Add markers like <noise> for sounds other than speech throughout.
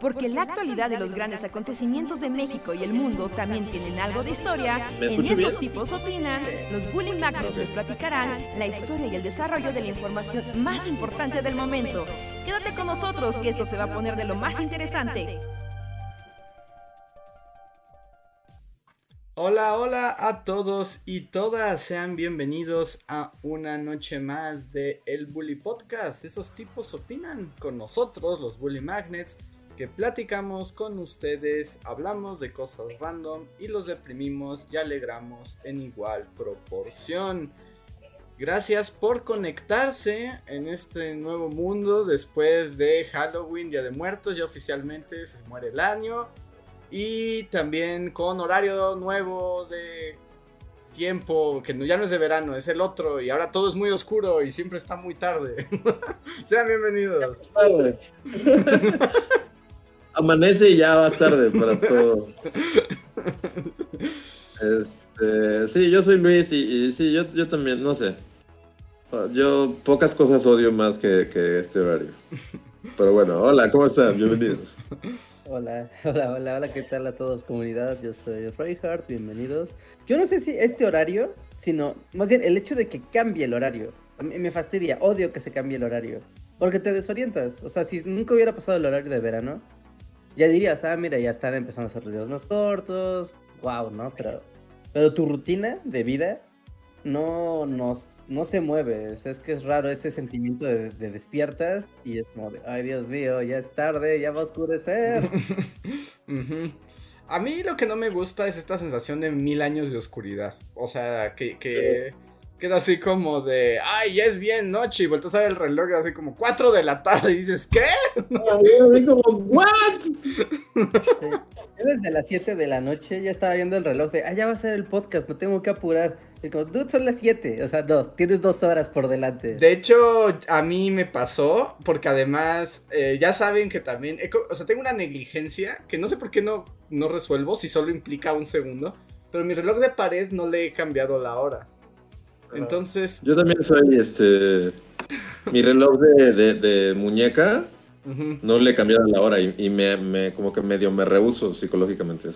Porque la actualidad de los grandes acontecimientos de México y el mundo también tienen algo de historia. En esos tipos opinan, los Bully Magnets les platicarán la historia y el desarrollo de la información más importante del momento. Quédate con nosotros que esto se va a poner de lo más interesante. Hola, hola a todos y todas, sean bienvenidos a una noche más de El Bully Podcast. Esos tipos opinan con nosotros, los Bully Magnets, que platicamos con ustedes, hablamos de cosas random y los deprimimos y alegramos en igual proporción. Gracias por conectarse en este nuevo mundo después de Halloween, Día de Muertos, ya oficialmente se muere el año. Y también con horario nuevo de tiempo, que ya no es de verano, es el otro, y ahora todo es muy oscuro y siempre está muy tarde. <laughs> Sean bienvenidos. <laughs> Amanece y ya va tarde para todo. Este, sí, yo soy Luis y, sí, yo, también, no sé. Yo pocas cosas odio más que, que este horario. Pero bueno, hola, ¿cómo están? Bienvenidos. Hola, hola, hola, hola, ¿qué tal a todos comunidad? Yo soy Reinhardt, bienvenidos. Yo no sé si este horario, sino más bien el hecho de que cambie el horario. me fastidia, odio que se cambie el horario. Porque te desorientas. O sea, si nunca hubiera pasado el horario de verano, ya dirías, ah, mira, ya están empezando a hacer videos más cortos. Wow, ¿no? Pero, pero tu rutina de vida no, no, no se mueve. O sea, es que es raro ese sentimiento de, despiertas y es como de, ay Dios mío, ya es tarde, ya va a oscurecer. <laughs> A mí lo que no me gusta es esta sensación de mil años de oscuridad. O sea, que, que, queda así como de, ay, ya es bien noche, y vueltas a ver el reloj, así como 4 de la tarde, y dices, ¿qué? <laughs> como, ¿what? desde las 7 de la noche ya estaba viendo el reloj de, ah, ya va a ser el podcast, me tengo que apurar. Y como, dude, son las 7, o sea, no, tienes dos horas por delante. De hecho, a mí me pasó, porque además, eh, ya saben que también, o sea, tengo una negligencia que no sé por qué no, no resuelvo, si solo implica un segundo, pero mi reloj de pared no le he cambiado la hora. Entonces. Yo también soy este. Mi reloj de, de, muñeca. No le he cambiado la hora y, me, como que medio me rehuso psicológicamente.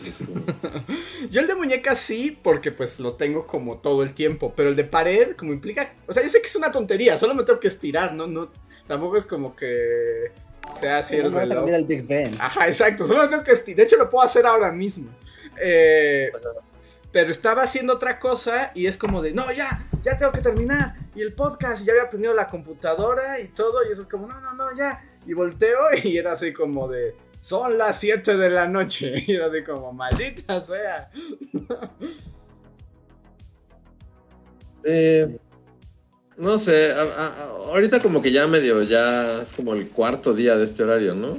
<laughs> yo el de muñeca sí, porque pues lo tengo como todo el tiempo, pero el de pared como implica, o sea, yo sé que es una tontería, solo me tengo que estirar, no, no, tampoco es como que sea así el reloj. Ajá, exacto, solo me tengo que estirar, de hecho lo puedo hacer ahora mismo. Eh, pero estaba haciendo otra cosa y es como de, no, ya, ya tengo que terminar. Y el podcast, y ya había aprendido la computadora y todo, y eso es como, no, no, no, ya. Y volteo <laughs> y era así como de, son las 7 de la noche. <laughs> Y era así como, maldita sea. <laughs> Eh, no sé, ahorita como que ya medio, ya es como el cuarto día de este horario, ¿no?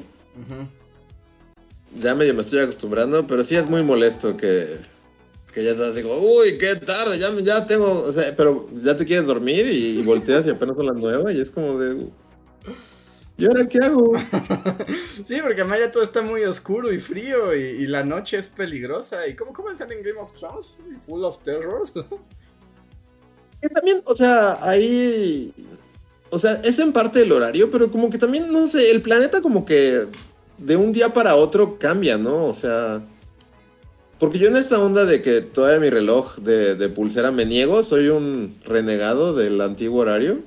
Ya medio me estoy acostumbrando, pero sí es muy molesto que que ya estás digo, uy, qué tarde, ya, ya tengo, o sea, pero ya te quieres dormir y, <laughs> volteas y apenas son las nueve y es como de, ¿y ahora qué hago? <laughs> sí, porque además ya todo está muy oscuro y frío y, la noche es peligrosa. ¿Y cómo comienzan en Game of Thrones? Full of terror. que <laughs> también, o sea, ahí, o sea, es en parte el horario, pero como que también, no sé, el planeta como que de un día para otro cambia, ¿no? O sea... Porque yo en esta onda de que todavía mi reloj de, pulsera me niego, soy un renegado del antiguo horario.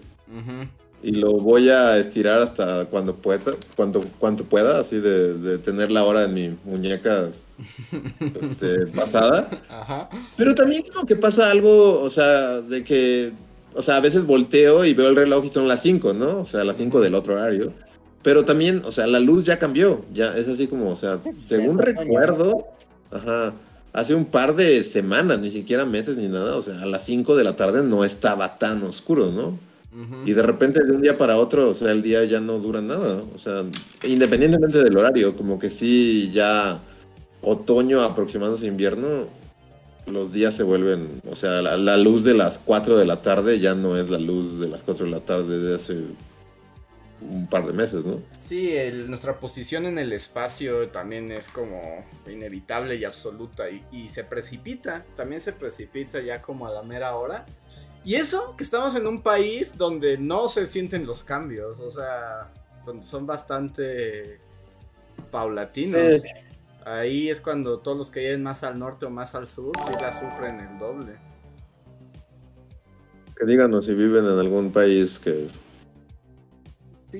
Y lo voy a estirar hasta cuando pueda, cuando, cuanto pueda, así de, tener la hora en mi muñeca <laughs> este, pasada. Pero también como que pasa algo, o sea, de que, o sea, a veces volteo y veo el reloj y son las 5, ¿no? O sea, las 5 del otro horario. Pero también, o sea, la luz ya cambió, ya es así como, o sea, según recuerdo, Ajá. Hace un par de semanas, ni siquiera meses ni nada, o sea, a las 5 de la tarde no estaba tan oscuro, ¿no? Y de repente de un día para otro, o sea, el día ya no dura nada. O sea, independientemente del horario, como que sí, ya otoño aproximándose invierno, los días se vuelven, o sea, la, la, luz de las 4 de la tarde ya no es la luz de las 4 de la tarde de hace un par de meses, ¿no? Sí, nuestra posición en el espacio también es como inevitable y absoluta y, se precipita, también se precipita ya como a la mera hora. Y eso, que estamos en un país donde no se sienten los cambios, o sea, donde son bastante paulatinos. Ahí es cuando todos los que viven más al norte o más al sur sí la sufren el doble. Que díganos si viven en algún país que...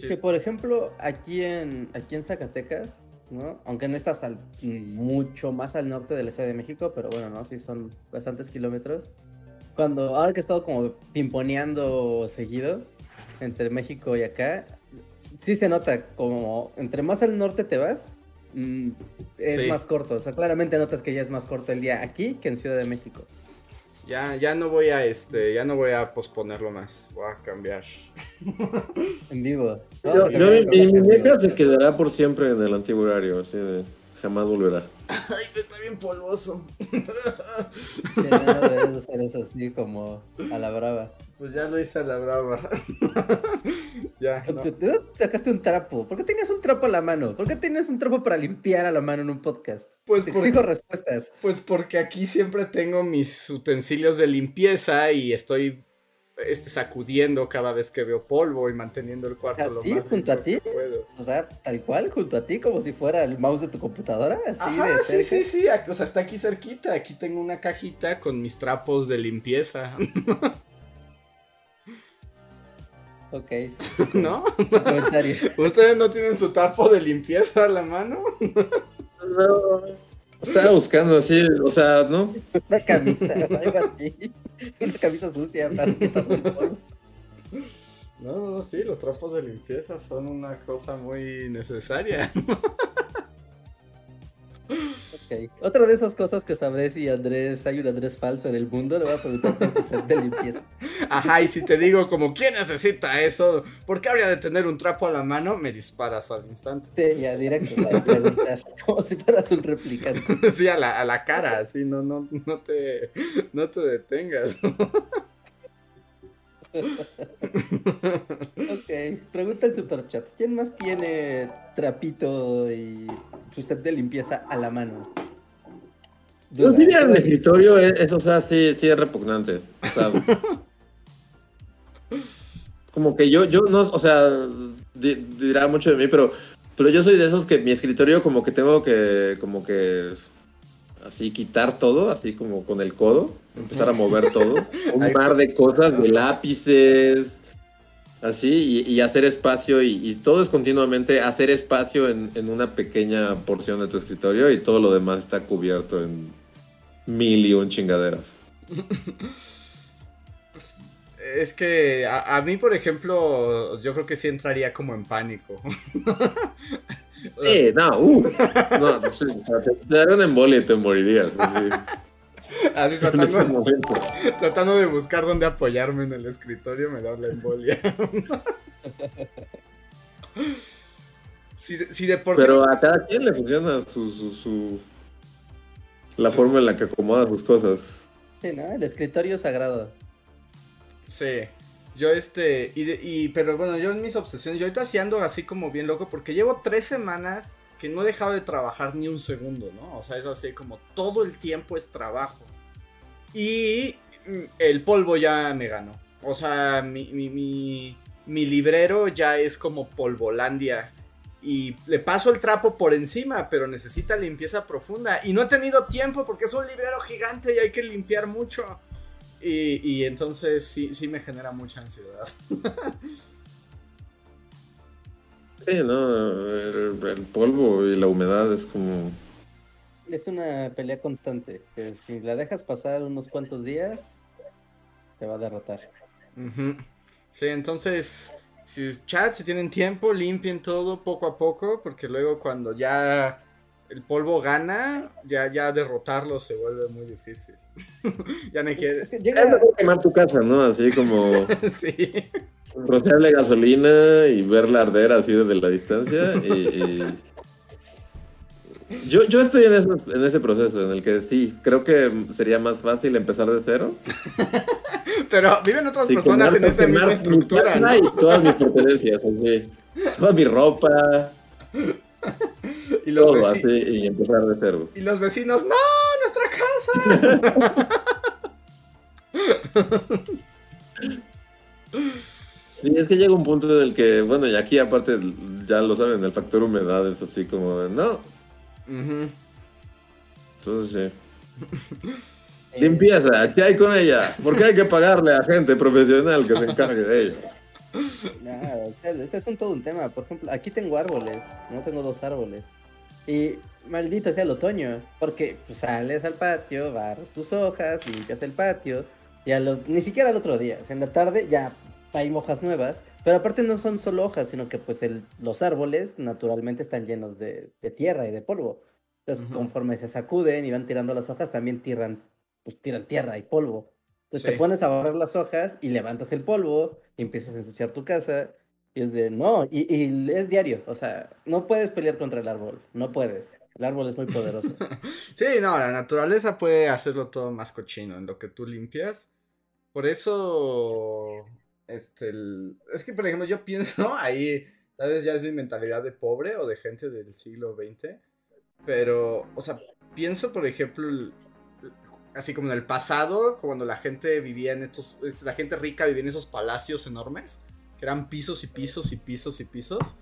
Sí, que por ejemplo, aquí en, aquí en Zacatecas, ¿no? Aunque no está hasta mucho más al norte de la Ciudad de México, pero bueno, ¿no? Sí son bastantes kilómetros. Cuando, ahora que he estado como pimponeando seguido entre México y acá, sí se nota como entre más al norte te vas, mm, es más corto. O sea, claramente notas que ya es más corto el día aquí que en Ciudad de México. Ya, ya no voy a este, ya no voy a posponerlo más, voy a cambiar. <laughs> En vivo. Yo, mi, muñeca se quedará por siempre en el antiguo horario, así de jamás volverá. <laughs> Ay, está bien polvoso. Sí, no deberías hacer eso así como a la brava. Pues ya lo hice a la brava. <laughs> ya. No. sacaste un trapo? ¿Por qué tenías un trapo a la mano? ¿Por qué tenías un trapo para limpiar a la mano en un podcast? Pues Te exijo respuestas. Pues porque aquí siempre tengo mis utensilios de limpieza y estoy este, sacudiendo cada vez que veo polvo y manteniendo el cuarto ¿Así, lo más junto a ti? O sea, tal cual, junto a ti, como si fuera el mouse de tu computadora, así de cerca. Sí, sí, sí, o sea, está aquí cerquita, aquí tengo una cajita con mis trapos de limpieza. <laughs> <laughs> ok. ¿No? <laughs> ¿Ustedes no tienen su trapo de limpieza a la mano? no. <laughs> Estaba buscando así, o sea, ¿no? Una camisa, algo así. Una camisa sucia para polvo. No, no, sí, los trapos de limpieza son una cosa muy necesaria. Ok. Otra de esas cosas que sabré si Andrés, hay un Andrés falso en el mundo, le voy a preguntar por su set de limpieza. Ajá, y si te digo como, ¿quién necesita eso? ¿Por qué habría de tener un trapo a la mano? Me disparas al instante. Sí, ya directo, a preguntar, <laughs> como si fueras un replicante. <laughs> Sí, a la, a la cara, así, no, no, no te, no te detengas. <laughs> ok, pregunta el superchat. ¿Quién más tiene trapito y su set de limpieza a la mano? Yo diría el escritorio, eso o sea, sí, sí es repugnante. O sea, <laughs> como que yo, yo no, o sea, dirá mucho de mí, pero, pero yo soy de esos que mi escritorio como que tengo que, como que así quitar todo, así como con el codo, empezar a mover todo, <laughs> un par de cosas, de lápices, así, y, hacer espacio, y, todo es continuamente hacer espacio en, una pequeña porción de tu escritorio y todo lo demás está cubierto en mil y un chingaderas. <laughs> Es que a, mí, por ejemplo, yo creo que sí entraría como en pánico. <laughs> Sí, no, <laughs> uh, no, te daría una embolia y te morirías. Así, <laughs> tratando, tratando, de buscar dónde apoyarme en el escritorio me da la embolia. <laughs> si, de por Pero a cada quien le funciona su, su, su... la forma en la que acomoda sus cosas. Sí, ¿no? El escritorio sagrado. Sí. Yo este, y, pero bueno, yo en mis obsesiones, yo ahorita así ando así como bien loco porque llevo tres semanas que no he dejado de trabajar ni un segundo, ¿no? O sea, es así como todo el tiempo es trabajo. Y mm, el polvo ya me ganó. O sea, mi, mi, mi librero ya es como polvolandia. Y le paso el trapo por encima, pero necesita limpieza profunda. Y no he tenido tiempo porque es un librero gigante y hay que limpiar mucho. Y, entonces sí, sí me genera mucha ansiedad. <laughs> Sí, no, el, polvo y la humedad es como... Es una pelea constante, que si la dejas pasar unos cuantos días, te va a derrotar. Sí, entonces, si chat, si tienen tiempo, limpien todo poco a poco, porque luego cuando ya el polvo gana, ya, ya derrotarlo se vuelve muy difícil. <laughs> ya no quieres. Es, quemar tu casa, ¿no? Así como. <laughs> sí. Rociarle gasolina y verla arder así desde la distancia. Y, Yo, yo estoy en, en ese proceso en el que sí, creo que sería más fácil empezar de cero. <laughs> Pero viven otras personas en esa misma estructura. ¿no? Y todas mis pertenencias, así. Toda mi ropa. Y los Todo así, y empezar de cero. Y los vecinos, ¡no! ¡Nuestra casa! <laughs> Sí, es que llega un punto en el que, bueno, y aquí aparte ya lo saben, el factor humedad es así como no. Entonces sí. <laughs> Limpieza, ¿qué hay con ella? ¿Por qué hay que pagarle a gente profesional que se encargue de ella? <laughs> No, ese es un todo un tema. Por ejemplo, aquí tengo árboles, no tengo dos árboles. Y maldito sea el otoño, porque pues, sales al patio, barras tus hojas, limpias el patio, y ni siquiera el otro día, en la tarde ya hay hojas nuevas, pero aparte no son solo hojas, sino que pues el, los árboles naturalmente están llenos de, tierra y de polvo. Entonces, conforme se sacuden y van tirando las hojas, también tiran, pues, tiran tierra y polvo. Entonces te pones a barrer las hojas y levantas el polvo y empiezas a ensuciar tu casa. Y es de, no, y, y, es diario, o sea, no puedes pelear contra el árbol, no puedes. El árbol es muy poderoso. <laughs> sí, no, la naturaleza puede hacerlo todo más cochino en lo que tú limpias. Por eso, este, es que, por ejemplo, yo pienso <laughs> ahí, tal vez ya es mi mentalidad de pobre o de gente del siglo XX, pero, o sea, pienso, por ejemplo, así como en el pasado, cuando la gente vivía en estos, la gente rica vivía en esos palacios enormes, que eran pisos y pisos y pisos y pisos,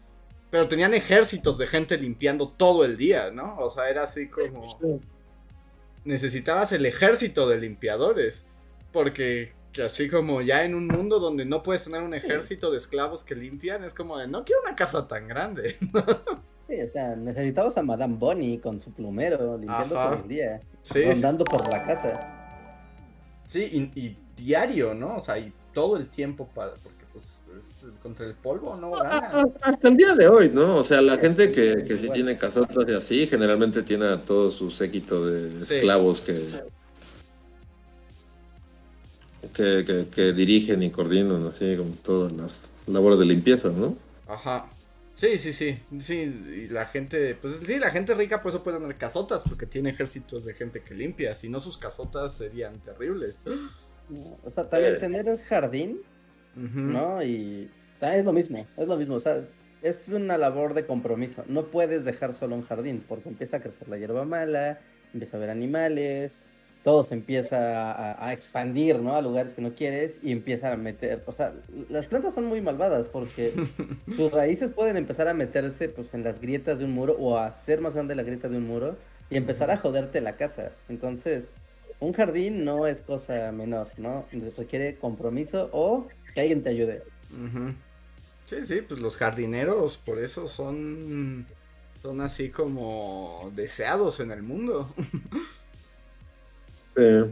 pero tenían ejércitos de gente limpiando todo el día, ¿no? O sea, era así como... Necesitabas el ejército de limpiadores, porque que así como ya en un mundo donde no puedes tener un ejército de esclavos que limpian, es como de, no quiero una casa tan grande. <laughs> Sí, o sea, necesitabas a Madame Bonnie con su plumero limpiando todo el día, sí, rondando por la casa. Sí, y, diario, ¿no? O sea, y todo el tiempo para, porque pues es contra el polvo, ¿no? Hasta el día de hoy, ¿no? O sea, la gente que, que sí tiene casotas y así, generalmente tiene a todo su séquito de esclavos que que, dirigen y coordinan así como todas las labores de limpieza, ¿no? Ajá. Sí, sí, sí. Sí, y la gente, pues sí, la gente rica por eso puede tener casotas, porque tiene ejércitos de gente que limpia. Si no, sus casotas serían terribles. O sea, también tener el jardín, ¿no? Y es lo mismo, es lo mismo. O sea, es una labor de compromiso. No puedes dejar solo un jardín, porque empieza a crecer la hierba mala, empieza a haber animales, todo se empieza a, expandir, ¿no? A lugares que no quieres y empiezan a meter, o sea, las plantas son muy malvadas porque <laughs> sus raíces pueden empezar a meterse pues en las grietas de un muro o a hacer más grande la grieta de un muro y empezar a joderte la casa. Entonces, un jardín no es cosa menor, ¿no? Requiere compromiso o que alguien te ayude. Sí, sí, pues los jardineros por eso son son así como deseados en el mundo. <laughs> Sí.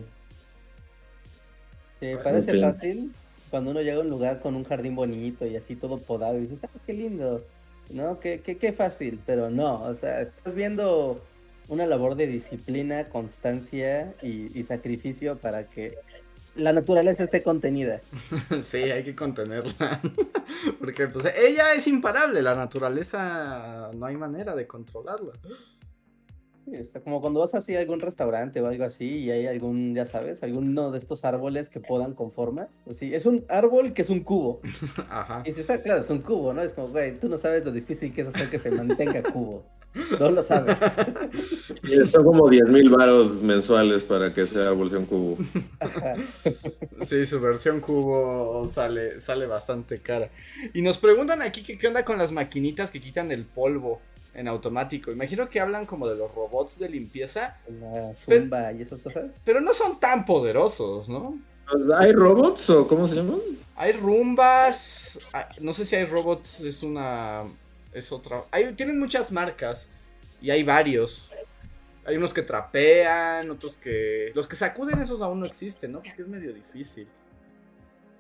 parece fácil cuando uno llega a un lugar con un jardín bonito y así todo podado y dices, ah, qué lindo, ¿no? Qué, qué, qué fácil, pero no, o sea, estás viendo una labor de disciplina, constancia y, y sacrificio para que la naturaleza esté contenida. <laughs> sí, hay que contenerla. <laughs> Porque pues ella es imparable, la naturaleza no hay manera de controlarla como cuando vas así a algún restaurante o algo así y hay algún, ya sabes, alguno de estos árboles que podan con formas. Así, es un árbol que es un cubo. <laughs> Ajá. Y si está claro, es un cubo, ¿no? Es como, güey, tú no sabes lo difícil que es hacer que se mantenga cubo. No lo sabes. <laughs> Y son como 10 mil varos mensuales para que ese árbol sea un cubo. Sí, su versión cubo sale, sale bastante cara. Y nos preguntan aquí que qué onda con las maquinitas que quitan el polvo en automático. Imagino que hablan como de los robots de limpieza. La zumba y esas cosas. Pero no son tan poderosos, ¿no? ¿Hay robots o cómo se llaman? Hay rumbas. Ah, no sé si hay robots, es una. Es otra. Hay, tienen muchas marcas y hay varios. Hay unos que trapean, otros que. Los que sacuden, esos aún no existen, ¿no? Porque es medio difícil.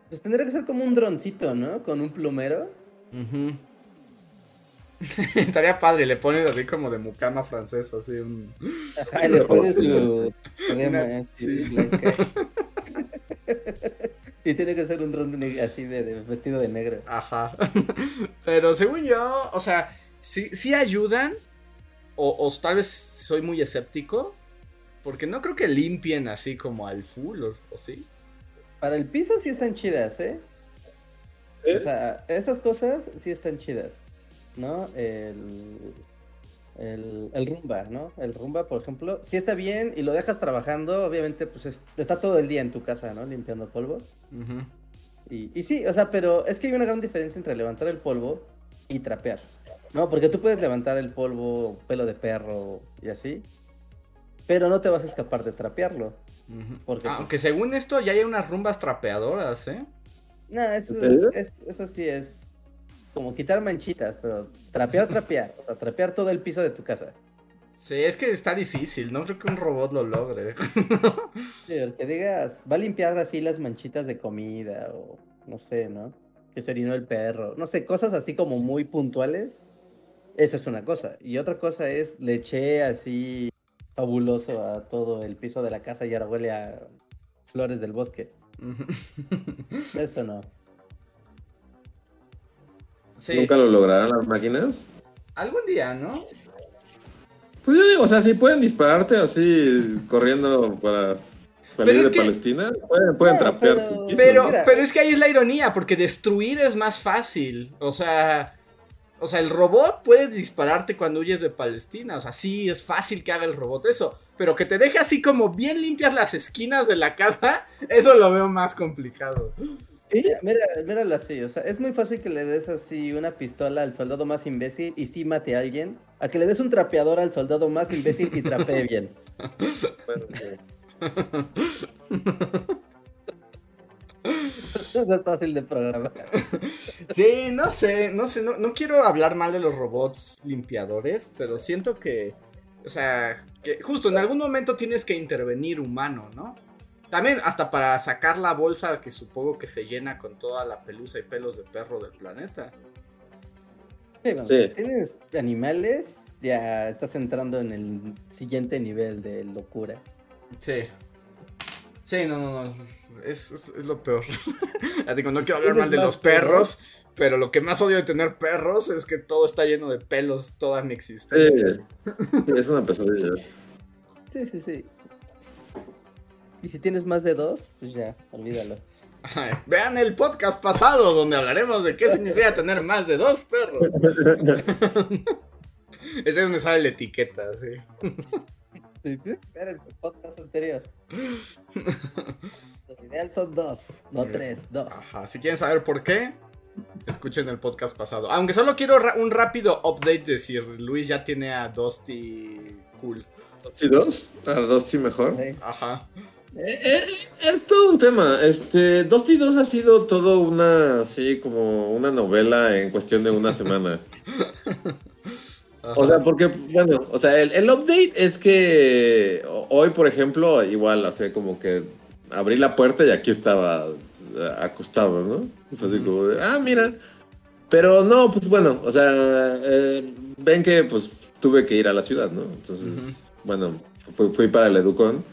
Pues tendría que ser como un droncito, ¿no? Con un plumero. Ajá. <laughs> Estaría padre, le pones así como de mucama francesa, así un. Ajá, le pones su. <laughs> y tiene que ser un dron así de, vestido de negro. Ajá. <laughs> Pero según yo, o sea, sí, sí ayudan. O, o, tal vez soy muy escéptico. Porque no creo que limpien así como al full, ¿o, sí? Para el piso sí están chidas, ¿eh? O sea, esas cosas sí están chidas. ¿No? El, el, rumba, ¿no? El rumba, por ejemplo, si está bien y lo dejas trabajando, obviamente, pues está todo el día en tu casa, ¿no? Limpiando polvo. y, y, sí, o sea, pero es que hay una gran diferencia entre levantar el polvo y trapear. No, porque tú puedes levantar el polvo, pelo de perro y así, pero no te vas a escapar de trapearlo. porque, pues, Aunque según esto ya hay unas rumbas trapeadoras, ¿eh? No, eso, es, eso sí es como quitar manchitas, pero trapear, trapear. O sea, trapear todo el piso de tu casa. Sí, es que está difícil, no creo que un robot lo logre. <laughs> sí, el que digas, va a limpiar así las manchitas de comida o no sé, ¿no? Que se orinó el perro, no sé, cosas así como muy puntuales. Esa es una cosa. Y otra cosa es, le eché así fabuloso a todo el piso de la casa y ahora huele a flores del bosque. <laughs> Eso no. ¿Nunca lo lograrán las máquinas? Algún día, ¿no? Pues yo digo, o sea, si pueden dispararte así corriendo para salir de Palestina, pueden, pueden trapear. pero, pero es que ahí es la ironía, porque destruir es más fácil. O sea, o sea, el robot puede dispararte cuando huyes de Palestina. O sea, sí, es fácil que haga el robot eso. Pero que te deje así como bien limpias las esquinas de la casa, <laughs> eso lo veo más complicado. Mira, míralo así, o sea, es muy fácil que le des así una pistola al soldado más imbécil y sí mate a alguien, a que le des un trapeador al soldado más imbécil y trapee bien. es fácil de programar. Sí, no sé, no sé, no, quiero hablar mal de los robots limpiadores, pero siento que, o sea, que justo en algún momento tienes que intervenir humano, ¿no? También hasta para sacar la bolsa que supongo que se llena con toda la pelusa y pelos de perro del planeta. Sí, bueno, Si tienes animales, ya estás entrando en el siguiente nivel de locura. Sí. Sí, no, no, no. Es, es, lo peor. <laughs> Así que no quiero hablar mal de los perros, pero lo que más odio de tener perros es que todo está lleno de pelos, toda mi existencia. Sí, es una pesadilla. Sí, sí, sí. Y si tienes más de dos, pues ya, olvídalo. vean el podcast pasado donde hablaremos de qué significa tener más de dos perros. <laughs> Ese es donde sale la etiqueta, sí. Espera el podcast anterior. Lo ideal son dos, no tres, dos. Ajá, si quieren saber por qué, escuchen el podcast pasado. Aunque solo quiero un rápido update de si Luis ya tiene a Dusty cool. ¿Dusty 2? ¿A Dusty mejor? Ajá. Eh, eh, es todo un tema. Este, Dusty 2 ha sido todo una, así como una novela en cuestión de una semana. O sea, porque, bueno, o sea, el, el, update es que hoy, por ejemplo, igual, hace como que abrí la puerta y aquí estaba eh, acostado, ¿no? Y fue así como de, ah, mira. Pero no, pues bueno, o sea, ven que pues tuve que ir a la ciudad, ¿no? Entonces, bueno, fui, fui para el Educon.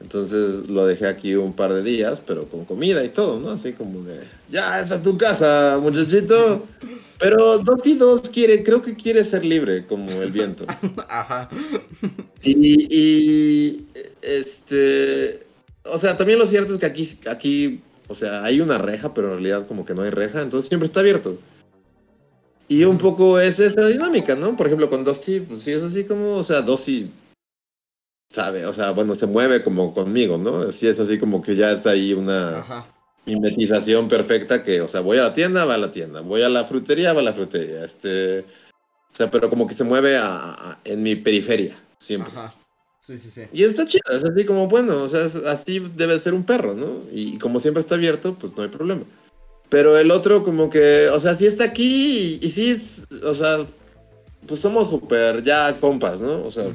Entonces lo dejé aquí un par de días, pero con comida y todo, ¿no? Así como de, ya, esa es tu casa, muchachito. Pero Dottie 2 quiere, creo que quiere ser libre, como el viento. <laughs> Ajá. Y, y, este, o sea, también lo cierto es que aquí, aquí, o sea, hay una reja, pero en realidad como que no hay reja, entonces siempre está abierto. Y un poco es esa dinámica, ¿no? Por ejemplo, con Dusty, pues sí es así como, o sea, Dusty sabe, o sea, bueno, se mueve como conmigo, ¿no? Sí es así como que ya está ahí una mimetización perfecta que, o sea, voy a la tienda, va a la tienda, voy a la frutería, va a la frutería, este, o sea, pero como que se mueve a, en mi periferia, siempre. Ajá. Sí, sí, sí. Y está chido, es así como, bueno, o sea, así debe ser un perro, ¿no? Y, como siempre está abierto, pues no hay problema. Pero el otro como que, o sea, sí está aquí y, sí, o sea, pues somos súper ya compas, ¿no? O sea,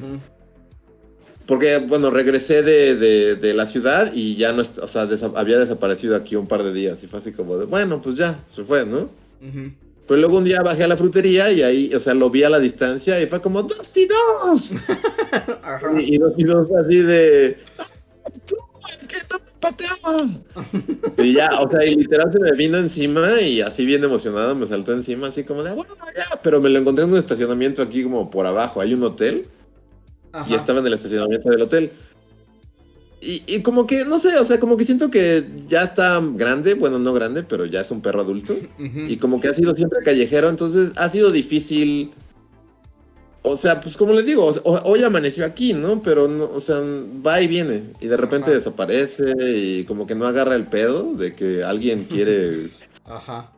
porque, bueno, regresé de, de, la ciudad y ya no, o sea, había desaparecido aquí un par de días. Y fue así como de, bueno, pues ya, se fue, ¿no? Pero luego un día bajé a la frutería y ahí, o sea, lo vi a la distancia y fue como, ¡Dos y dos! <laughs> y, dos y dos así de, ¡tú, que no me pateaba! <laughs> y ya, o sea, y literal se me vino encima y así bien emocionado me saltó encima, así como de, bueno, ya, pero me lo encontré en un estacionamiento aquí como por abajo, hay un hotel y estaba en el estacionamiento del hotel. Y, como que, no sé, o sea, como que siento que ya está grande, bueno, no grande, pero ya es un perro adulto. Y como que ha sido siempre callejero, entonces ha sido difícil. O sea, pues como les digo, hoy amaneció aquí, ¿no? Pero, no, o sea, va y viene. Y de repente desaparece y como que no agarra el pedo de que alguien <laughs> quiere... Ajá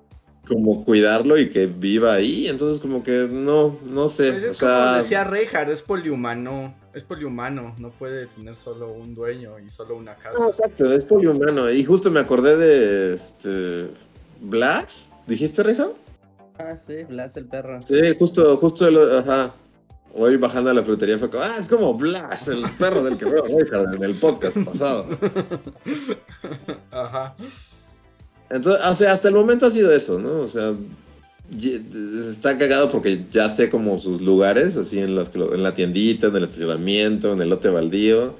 como cuidarlo y que viva ahí. Entonces, como que no, no sé. Pues es como decía Reinhardt, es polihumano. Es polihumano, no puede tener solo un dueño y solo una casa. No, exacto, es polihumano. Y justo me acordé de este. Blas, ¿dijiste, Reinhardt? Ah, sí, Blas el perro. Sí, justo, justo, el, ajá. Hoy bajando a la frutería fue como, ah, es como Blas, el perro del que veo Reinhardt en el podcast pasado. <laughs> Ajá. Entonces, o sea, hasta el momento ha sido eso, ¿no? O sea, está cagado porque ya sé como sus lugares, así en, en la tiendita, en el estacionamiento, en el lote baldío.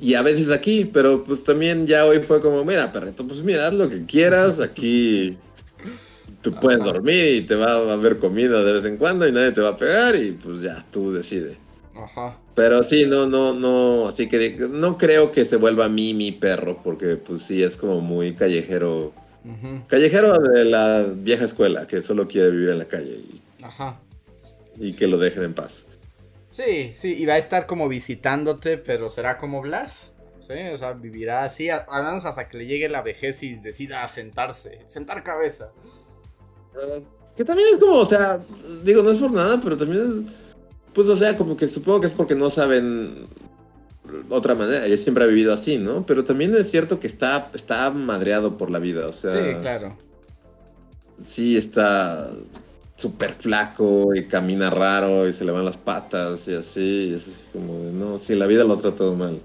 Y a veces aquí, pero pues también ya hoy fue como, mira, perrito, pues mira, haz lo que quieras, aquí tú puedes dormir y te va a haber comida de vez en cuando y nadie te va a pegar y pues ya, tú decides. Ajá. Pero sí, no, no, no, así que no creo que se vuelva a mí mi perro, porque pues sí, es como muy callejero. Callejero de la vieja escuela, que solo quiere vivir en la calle y, Ajá. y que lo dejen en paz. Sí, sí, y va a estar como visitándote, pero será como Blas. Sí, o sea, vivirá así, al menos hasta que le llegue la vejez y decida sentarse, sentar cabeza. que también es como, o sea, digo, no es por nada, pero también es pues o sea, como que supongo que es porque no saben otra manera. Ella siempre ha vivido así, ¿no? Pero también es cierto que está, está madreado por la vida, o sea. Sí, claro. Sí, está súper flaco y camina raro y se le van las patas y así. Y es así como de, no, sí, la vida lo ha tratado mal.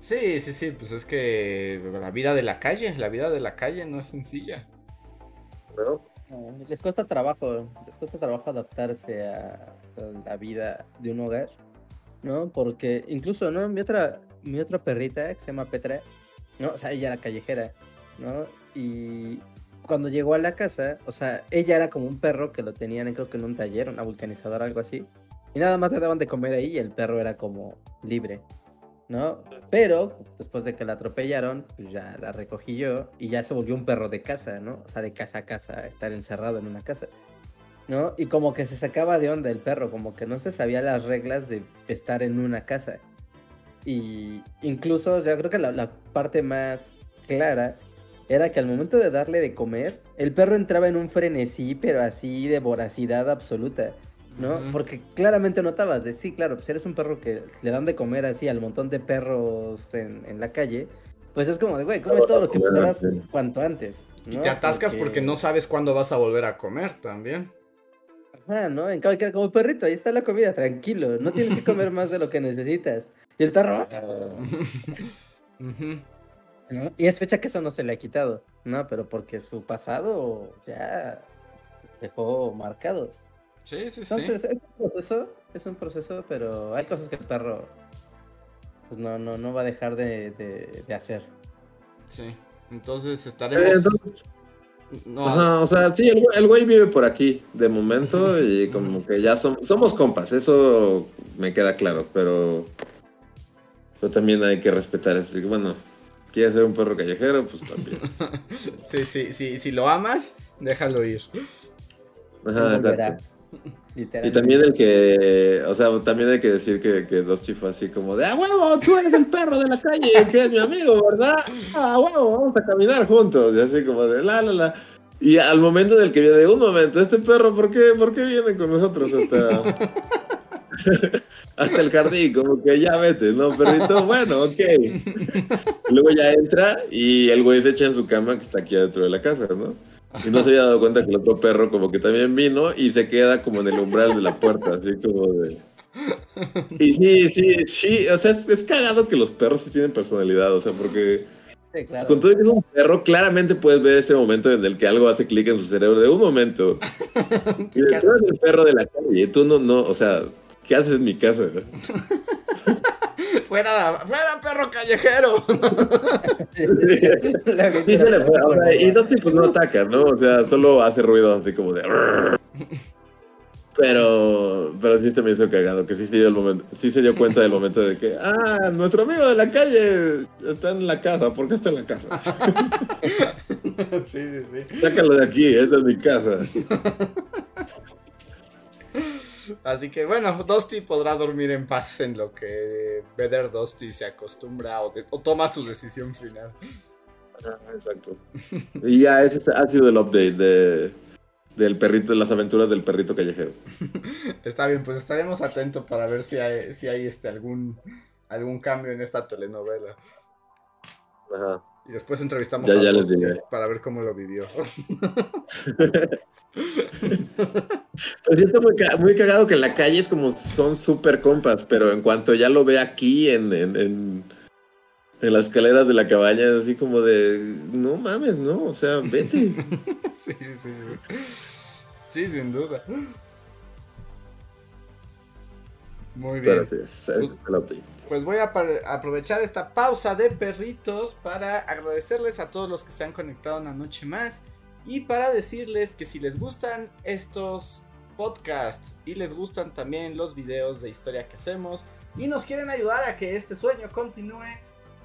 Sí, sí, sí, pues es que la vida de la calle, la vida de la calle no es sencilla. ¿No? les cuesta trabajo, les cuesta trabajo adaptarse a, la vida de un hogar, ¿no? Porque incluso, ¿no? Mi otra, mi otra perrita, que se llama Petra, ¿no? O sea, ella era callejera, ¿no? Y cuando llegó a la casa, o sea, ella era como un perro que lo tenían, creo que en un taller, una vulcanizadora, algo así. Y nada más le daban de comer ahí y el perro era como libre. ¿no? Pero después de que la atropellaron, pues ya la recogí yo y ya se volvió un perro de casa, ¿no? O sea, de casa a casa, estar encerrado en una casa, ¿no? Y como que se sacaba de onda el perro, como que no se sabía las reglas de estar en una casa. Y incluso, yo creo que la, la parte más clara era que al momento de darle de comer, el perro entraba en un frenesí, pero así de voracidad absoluta. ¿no? Porque claramente notabas de sí, claro, pues eres un perro que le dan de comer así al montón de perros en, la calle, pues es como de, güey, come todo lo que puedas cuanto antes. Y te atascas porque... no sabes cuándo vas a volver a comer también. Ajá, ¿no? En cambio, como perrito, ahí está la comida, tranquilo, no tienes que comer más de lo que necesitas. Y el perro... <laughs> Y es fecha que eso no se le ha quitado, ¿no? Pero porque su pasado ya se dejó marcados. Sí, sí, Entonces, es un proceso, es un proceso, pero hay cosas que el perro pues no, no, no va a dejar de, hacer. Sí, entonces estaremos... Ajá, o sea, sí, el, güey vive por aquí de momento y <laughs> como que ya somos compas, eso me queda claro, pero, pero también hay que respetar, así que bueno, quieres ser un perro callejero, pues también. <laughs> sí, sí, sí, si lo amas, déjalo ir. Ajá. <laughs> Y también el que, o sea, también hay que decir que, que Dusty fue así como de, ah, huevo, tú eres el perro de la calle, que es mi amigo, ¿verdad? Ah, huevo, vamos a caminar juntos. Y así como de, la, la, la. Y al momento del que viene, de un momento, este perro, ¿por qué, por qué viene con nosotros hasta, <laughs> hasta el jardín? Como que ya vete, ¿no, perrito? Bueno, ok. <laughs> Luego ya entra y el güey se echa en su cama que está aquí adentro de la casa, ¿no? Y no se había dado cuenta que el otro perro como que también vino y se queda como en el umbral de la puerta, así como de... Y sí, sí, sí, o sea, es, cagado que los perros sí tienen personalidad, o sea, porque... Con todo que es un perro, claramente puedes ver ese momento en el que algo hace clic en su cerebro de un momento. <laughs> y tú eres el perro de la calle, y tú no, no, o sea, ¿qué haces en mi casa? <laughs> fuera, fuera perro callejero. y dos tipos no atacan, ¿no? O sea, solo hace ruido así como de. <laughs> Pero, pero sí se me hizo cagado, que sí se, dio el momento, sí se dio cuenta del momento de que, ah, nuestro amigo de la calle está en la casa, ¿por qué está en la casa? <laughs> sí, sí, sí. Sácalo de aquí, esta es mi casa. <laughs> Así que bueno, Dusty podrá dormir en paz en lo que Better Dusty se acostumbra o, toma su decisión final. exacto. Y ya ese ha sido el update de, del perrito, de las aventuras del perrito callejero. <laughs> Está bien, pues estaremos atentos para ver si hay, si hay este algún algún cambio en esta telenovela. Ajá. Y después entrevistamos a ya les para ver cómo lo vivió. <laughs> <laughs> pues siento muy, muy, cagado que en la calle es como son súper compas, pero en cuanto ya lo ve aquí en, en, en, en, las escaleras de la cabaña, es así como de, no mames, no, o sea, vete. <laughs> sí, sí, sí. Sí, sin duda. Muy bien. Pues, pues, voy a aprovechar esta pausa de perritos para agradecerles a todos los que se han conectado una noche más y para decirles que si les gustan estos podcasts y les gustan también los videos de historia que hacemos y nos quieren ayudar a que este sueño continúe,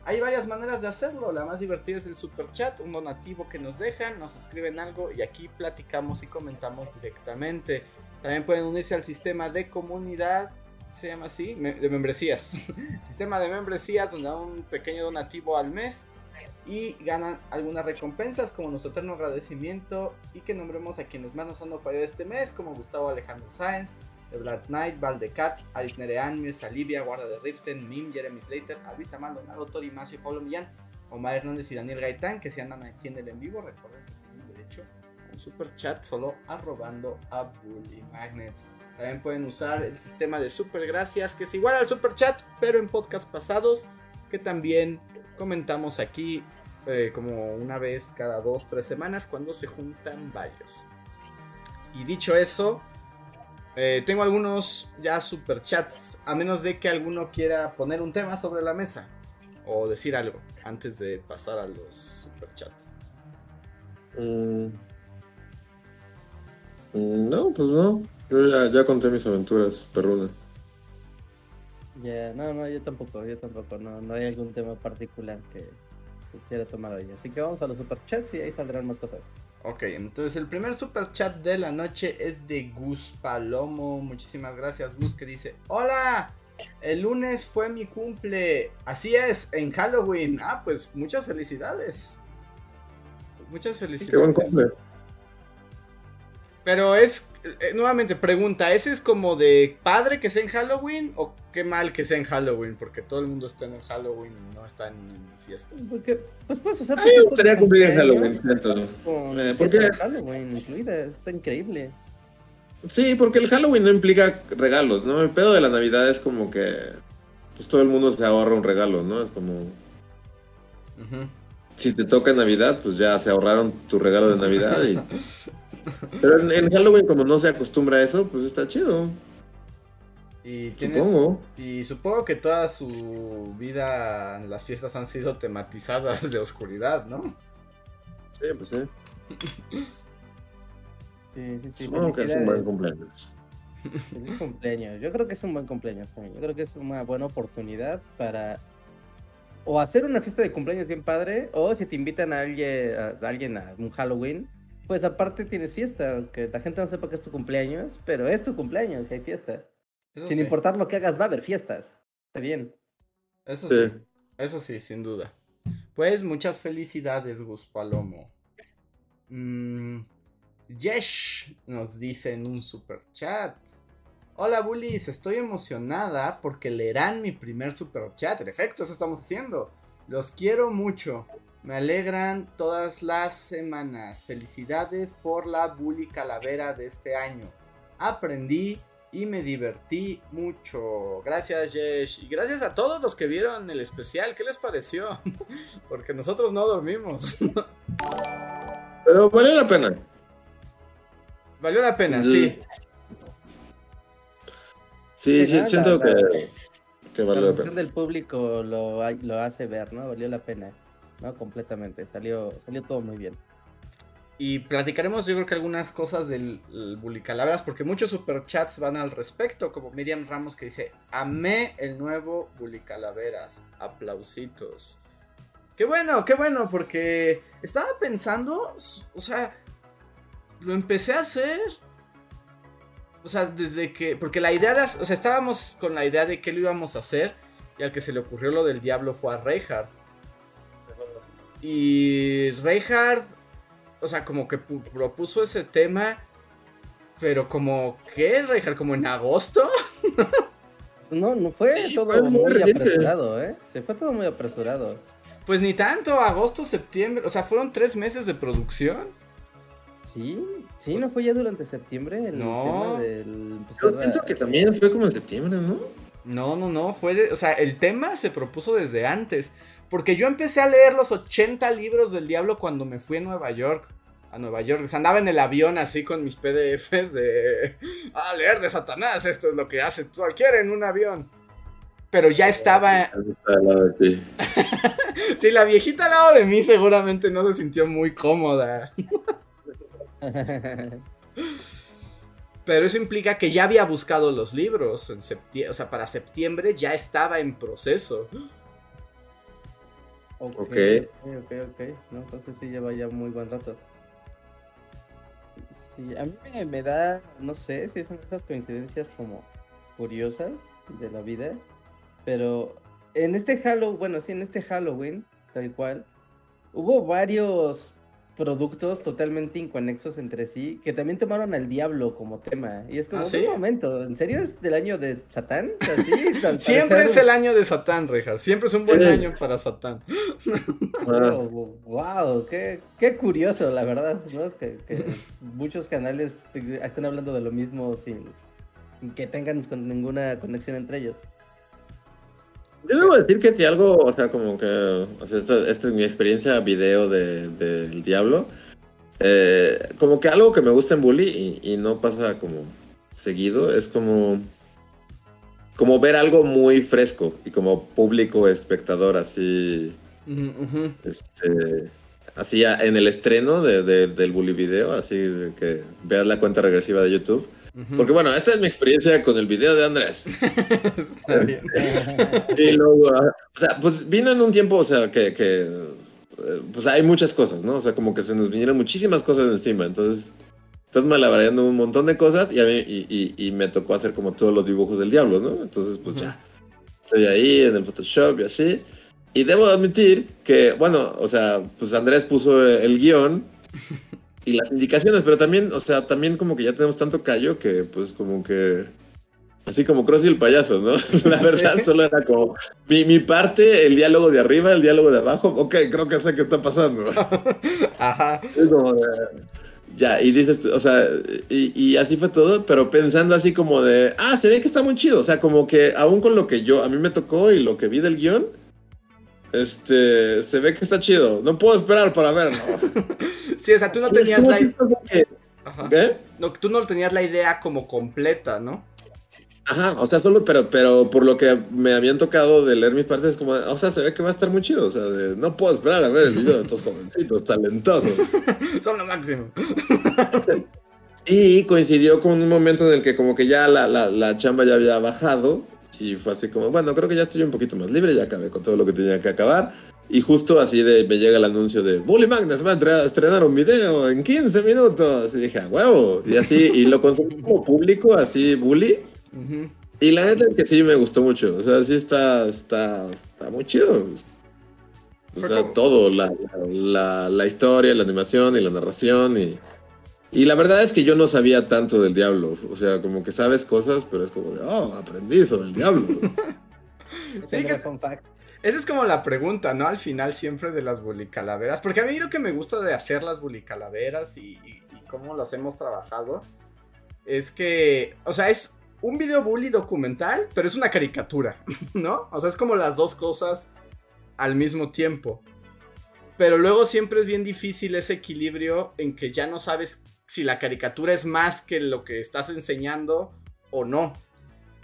hay varias maneras de hacerlo. La más divertida es el super chat, un donativo que nos dejan, nos escriben algo y aquí platicamos y comentamos directamente. También pueden unirse al sistema de comunidad se llama así, de membresías. <laughs> Sistema de membresías donde dan un pequeño donativo al mes y ganan algunas recompensas como nuestro eterno agradecimiento y que nombremos a quienes más nos han apoyado este mes como Gustavo Alejandro Sáenz, The Black Knight, Valdecat, Alice Nerean, Mirza Guarda de Riften, Mim, Jeremy Slater, Albita Maldonado, Tori Macio, Pablo Millán, Omar Hernández y Daniel Gaitán que se andan aquí en el en vivo, recuerden que tienen derecho a un super chat solo arrobando a Bully Magnets. También pueden usar el sistema de super gracias, que es igual al super chat, pero en podcast pasados, que también comentamos aquí eh, como una vez cada dos, tres semanas cuando se juntan varios. Y dicho eso, eh, tengo algunos ya super chats, a menos de que alguno quiera poner un tema sobre la mesa o decir algo antes de pasar a los super chats. Mm. Mm, no, pues no. Yo ya, conté mis aventuras perrunas. Ya, no, no, yo tampoco, yo tampoco, no, no hay algún tema particular que, quiera tomar hoy. Así que vamos a los superchats y ahí saldrán más cosas. Ok, entonces el primer superchat de la noche es de Gus Palomo. Muchísimas gracias, Gus, que dice: Hola, el lunes fue mi cumple. Así es, en Halloween. Ah, pues muchas felicidades. Muchas felicidades. Qué buen cumple. Pero es, eh, nuevamente, pregunta, ¿ese es como de padre que sea en Halloween o qué mal que sea en Halloween? Porque todo el mundo está en el Halloween y no está en, fiesta. Porque, pues puedes usar... A mí me gustaría cumplir en Halloween, Con eh, porque... Halloween incluida, está increíble. Sí, porque el Halloween no implica regalos, ¿no? El pedo de la Navidad es como que pues todo el mundo se ahorra un regalo, ¿no? Es como... Si te toca Navidad, pues ya se ahorraron tu regalo de Navidad y... <laughs> Pero en, Halloween, como no se acostumbra a eso, pues está chido. Y supongo. Y supongo que toda su vida las fiestas han sido tematizadas de oscuridad, ¿no? Sí, pues sí. Supongo que es un buen cumpleaños. Feliz cumpleaños. Yo creo que es un buen cumpleaños también. Yo creo que es una buena oportunidad para o hacer una fiesta de cumpleaños bien padre, o si te invitan a alguien a, alguien a un Halloween, pues aparte tienes fiesta, aunque la gente no sepa que es tu cumpleaños, pero es tu cumpleaños y hay fiesta. sin importar lo que hagas, va a haber fiestas. Está bien. Eso sí. Eso sí, sin duda. Pues muchas felicidades, Gus Palomo. Mm, Yesh nos dice en un super chat. Hola bullies, estoy emocionada porque leerán mi primer super chat. En efecto, eso estamos haciendo. Los quiero mucho. Me alegran todas las semanas. Felicidades por la Bully Calavera de este año. Aprendí y me divertí mucho. Gracias, Yesh. Y gracias a todos los que vieron el especial. ¿Qué les pareció? <laughs> Porque nosotros no dormimos. <laughs> Pero valió la pena. Valió la pena, sí. Sí, sí siento que, que valió la, pena. del público lo, lo hace ver, ¿no? Valió la pena. ¿No? Completamente, salió, salió todo muy bien. Y platicaremos yo creo que algunas cosas del Bully Calabras, porque muchos superchats van al respecto, como Miriam Ramos que dice, amé el nuevo Bully Calaveras, aplausitos. Qué bueno, qué bueno, porque estaba pensando, o sea, lo empecé a hacer, o sea, desde que, porque la idea, de, o sea, estábamos con la idea de qué lo íbamos a hacer, y al que se le ocurrió lo del diablo fue a Reinhardt. Y Reinhardt, o sea, como que propuso ese tema Pero como, ¿qué, Rejar? ¿Como en agosto? <laughs> no, no fue todo muy apresurado, ¿eh? Se fue todo muy apresurado. Pues ni tanto, agosto, septiembre, o sea, fueron tres meses de producción. Sí, sí, no fue ya durante septiembre el no. tema del Yo pienso que también fue como en septiembre, ¿no? No, no, no, fue de, o sea, el tema se propuso desde antes, porque yo empecé a leer los 80 libros del diablo cuando me fui a Nueva York. A Nueva York, o sea, andaba en el avión así con mis PDFs de... Ah, leer de Satanás, esto es lo que hace cualquiera en un avión pero ya estaba. <laughs> sí, la viejita al lado de mí seguramente no se sintió muy cómoda. pero eso implica que ya había buscado los libros en septiembre, o sea, para septiembre ya estaba en proceso. Ok, ok, ok, ok. No, entonces sí lleva ya muy buen rato. Sí, a mí me, me da, no sé si son esas coincidencias como curiosas de la vida pero en este Halloween, bueno, sí, en este Halloween, tal cual, hubo varios productos totalmente inconexos entre sí que también tomaron al diablo como tema. Y es como, ¿Ah, un momento, ¿en serio es del año de Satán? <laughs> Siempre es el año de Satán, Rejas. Siempre es un buen año para Satán. <laughs> wow, ah. qué, qué, curioso, la verdad, ¿no? Que, que <laughs> muchos canales estén hablando de lo mismo sin que tengan ninguna conexión entre ellos. Yo debo decir que si algo, o sea, como que, o sea, esta, es mi experiencia video del de, Diablo, eh, como que algo que me gusta en Bully y, no pasa como seguido, es como, como ver algo muy fresco y como público espectador así, este, así en el estreno de, del Bully video, así que veas la cuenta regresiva de YouTube porque bueno, esta es mi experiencia con el video de Andrés. <laughs> Está bien. <laughs> y luego, ah, o sea, pues vino en un tiempo, o sea, que, que, eh, pues hay muchas cosas, ¿no? O sea, como que se nos vinieron muchísimas cosas encima, entonces estás malabareando un montón de cosas y, a mí, y, y, me tocó hacer como todos los dibujos del diablo, ¿no? Entonces, pues ya, estoy ahí en el Photoshop y así. Y debo admitir que, bueno, o sea, pues Andrés puso el guion <laughs> y las indicaciones, pero también, o sea, también como que ya tenemos tanto callo que pues como que... Así como Cross y el payaso, ¿no? <laughs> La verdad solo era como mi, mi, parte, el diálogo de arriba, el diálogo de abajo. Ok, creo que sé qué está pasando. <laughs> Ajá. Es como de, ya, y dices, o sea, y, y, así fue todo, pero pensando así como de, ah, se ve que está muy chido. O sea, como que aún con lo que yo, a mí me tocó y lo que vi del guion, este, se ve que está chido. No puedo esperar para verlo. <laughs> sí, o sea, tú no tenías la idea. No, tú no tenías la idea como completa, ¿no? Ajá, o sea, solo, pero, pero por lo que me habían tocado de leer mis partes, es como, o sea, se ve que va a estar muy chido. O sea, no puedo esperar a ver el video de estos jovencitos talentosos. <laughs> Son lo máximo. <laughs> y coincidió con un momento en el que como que ya la, la, la chamba ya había bajado y fue así como, bueno, creo que ya estoy un poquito más libre, ya acabé con todo lo que tenía que acabar. Y justo así de, me llega el anuncio de Bully Magnus va a estrenar un video en 15 minutos. Y dije, a huevo. Y así, y lo conseguí <laughs> como público, así, Bully. Y la neta es que sí me gustó mucho. O sea, sí está, está, está muy chido. O sea, todo, la, la, la, historia, la animación y la narración y y la verdad es que yo no sabía tanto del diablo. O sea, como que sabes cosas, pero es como de, oh, aprendí sobre el diablo. <laughs> sí, que, esa es como la pregunta, ¿no? Al final siempre de las bulicalaveras. Porque a mí lo que me gusta de hacer las bulicalaveras y, y, y cómo las hemos trabajado es que, o sea, es un video bully documental, pero es una caricatura, <laughs> ¿no? O sea, es como las dos cosas al mismo tiempo. Pero luego siempre es bien difícil ese equilibrio en que ya no sabes si la caricatura es más que lo que estás enseñando o no.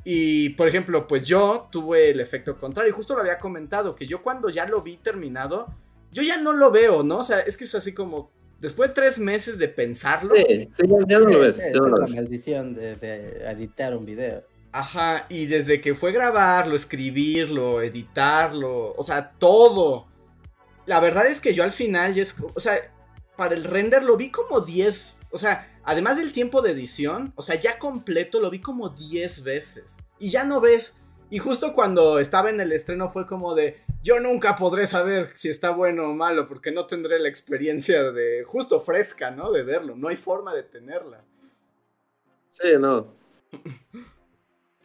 Y por ejemplo, pues yo tuve el efecto contrario. Justo lo había comentado, que yo cuando ya lo vi terminado, yo ya no lo veo, ¿no? O sea, es que es así como, después de tres meses de pensarlo. Sí, ya, no lo ves. es la maldición de, de, editar un video. Ajá, y desde que fue grabarlo, escribirlo, editarlo, o sea, todo. La verdad es que yo al final ya es, o sea, para el render lo vi como 10, o sea, además del tiempo de edición, o sea, ya completo lo vi como 10 veces. Y ya no ves. Y justo cuando estaba en el estreno fue como de, yo nunca podré saber si está bueno o malo porque no tendré la experiencia de justo fresca, ¿no? De verlo, no hay forma de tenerla. Sí, no.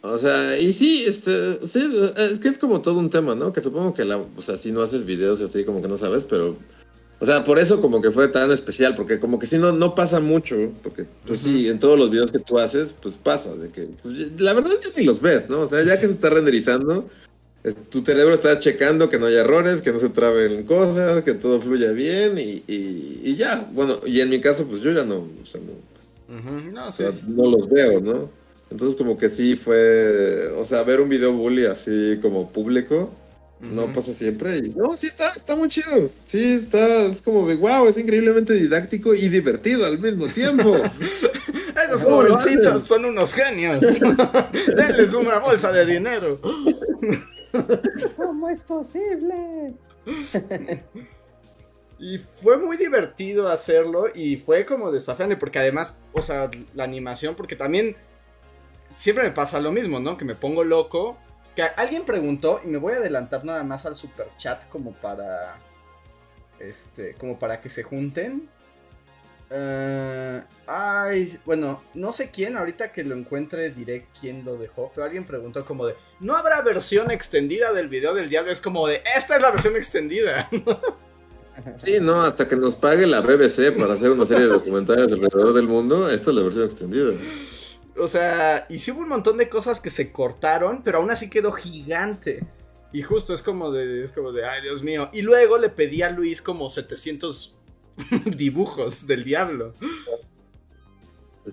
O sea, y sí, este, sí, es que es como todo un tema, ¿no? Que supongo que la, o sea, si no haces videos y así, como que no sabes, pero, o sea, por eso como que fue tan especial, porque como que si no, no pasa mucho, porque, pues sí, en todos los videos que tú haces, pues pasa, de que, pues, la verdad ya ni los ves, ¿no? O sea, ya que se está renderizando, tu cerebro está checando que no haya errores, que no se traben cosas, que todo fluya bien y, y, ya, bueno, y en mi caso, pues yo ya no, o sea, no, no, no los veo, ¿no? Entonces como que sí fue, o sea, ver un video bully así como público, no pasa siempre. Y, no, sí está, está muy chido. Sí, está, es como de wow, es increíblemente didáctico y divertido al mismo tiempo. <laughs> Esos jovencitos son unos genios. <laughs> Denles una bolsa de dinero. ¿Cómo es posible? Y fue muy divertido hacerlo y fue como desafiante porque además, o sea, la animación, porque también siempre me pasa lo mismo, ¿no? Que me pongo loco. Que alguien preguntó, y me voy a adelantar nada más al super chat como para. Este, como para que se junten. Eh, ay, bueno, no sé quién, ahorita que lo encuentre diré quién lo dejó, pero alguien preguntó como de, ¿no habrá versión extendida del video del diablo? Es como de, esta es la versión extendida. <laughs> Sí, no, hasta que nos pague la BBC para hacer una serie de documentales alrededor del mundo, esta es la versión extendida. O sea, y sí hubo un montón de cosas que se cortaron, pero aún así quedó gigante. Y justo es como de, es como de, ay Dios mío. Y luego le pedí a Luis como 700 <laughs> dibujos del diablo.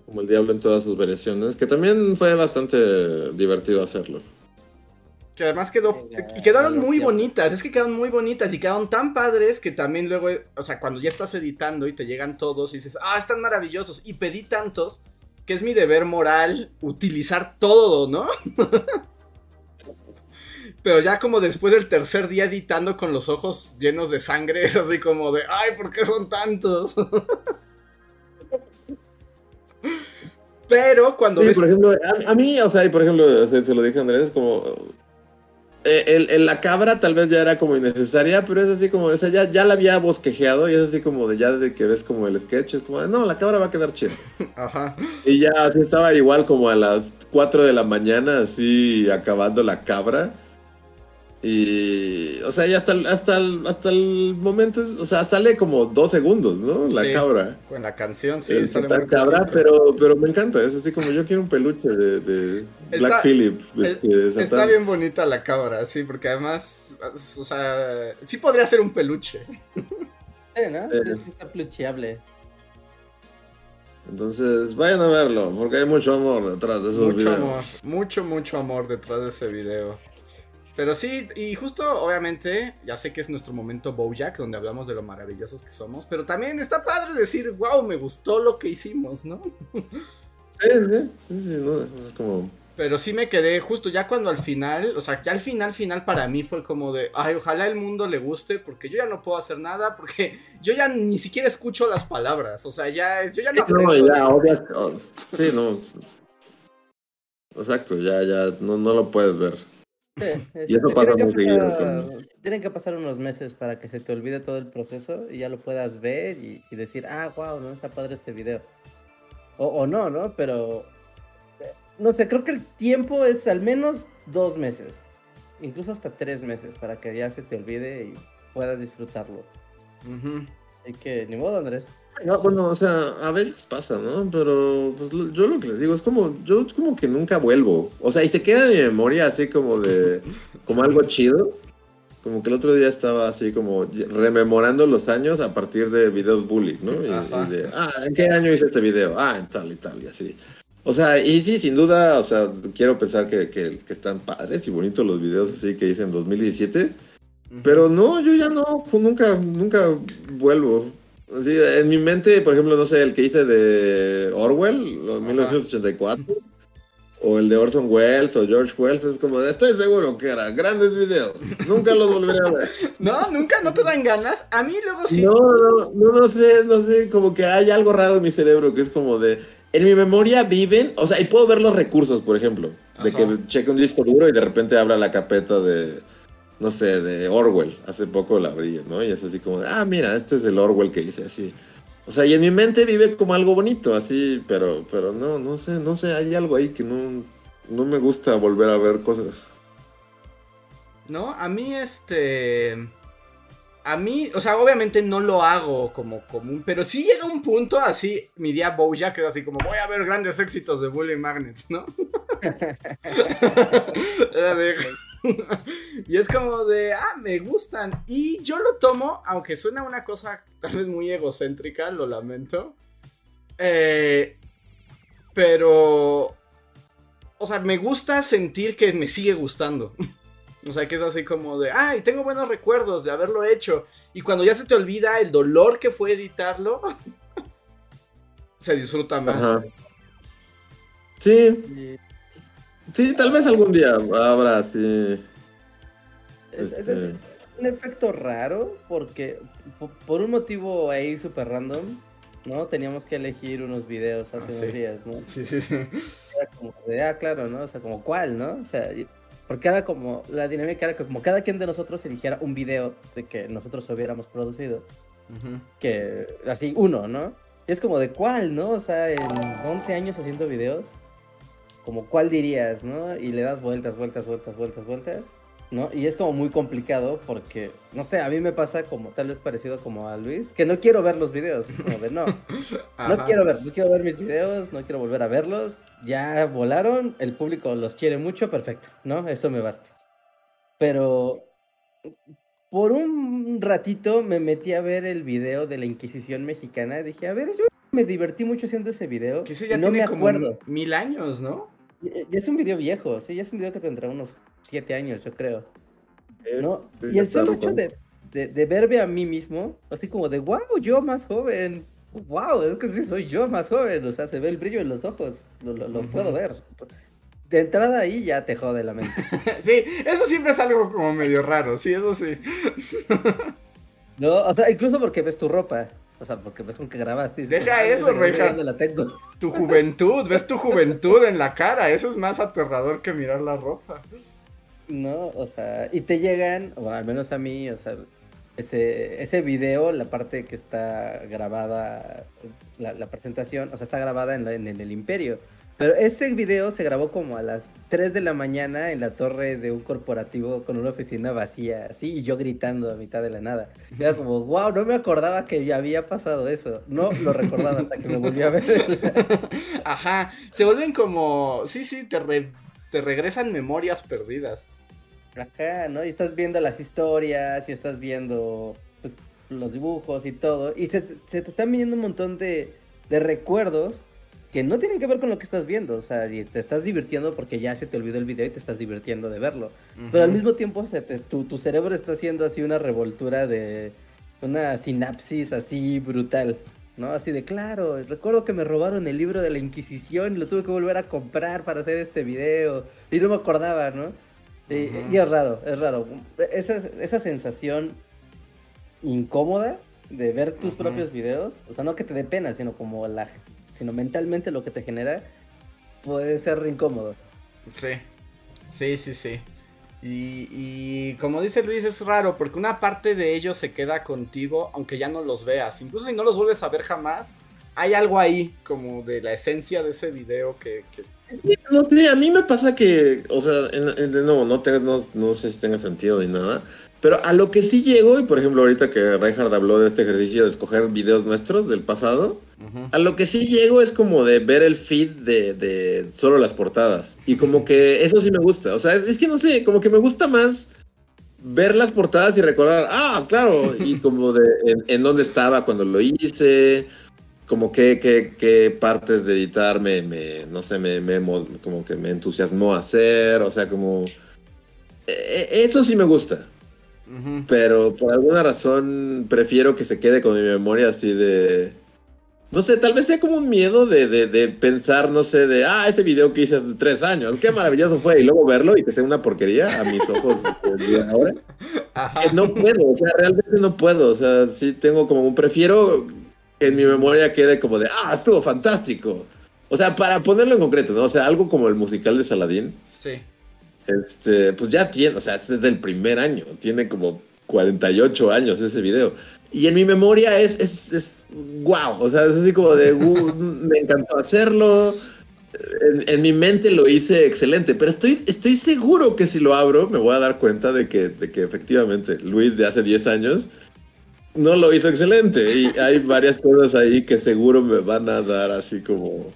Como el diablo en todas sus variaciones, que también fue bastante divertido hacerlo. Que además quedó. Y quedaron muy bonitas. Es que quedaron muy bonitas y quedaron tan padres que también luego. O sea, cuando ya estás editando y te llegan todos y dices, ah, están maravillosos. Y pedí tantos que es mi deber moral utilizar todo, ¿no? Pero ya como después del tercer día editando con los ojos llenos de sangre, es así como de, ay, ¿por qué son tantos? Pero cuando ves... Por ejemplo, a, mí, o sea, por ejemplo, se, se lo dije a Andrés, es como, eh, el, la cabra tal vez ya era como innecesaria, pero es así como, o sea, ya, ya la había bosquejeado y es así como de ya de que ves como el sketch, es como, no, la cabra va a quedar chida. <laughs> Ajá. Y ya así estaba igual como a las 4 de la mañana, así acabando la cabra. Y, o sea, ya hasta el, hasta hasta el momento, o sea, sale como dos segundos, ¿no? La cabra. Con la canción, sí. Es cabra, pero, pero me encanta, es así como yo quiero un peluche de, de Black Phillip. está bien bonita la cabra, sí, porque además, o sea, sí podría ser un peluche. Sí, ¿no? Sí, está pelucheable. Entonces, vayan a verlo, porque hay mucho amor detrás de esos mucho Amor, mucho, mucho amor detrás de ese video. Pero sí, y justo, obviamente, ya sé que es nuestro momento Bojack, donde hablamos de lo maravillosos que somos, pero también está padre decir, wow, me gustó lo que hicimos, ¿no? Sí, sí, sí, sí, no, es como... Pero sí me quedé justo ya cuando al final, o sea, ya al final, final para mí fue como de, ay, ojalá el mundo le guste, porque yo ya no puedo hacer nada, porque yo ya ni siquiera escucho las palabras, o sea, ya es, yo ya no... No, ya, obvias, sí, no. Exacto, ya, ya, no, no lo puedes ver. Y eso pasa muy seguido. Tienen que pasar unos meses para que se te olvide todo el proceso y ya lo puedas ver y, decir, ah, wow, no está padre este video. O, no, ¿no? Pero, eh, no sé, creo que el tiempo es al menos dos meses, incluso hasta tres meses para que ya se te olvide y puedas disfrutarlo. Así que, ni modo, Andrés. No, bueno, o sea, a veces pasa, ¿no? Pero pues yo lo que les digo es como, yo es como que nunca vuelvo. O sea, y se queda en mi memoria así como de, como algo chido. Como que el otro día estaba así como rememorando los años a partir de videos bully, ¿no? Y, de, ah, ¿en qué año hice este video? Ah, en tal y tal, y así. O sea, y sí, sin duda, o sea, quiero pensar que, que, que están padres y bonitos los videos así que hice en 2017. Pero no, yo ya no, nunca, nunca vuelvo. Sí, en mi mente, por ejemplo, no sé, el que hice de Orwell, los 1984, o el de Orson Welles o George Wells, es como, estoy seguro que eran grandes videos, nunca los volveré a ver. <laughs> no, nunca, no te dan ganas. A mí luego sí. No, no, no, no sé, no sé, como que hay algo raro en mi cerebro que es como de, en mi memoria viven, o sea, y puedo ver los recursos, por ejemplo, de que cheque un disco duro y de repente abra la carpeta de no sé, de Orwell. Hace poco la abrí, ¿no? Y es así como, de, ah, mira, este es el Orwell que hice así. O sea, y en mi mente vive como algo bonito, así, pero, pero no, no sé, no sé, hay algo ahí que no, no me gusta volver a ver cosas. No, a mí este... A mí, o sea, obviamente no lo hago como común, pero sí llega un punto así, mi día Bojack es así como, voy a ver grandes éxitos de Bully Magnets, ¿no? <laughs> <laughs> <laughs> y es como de, ah, me gustan. Y yo lo tomo, aunque suena una cosa tal vez muy egocéntrica, lo lamento. Eh, pero, o sea, me gusta sentir que me sigue gustando. <laughs> O sea, que es así como de, ay, tengo buenos recuerdos de haberlo hecho. Y cuando ya se te olvida el dolor que fue editarlo, <laughs> se disfruta más. Sí. Sí, tal vez algún día habrá, sí. Es, este un efecto raro porque por un motivo ahí súper random, ¿no? Teníamos que elegir unos videos hace ah, unos días, ¿no? Sí, sí, sí. Era como de, ah, claro, ¿no? O sea, como cuál, ¿no? O sea, porque era como, la dinámica era que como cada quien de nosotros eligiera un video de que nosotros hubiéramos producido. Que, así, uno, ¿no? Y es como de cuál, ¿no? O sea, en 11 años haciendo videos, como cuál dirías, ¿no? Y le das vueltas, vueltas, vueltas, vueltas, vueltas. ¿no? Y es como muy complicado porque, no sé, a mí me pasa como tal vez parecido como a Luis, que no quiero ver los videos, como de no, <laughs> no quiero ver, no quiero ver mis videos, no quiero volver a verlos, ya volaron, el público los quiere mucho, perfecto, ¿no? Eso me basta. Pero por un ratito me metí a ver el video de la Inquisición mexicana, y dije, a ver, yo me divertí mucho haciendo ese video. Que ese ya no tiene me acuerdo. como mil años, ¿no? Ya es un video viejo, sí, ya es un video que tendrá unos siete años, yo creo. ¿No? Y el solo hecho de, de, verme a mí mismo, así como de, wow, yo más joven. Wow, es que sí soy yo más joven. O sea, se ve el brillo en los ojos. Lo, lo, puedo ver. De entrada ahí ya te jode la mente. <laughs> sí, eso siempre es algo como medio raro, sí, eso sí. no, o sea, incluso porque ves tu ropa. O sea, porque ves con que grabaste. Deja eso, Reja. la tengo? <laughs> Tu juventud, ves tu juventud en la cara. Eso es más aterrador que mirar la ropa. No, o sea, y te llegan, o al menos a mí, o sea, ese, ese video, la parte que está grabada, la, presentación, o sea, está grabada en, en, el Imperio. Pero ese video se grabó como a las 3 de la mañana en la torre de un corporativo con una oficina vacía, así, y yo gritando a mitad de la nada. Era como, wow, no me acordaba que ya había pasado eso. No lo <laughs> recordaba hasta que me volví a ver. <laughs> Ajá, se vuelven como, sí, sí, te, te regresan memorias perdidas. Ajá, ¿no? Y estás viendo las historias y estás viendo pues, los dibujos y todo. Y se, te están viniendo un montón de, de recuerdos que no tienen que ver con lo que estás viendo, o sea, y te estás divirtiendo porque ya se te olvidó el video y te estás divirtiendo de verlo. Pero al mismo tiempo se tu, tu, cerebro está haciendo así una revoltura de una sinapsis así brutal, ¿no? Así de claro, recuerdo que me robaron el libro de la Inquisición y lo tuve que volver a comprar para hacer este video y no me acordaba, ¿no? Y, es raro, es raro. Esa, esa sensación incómoda de ver tus propios videos, o sea, no que te dé pena, sino como la sino mentalmente lo que te genera, puede ser incómodo. Sí, sí, sí, sí. Y, como dice Luis, es raro porque una parte de ellos se queda contigo aunque ya no los veas. Incluso si no los vuelves a ver jamás, hay algo ahí como de la esencia de ese video que... No sé, a mí me pasa que, o sea, de nuevo, no, no, no sé si tenga sentido ni nada, pero a lo que sí llego, y por ejemplo ahorita que Reinhardt habló de este ejercicio de escoger videos nuestros del pasado, a lo que sí llego es como de ver el feed de, solo las portadas. Y como que eso sí me gusta. O sea, es que no sé, como que me gusta más ver las portadas y recordar, ah, claro, y <laughs> como de en, dónde estaba cuando lo hice, como que, qué partes de editar me, no sé, me, me, como que me entusiasmó hacer, o sea, como... E, e, eso sí me gusta. Pero por alguna razón prefiero que se quede con mi memoria así de... No sé, tal vez sea como un miedo de, de, pensar, no sé, de, ah, ese video que hice hace tres años, qué maravilloso fue, y luego verlo y que sea una porquería a mis ojos ahora. <laughs> no puedo, o sea, realmente no puedo, o sea, sí tengo como un, prefiero que en mi memoria quede como de, ah, estuvo fantástico. O sea, para ponerlo en concreto, ¿no? O sea, algo como el musical de Saladín. Sí. Este, pues ya tiene, o sea, es del primer año, tiene como 48 años ese video. Y en mi memoria es, es, wow, o sea, es así como de, uh, me encantó hacerlo, en, mi mente lo hice excelente, pero estoy, estoy seguro que si lo abro me voy a dar cuenta de que, de que efectivamente Luis de hace 10 años no lo hizo excelente y hay varias cosas ahí que seguro me van a dar así como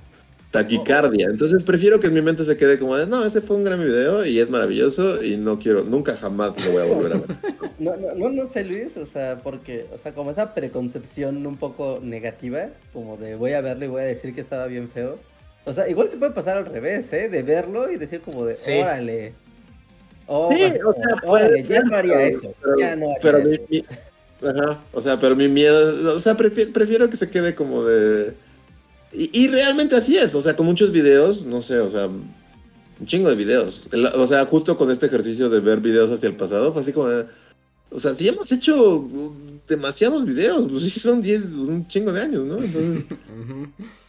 taquicardia. Entonces prefiero que en mi mente se quede como de, no, ese fue un gran video y es maravilloso y no quiero, nunca jamás lo voy a volver a ver. <laughs> No, no, no, no sé Luis, o sea, porque, o sea, como esa preconcepción un poco negativa, como de voy a verlo y voy a decir que estaba bien feo. O sea, igual te puede pasar al revés, ¿eh? De verlo y decir como de, órale. Oh, sí, o sea, órale, ya no haría eso. Pero, ya no haría pero Mi, ajá, o sea, pero mi miedo, o sea, prefiero, que se quede como de... Y, y, realmente así es, o sea, con muchos videos, no sé, o sea, un chingo de videos. O sea, justo con este ejercicio de ver videos hacia el pasado, fue así como. O sea, si hemos hecho demasiados videos, pues sí son 10, un chingo de años, ¿no? Entonces... <laughs>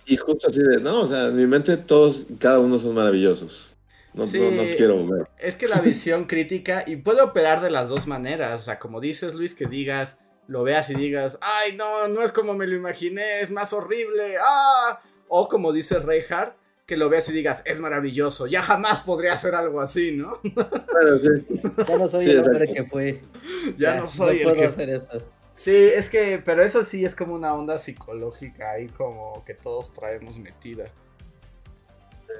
Y justo así de, no, o sea, en mi mente todos, cada uno son maravillosos. No, no, quiero ver. Es que la visión crítica, y puede operar de las dos maneras, o sea, como dices Luis, que digas, lo veas y digas, ay, no, no es como me lo imaginé, es más horrible, ah, o como dice Reinhardt, que lo veas y digas, es maravilloso, ya jamás podría hacer algo así, ¿no? Claro, sí. Ya no soy el hombre que fue. Ya, no soy no el puedo hacer eso. Sí, es que, pero eso sí es como una onda psicológica ahí como que todos traemos metida. Sí,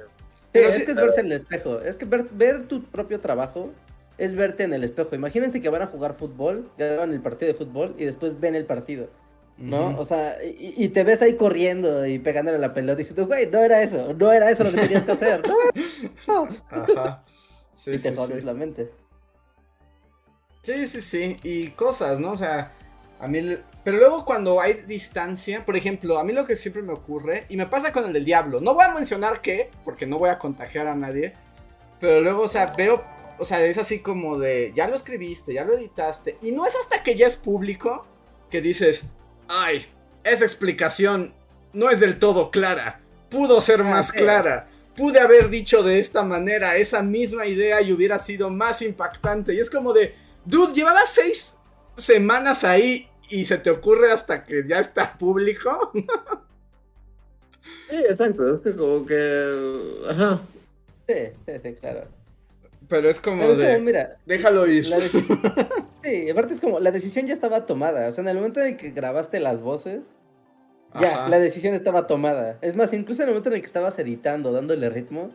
es que es verse en el espejo, es que ver, tu propio trabajo es verte en el espejo. Imagínense que van a jugar fútbol, graban el partido de fútbol y después ven el partido. ¿No? O sea, y, te ves ahí corriendo y pegándole la pelota diciendo, güey, no era eso, no era eso lo que tenías que hacer. No, <laughs> Ajá. Sí, y te jodes la mente. Sí, sí, sí. Y cosas, ¿no? O sea, a mí, pero luego cuando hay distancia, por ejemplo, a mí lo que siempre me ocurre, y me pasa con el del diablo, no voy a mencionar qué, porque no voy a contagiar a nadie, pero luego, o sea, veo, o sea, es así como de, ya lo escribiste, ya lo editaste, y no es hasta que ya es público que dices, ay, esa explicación no es del todo clara, pudo ser más clara. Pude haber dicho de esta manera esa misma idea y hubiera sido más impactante. Y es como de, dude, llevaba seis semanas ahí y se te ocurre hasta que ya está público. <laughs> sí, exacto. Es que como que. Ajá. Sí, sí, sí, claro. Pero es como de. mira, déjalo ir. <laughs> sí, aparte es como, la decisión ya estaba tomada. O sea, en el momento en el que grabaste las voces, ya, la decisión estaba tomada. Es más, incluso en el momento en el que estabas editando, dándole ritmo,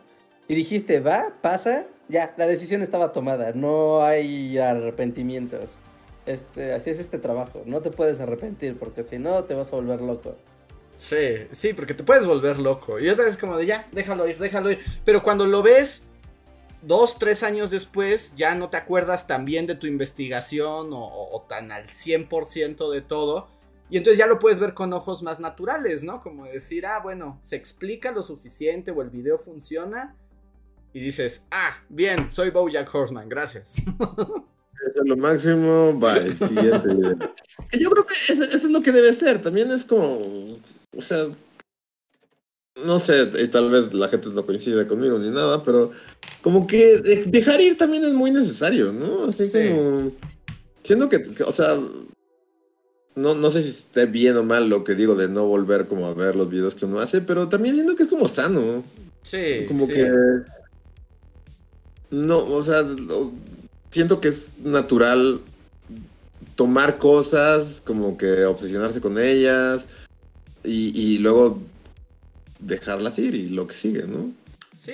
y dijiste, va, pasa, ya, la decisión estaba tomada. No hay arrepentimientos este, así es este trabajo. No te puedes arrepentir porque si no te vas a volver loco. Sí, sí, porque te puedes volver loco. Y otra vez como de ya, déjalo ir, déjalo ir. Pero cuando lo ves dos, tres años después, ya no te acuerdas tan bien de tu investigación o, tan al 100% de todo. Y entonces ya lo puedes ver con ojos más naturales, ¿no? Como decir, ah, bueno, se explica lo suficiente o el video funciona. Y dices, ah, bien, soy Bojack Horseman, gracias. <laughs> Eso es lo máximo. Bye, siguiente video. <laughs> Yo creo que eso, es lo que debe ser. También es como. O sea. No sé, y tal vez la gente no coincide conmigo ni nada, pero como que dejar ir también es muy necesario, ¿no? Así como. Siendo que, o sea, no, no sé si esté bien o mal lo que digo de no volver como a ver los videos que uno hace, pero también siento que es como sano. Sí. Como que. No, o sea, siento que es natural tomar cosas, como que obsesionarse con ellas y, luego dejarlas ir y lo que sigue, ¿no? Sí,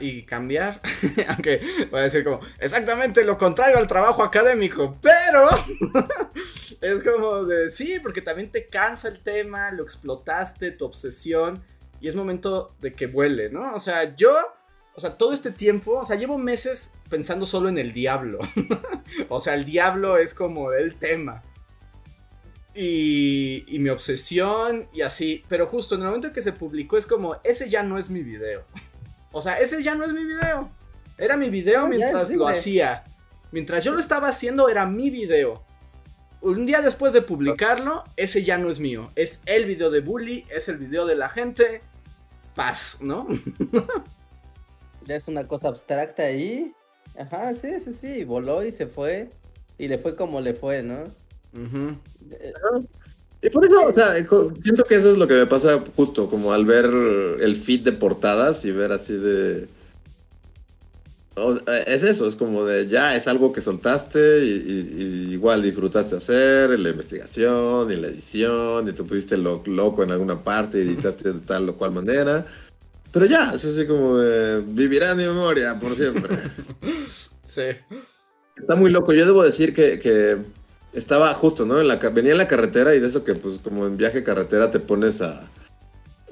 y, cambiar, <laughs> aunque voy a decir como exactamente lo contrario al trabajo académico, pero <laughs> es como de sí, porque también te cansa el tema, lo explotaste, tu obsesión, y es momento de que vuele, ¿no? O sea, yo o sea, todo este tiempo, o sea, llevo meses pensando solo en el diablo. <laughs> o sea, el diablo es como el tema. Y, y, mi obsesión y así. Pero justo en el momento en que se publicó es como, ese ya no es mi video. o sea, ese ya no es mi video. Era mi video mientras lo hacía. Mientras yo lo estaba haciendo era mi video. Un día después de publicarlo, ese ya no es mío. Es el video de Bully, es el video de la gente. Paz, ¿no? <laughs> ya es una cosa abstracta ahí. Ajá, sí, sí, sí, voló y se fue. Y le fue como le fue, ¿no? Y por eso, o sea, siento que eso es lo que me pasa justo, como al ver el feed de portadas y ver así de... es eso, es como de ya es algo que soltaste y, igual disfrutaste hacer, la investigación y la edición y te pusiste loco en alguna parte y editaste de tal o cual manera. Pero ya, es así como de vivirá en mi memoria por siempre. <laughs> sí. Está muy loco. Yo debo decir que, estaba justo, ¿no? En la, venía en la carretera y de eso que, pues, como en viaje carretera te pones a.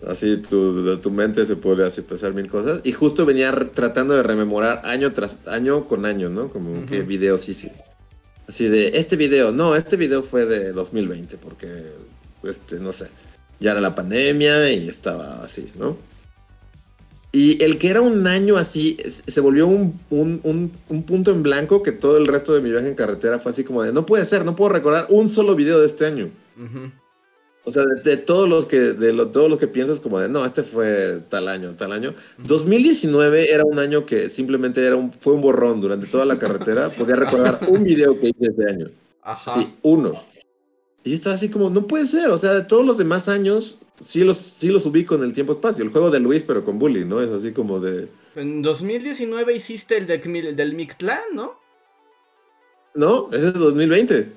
Así tu, tu mente se puede así pensar mil cosas. Y justo venía tratando de rememorar año tras año con año, ¿no? Como qué videos hice. Así de, este video, no, este video fue de 2020, porque, este, no sé, ya era la pandemia y estaba así, ¿no? Y el que era un año así, se volvió un, punto en blanco que todo el resto de mi viaje en carretera fue así como de, no puede ser, no puedo recordar un solo video de este año. O sea, de, todos los que, de todos los que piensas como de, no, este fue tal año, tal año. 2019 era un año que simplemente era un, fue un borrón durante toda la carretera. <laughs> Podía recordar un video que hice ese año. Ajá. Sí, uno. Y yo estaba así como, no puede ser, o sea, de todos los demás años, sí los, sí los ubico en el tiempo-espacio. El juego de Luis, pero con Bully, ¿no? Es así como de... En 2019 hiciste el de, del Mictlán, ¿no? No, ese es 2020.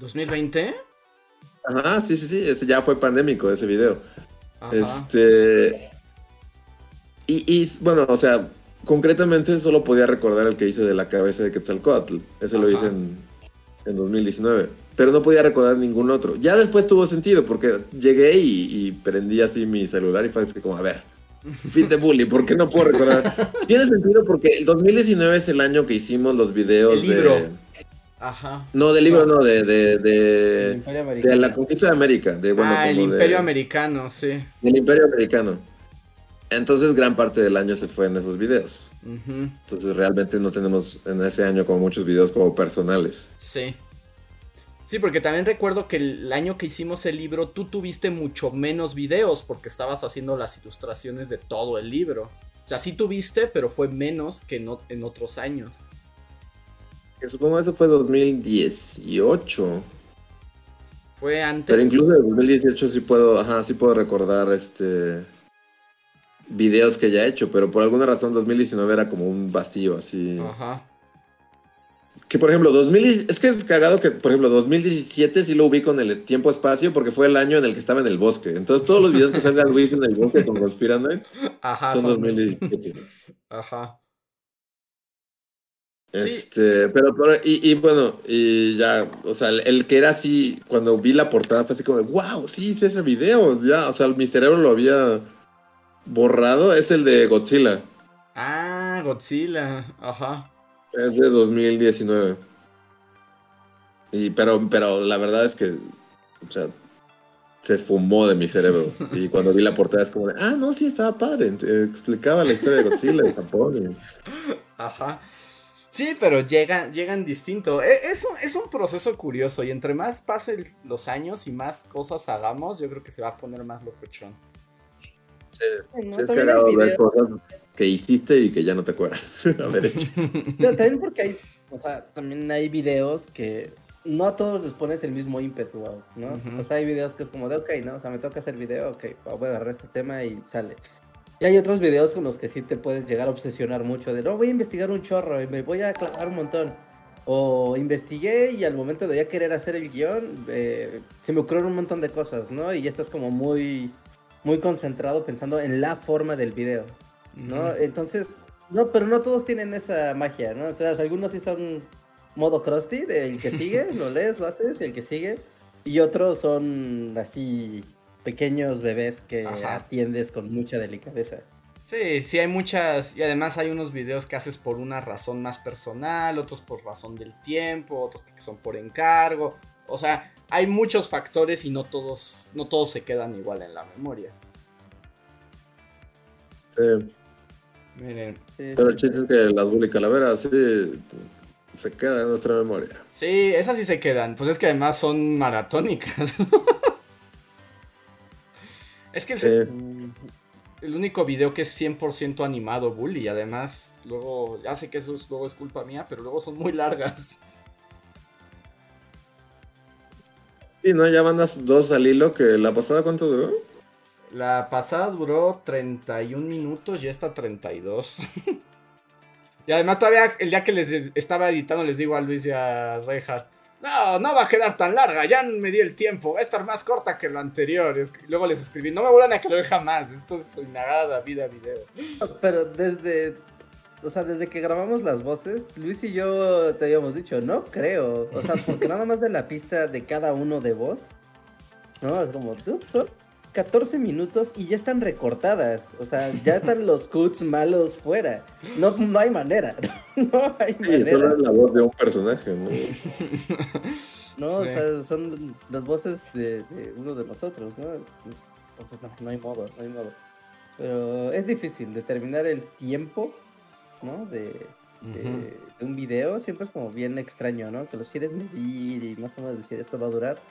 ¿2020? Ajá, sí, sí, sí, ese ya fue pandémico, ese video. Este... Y, y, bueno, o sea, concretamente solo podía recordar el que hice de la cabeza de Quetzalcoatl. Ese lo hice en, en 2019 pero no podía recordar ningún otro. Ya después tuvo sentido porque llegué y, prendí así mi celular y fue así como, a ver, Fit de bully, ¿por qué no puedo recordar? <laughs> Tiene sentido porque el 2019 es el año que hicimos los videos de... Ajá. No, del libro no, de, de, de, la conquista de América. De, bueno, ah, el Imperio Americano, sí. El Imperio Americano. Entonces gran parte del año se fue en esos videos. Entonces realmente no tenemos en ese año como muchos videos como personales. Sí. Sí, porque también recuerdo que el año que hicimos el libro tú tuviste mucho menos videos porque estabas haciendo las ilustraciones de todo el libro. O sea, sí tuviste, pero fue menos que en, otros años. Que supongo que eso fue 2018. Fue antes. Pero incluso en 2018 sí puedo, ajá, sí puedo recordar este videos que ya he hecho, pero por alguna razón 2019 era como un vacío así. Ajá. Que por ejemplo, 2000, es que es cagado que, por ejemplo, 2017 sí lo ubico en el tiempo-espacio porque fue el año en el que estaba en el bosque. Entonces, todos los videos que salga Luis en el bosque con Conspiranoid <laughs> Ajá, son, 2017. <laughs> Ajá. Este, pero, y, y, bueno, y ya, o sea, el, que era así, cuando vi la portada fue así como de, wow, sí hice ese video, ya, o sea, mi cerebro lo había borrado, es el de Godzilla. Ah, Godzilla, ajá. Es de 2019. Y, pero, pero la verdad es que, o sea, se esfumó de mi cerebro. <laughs> Y cuando vi la portada es como de, ah, no, sí, estaba padre. Explicaba la historia de Godzilla de Japón. Ajá. Sí, pero llegan, llegan distinto. E, es, un, es un proceso curioso y entre más pasen los años y más cosas hagamos, yo creo que se va a poner más locochón. Sí, sí es ver cosas que hiciste y que ya no te acuerdas <laughs> haber hecho. también porque hay, o sea, también hay videos que no a todos les pones el mismo ímpetu, ¿no? O sea, hay videos que es como de, ok, ¿no? O sea, me toca hacer video, ok, voy a agarrar este tema y sale. Y hay otros videos con los que sí te puedes llegar a obsesionar mucho, de, no, voy a investigar un chorro y me voy a clavar un montón. O investigué y al momento de ya querer hacer el guion, eh, se me ocurrieron un montón de cosas, ¿no? Y ya estás como muy, muy concentrado pensando en la forma del video. ¿No? Entonces, no, pero no todos tienen esa magia, ¿no? O sea, algunos sí son modo crusty, del que <laughs> sigue, lo lees, lo haces, y el que sigue. Y otros son así pequeños bebés que atiendes con mucha delicadeza. Sí, sí hay muchas, y además hay unos videos que haces por una razón más personal, otros por razón del tiempo, otros que son por encargo. O sea, hay muchos factores y no todos, no todos se quedan igual en la memoria. Sí. Miren. Pero el chiste es que las Bully Calaveras sí se quedan en nuestra memoria. Sí, esas sí se quedan. Pues es que además son maratónicas. <laughs> es que el, el, único video que es 100% animado Bully. Además, luego, ya sé que eso es, luego es culpa mía, pero luego son muy largas. Sí, no, ya van las dos al hilo, que la pasada cuánto duró? La pasada duró 31 minutos y esta 32. <laughs> y además todavía el día que les estaba editando les digo a Luis y a Reinhardt, no, no va a quedar tan larga, ya me di el tiempo, va a estar más corta que lo anterior. luego les escribí, no me vuelvan a creer jamás, esto es nada vida video. Pero desde, o sea, desde que grabamos las voces, Luis y yo te habíamos dicho, no creo, o sea, porque nada más de la pista de cada uno de voz, ¿no? Es como, tú, son 14 minutos y ya están recortadas. O sea, ya están <laughs> los cuts malos fuera. No, no hay manera. <laughs> No hay manera. Solo es la voz de un personaje, ¿no? <laughs> no, o sea, son las voces de, uno de nosotros, ¿no? Entonces no, hay modo, no hay modo. Pero es difícil determinar el tiempo, ¿no? De, de, un video. Siempre es como bien extraño, ¿no? Que los quieres medir y más o menos decir esto va a durar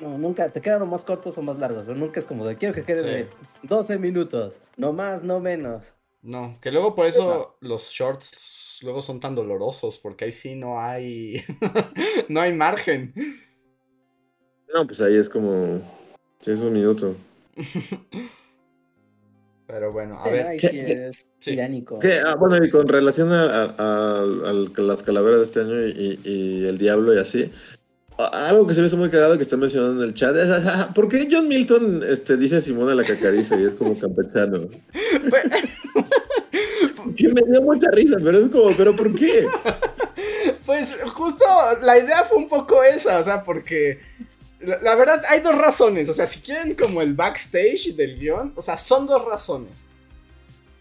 no, nunca, te quedan más cortos o más largos, pero nunca es como de quiero que quede de 12 minutos, no más, no menos. No, que luego por eso los shorts luego son tan dolorosos, porque ahí sí no hay, <laughs> no hay margen. No, pues ahí es como, si es un minuto. <laughs> Pero bueno, a ver. sí es tiránico. Ah, bueno, y con relación a, las calaveras de este año y, el diablo y así, algo que se me hace muy cagado que está mencionando en el chat es, ¿por qué John Milton este, dice Simona la cacariza y es como campechano? <laughs> que me dio mucha risa, pero es como, ¿pero por qué? Pues justo la idea fue un poco esa, o sea, porque la, verdad hay dos razones, o sea, si quieren como el backstage del guion, o sea, son dos razones.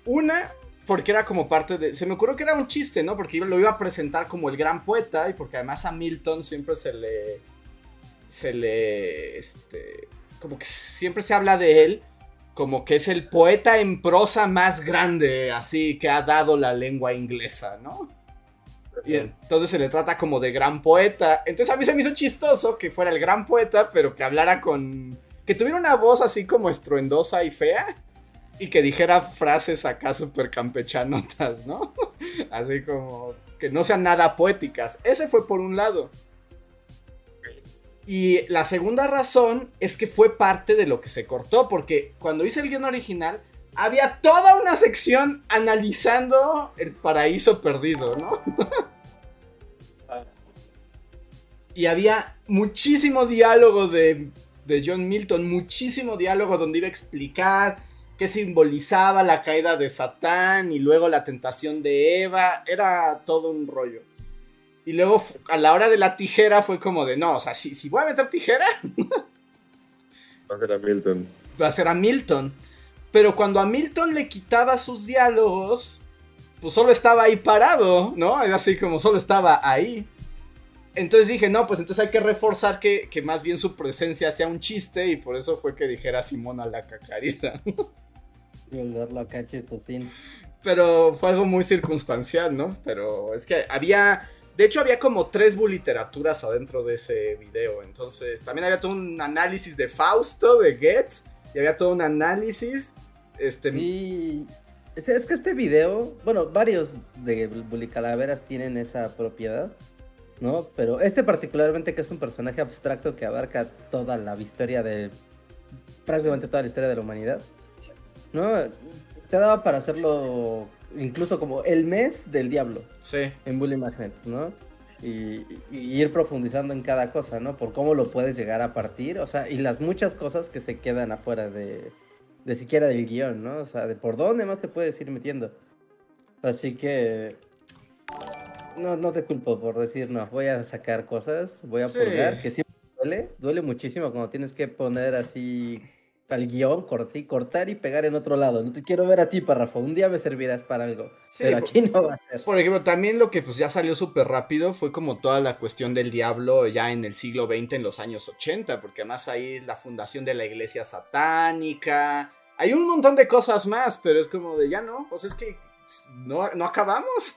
Una, porque era como parte de... Se me ocurrió que era un chiste, ¿no? Porque lo iba a presentar como el gran poeta y porque además a Milton siempre se le... Se le... Este... Como que siempre se habla de él como que es el poeta en prosa más grande, así que ha dado la lengua inglesa, ¿no? Y entonces se le trata como de gran poeta. Entonces a mí se me hizo chistoso que fuera el gran poeta, pero que hablara con... que tuviera una voz así como estruendosa y fea y que dijera frases acá súper campechanotas, ¿no? <laughs> Así como que no sean nada poéticas. Ese fue por un lado. Y la segunda razón es que fue parte de lo que se cortó, porque cuando hice el guion original, había toda una sección analizando el paraíso perdido, ¿no? <laughs> y había muchísimo diálogo de, de John Milton, muchísimo diálogo donde iba a explicar que simbolizaba la caída de Satán y luego la tentación de Eva. Era todo un rollo. Y luego a la hora de la tijera fue como de, no, o sea, si, si voy a meter tijera... <laughs> Va a ser a Milton. Va a ser a Milton. Pero cuando a Milton le quitaba sus diálogos, pues solo estaba ahí parado, ¿no? Era así como solo estaba ahí. Entonces dije, no, pues entonces hay que reforzar que, que más bien su presencia sea un chiste y por eso fue que dijera Simona la <laughs> cacarista. Pero fue algo muy circunstancial, ¿no? Pero es que había. De hecho, había como tres buliteraturas adentro de ese video. Entonces, también había todo un análisis de Fausto, de Get. Y había todo un análisis. Este... Sí. Es, que este video, bueno, varios de Bulicalaveras tienen esa propiedad, ¿no? Pero este particularmente que es un personaje abstracto que abarca toda la historia de... prácticamente toda la historia de la humanidad. ¿No? Te daba para hacerlo incluso como el mes del diablo. Sí. En Bully Magnets, ¿no? Y, ir profundizando en cada cosa, ¿no? Por cómo lo puedes llegar a partir, o sea, y las muchas cosas que se quedan afuera de, de siquiera del guion, ¿no? O sea, de por dónde más te puedes ir metiendo. Así que no, no te culpo por decir, no, voy a sacar cosas, voy a purgar, que siempre duele, duele muchísimo cuando tienes que poner así al guion, cortar y pegar en otro lado. No te quiero ver a ti, párrafo. Un día me servirás para algo. pero aquí no va a ser. Por ejemplo, también lo que pues ya salió súper rápido fue como toda la cuestión del diablo ya en el siglo XX, en los años 80, porque además ahí la fundación de la iglesia satánica. Hay un montón de cosas más, pero es como de ya no, pues es que no, no acabamos.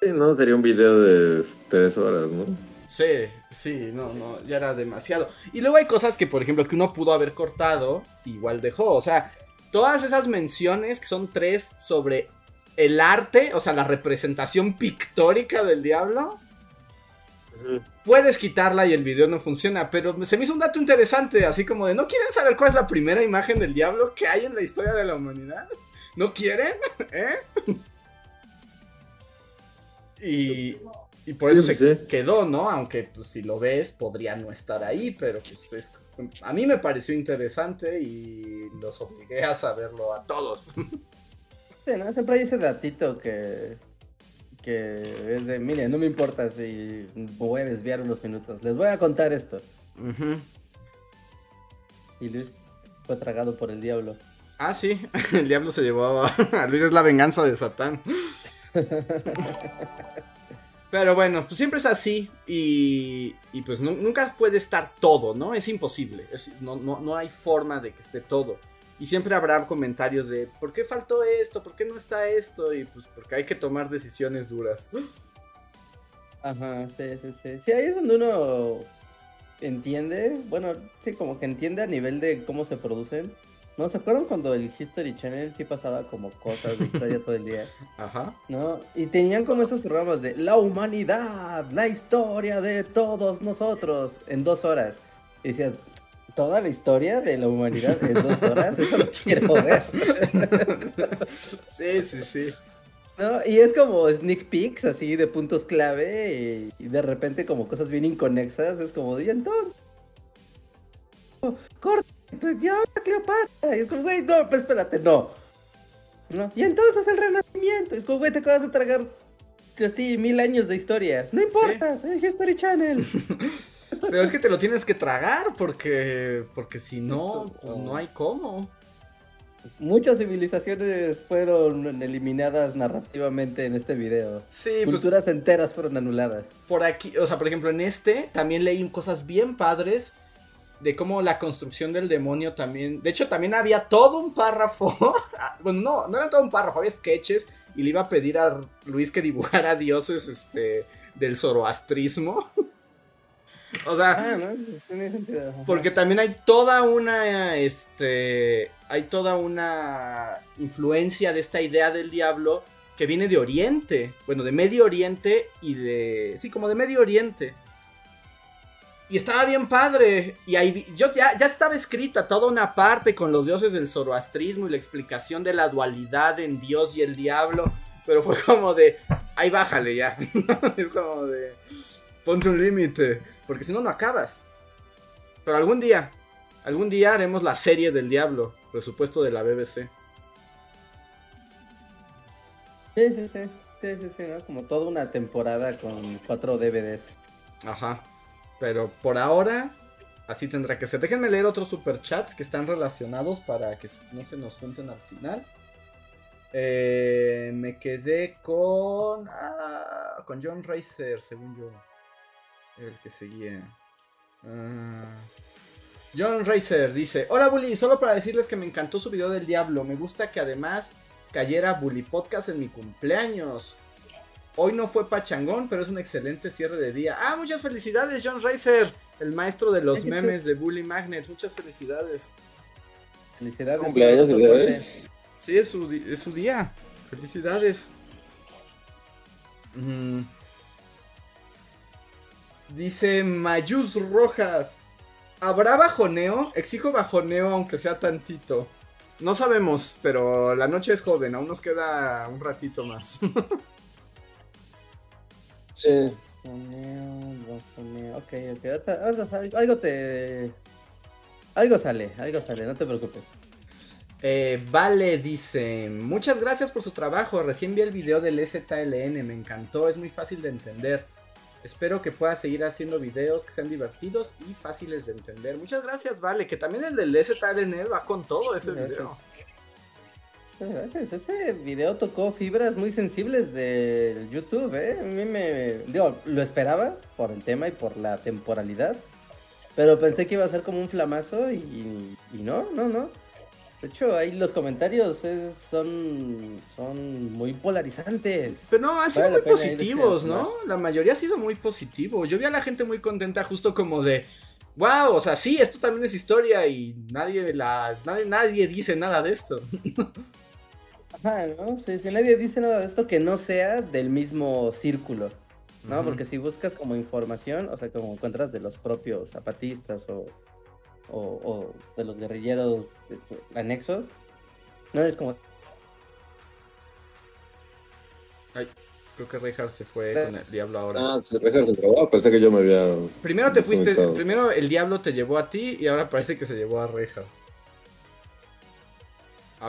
Sí, no, sería un video de tres horas, ¿no? Sí, sí, no, no, ya era demasiado. Y luego hay cosas que, por ejemplo, que uno pudo haber cortado, igual dejó. O sea, todas esas menciones, que son tres sobre el arte, o sea, la representación pictórica del diablo. puedes quitarla y el video no funciona, pero se me hizo un dato interesante, así como de, ¿no quieren saber cuál es la primera imagen del diablo que hay en la historia de la humanidad? ¿No quieren? <laughs> ¿Eh? Y, y por eso se quedó, ¿no? Aunque pues si lo ves podría no estar ahí, pero pues es, a mí me pareció interesante y los obligué a saberlo a todos. Sí, ¿no? Siempre hay ese datito que, que es de, miren, no me importa si voy a desviar unos minutos, les voy a contar esto. Y Luis fue tragado por el diablo. Ah, sí, <laughs> el diablo se llevó a, Luis, es la venganza de Satán. <laughs> Pero bueno, pues siempre es así y, y pues nunca puede estar todo, ¿no? Es imposible, no, no, no hay forma de que esté todo. Y siempre habrá comentarios de ¿por qué faltó esto? ¿Por qué no está esto? Y pues porque hay que tomar decisiones duras. <gasps> Ajá, sí, sí, sí. Sí, ahí es donde uno entiende, bueno, sí, como que entiende a nivel de cómo se producen. ¿No? ¿Se acuerdan cuando el History Channel sí pasaba como cosas de historia todo el día? <laughs> Ajá. ¿No? Y tenían como esos programas de la humanidad, la historia de todos nosotros en dos horas. Y decías, toda la historia de la humanidad en dos <laughs> horas, eso lo quiero ver. sí, sí, sí. ¿No? Y es como sneak peeks así de puntos clave y, de repente como cosas bien inconexas, es como, y entonces... Corta, yo, Cleopatra. Y es como, güey, no, pues espérate, no. ¿No? Y entonces el renacimiento. Es como, güey, te acabas de tragar así mil años de historia. No importa, soy History Channel. <laughs> Pero es que te lo tienes que tragar porque, porque si no, pues no hay cómo. Muchas civilizaciones fueron eliminadas narrativamente en este video. Sí, pues Culturas enteras fueron anuladas. Por aquí, o sea, por ejemplo, en este también leí cosas bien padres de cómo la construcción del demonio también. De hecho, también había todo un párrafo. <laughs> bueno, no, no era todo un párrafo, había sketches. Y le iba a pedir a Luis que dibujara <laughs> dioses este, del zoroastrismo. <laughs> O sea, ah, porque también hay toda una, este, hay toda una influencia de esta idea del diablo que viene de Oriente, bueno, de Medio Oriente y de, sí, como de Medio Oriente. Y estaba bien padre. Y ahí yo ya, ya estaba escrita toda una parte con los dioses del zoroastrismo y la explicación de la dualidad en Dios y el diablo. Pero fue <laughs> como de, ahí bájale ya. <laughs> es como de, ponte un límite. Porque si no, no acabas. Pero algún día, algún día haremos la serie del diablo, presupuesto de la BBC. Sí, sí, sí. Sí, sí, sí, Como toda una temporada con cuatro DVDs. Ajá. Pero por ahora, así tendrá que ser. Déjenme leer otros superchats que están relacionados para que no se nos junten al final. Eh, me quedé con. Ah, con John Racer, según yo el que seguía. Ah. John Racer dice: Hola Bully, solo para decirles que me encantó su video del diablo. Me gusta que además cayera Bully Podcast en mi cumpleaños. Hoy no fue pachangón, pero es un excelente cierre de día. Ah, muchas felicidades, John Racer, el maestro de los memes de Bully Magnets. Muchas felicidades. Felicidades. Cumpleaños de hoy. Sí, es su, es su día. Felicidades. Mm. Dice Mayus Rojas. ¿Habrá bajoneo? Exijo bajoneo aunque sea tantito. No sabemos, pero la noche es joven, aún nos queda un ratito más. <laughs> sí. Bajoneo, Ok, ok. algo te. Algo sale, algo sale, no te preocupes. Eh, vale, dice, muchas gracias por su trabajo, recién vi el video del STLN, me encantó, es muy fácil de entender. Espero que pueda seguir haciendo videos que sean divertidos y fáciles de entender. Muchas gracias, Vale, que también el del STLN va con todo ese video. Gracias. Ese video tocó fibras muy sensibles de YouTube, ¿eh? A mí me... Digo, lo esperaba por el tema y por la temporalidad. Pero pensé que iba a ser como un flamazo y, y no, no, no. De hecho, ahí los comentarios son, son muy polarizantes. Pero no, han sido muy positivos, ¿no? La mayoría ha sido muy positivo. Yo vi a la gente muy contenta justo como de, wow, o sea, sí, esto también es historia y nadie, la, nadie, nadie dice nada de esto. <laughs> Ajá, ¿no? si nadie dice nada de esto que no sea del mismo círculo. ¿no? Porque si buscas como información, o sea, como encuentras de los propios zapatistas o, o, de los guerrilleros anexos, no es como... Ay, creo que Reinhardt se fue con el diablo ahora. Ah, sí, se trabó, pensé que yo me había... Primero te fuiste, primero el diablo te llevó a ti y ahora parece que se llevó a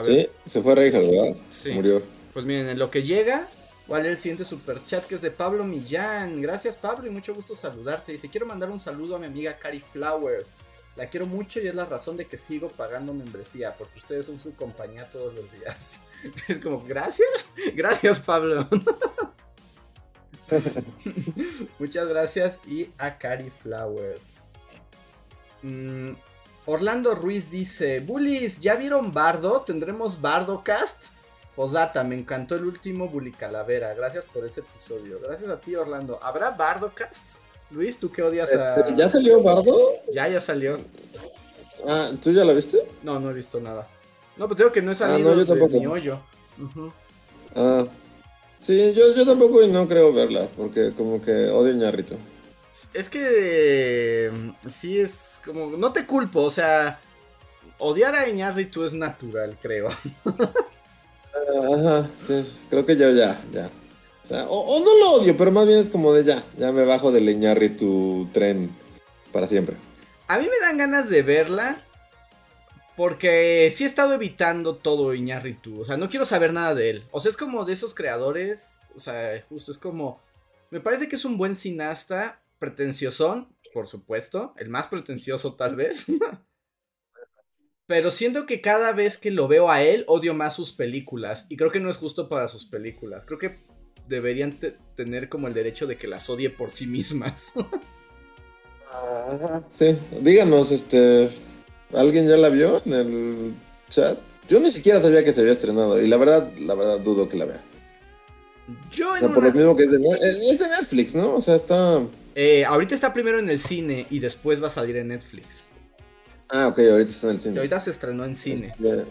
Reinhardt. Sí, se fue Reinhardt, ¿verdad? Sí. Murió. Pues miren, en lo que llega, ¿Cuál es el siguiente super chat que es de Pablo Millán? Gracias Pablo y mucho gusto saludarte. Dice, quiero mandar un saludo a mi amiga Cari Flowers. La quiero mucho y es la razón de que sigo pagando membresía, porque ustedes son su compañía todos los días. <laughs> Es como, gracias, gracias Pablo. <laughs> Muchas gracias y a Cari Flowers. Mm, Orlando Ruiz dice, Bullies, ¿ya vieron Bardo? ¿Tendremos Bardo Cast? Posdata, me encantó el último Bully Calavera. Gracias por ese episodio. Gracias a ti, Orlando. ¿Habrá Bardocast? Luis, ¿tú qué odias a.? Este, ¿Ya salió Bardo? Ya, ya salió. Ah, ¿tú ya la viste? No, no he visto nada. No, pues digo que no he salido ah, no, yo tampoco. mi hoyo. Ah. Sí, yo, yo tampoco y no creo verla, porque como que odio a Ñarrito. Es que sí es como, no te culpo, o sea, odiar a Iñárritu es natural, creo. Ajá, sí, creo que yo ya, ya. O sea, o, no lo odio, pero más bien es como de ya, ya me bajo de leñarri tu tren para siempre. A mí me dan ganas de verla, porque sí he estado evitando todo Iñárritu. O sea, no quiero saber nada de él. O sea, es como de esos creadores. O sea, justo es como. Me parece que es un buen cineasta. Pretenciosón, por supuesto. El más pretencioso, tal vez. <laughs> Pero siento que cada vez que lo veo a él, odio más sus películas. Y creo que no es justo para sus películas. Creo que deberían tener como el derecho de que las odie por sí mismas. <laughs> sí, díganos, este. ¿Alguien ya la vio en el chat? Yo ni siquiera sabía que se había estrenado. Y la verdad, la verdad, dudo que la vea. Yo o sea, por lo mismo que es de, es de Netflix, ¿no? O sea, está. Eh, ahorita está primero en el cine y después va a salir en Netflix. Ah, ok, ahorita está en el cine. ahorita se estrenó en cine. Este,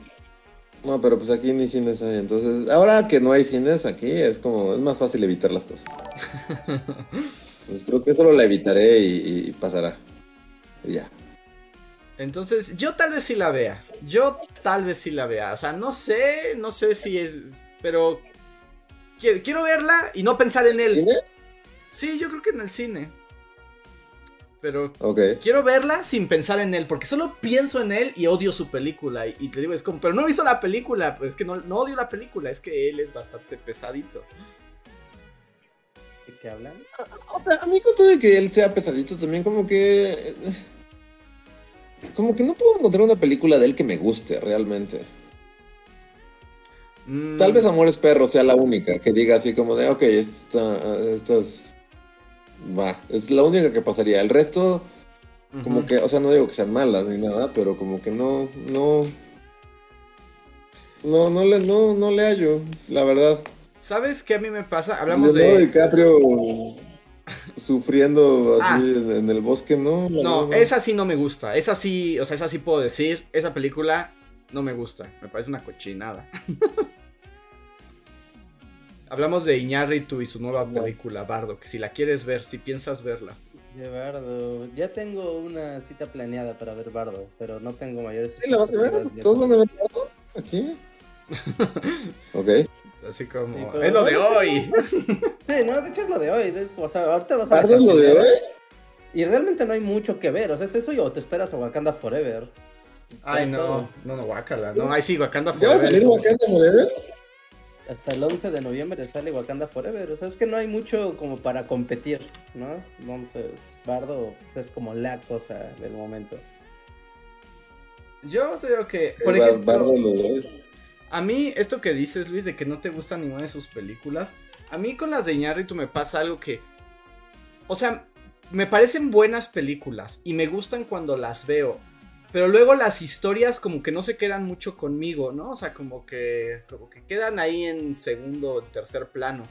no, pero pues aquí ni cines hay. Entonces, ahora que no hay cines aquí, es como, es más fácil evitar las cosas. <laughs> Entonces creo que solo la evitaré y, pasará. Y ya. Entonces, yo tal vez sí la vea. Yo tal vez sí la vea. O sea, no sé, no sé si es. Pero. Quiero, verla y no pensar en él. ¿Cine? Sí, yo creo que en el cine. Pero quiero verla sin pensar en él, porque solo pienso en él y odio su película. Y, te digo, es como, pero no he visto la película, pues es que no, odio la película, es que él es bastante pesadito. ¿De qué hablan? O sea, a mí con todo de que él sea pesadito también como que... Como que no puedo encontrar una película de él que me guste realmente. Mm. Tal vez Amores Perros sea la única que diga así como de, ok, esta, esta es va, es la única que pasaría. El resto, como que, o sea, no digo que sean malas ni nada, pero como que no, no, no, no le, no, no le hallo, la verdad. ¿Sabes qué a mí me pasa? Hablamos de... DiCaprio <laughs> sufriendo así ah. en, el bosque, ¿no? no, esa sí no me gusta. Esa sí, o sea, esa sí puedo decir. Esa película no me gusta. Me parece una cochinada. <laughs> Hablamos de Iñárritu y su nueva película, Bardo, que si la quieres ver, si piensas verla. De Bardo. Ya tengo una cita planeada para ver Bardo, pero no tengo mayores. ¿Sí la vas a ver? ¿Todos van a ver Bardo? ¿Aquí? <laughs> ok. Así como. es lo de hoy. <laughs> sí, no, de hecho es lo de hoy. O sea, ahorita vas a ¿Bardo es lo de hoy? Y realmente no hay mucho que ver. O sea, es eso o te esperas a Wakanda Forever. Ay, no, no, no, Wakanda. No, ay, sí, Wakanda Forever. ¿Ya va a salir Wakanda Forever? Hasta el 11 de noviembre sale Wakanda Forever. O sea, es que no hay mucho como para competir, ¿no? Entonces, Bardo pues, es como la cosa del momento. Yo te digo que, por ejemplo, a mí esto que dices, Luis, de que no te gusta ninguna de sus películas, a mí con las de Iñárritu me pasa algo que, o sea, me parecen buenas películas y me gustan cuando las veo, pero luego las historias como que no se quedan mucho conmigo, ¿no? O sea, como que, como que quedan ahí en segundo o tercer plano.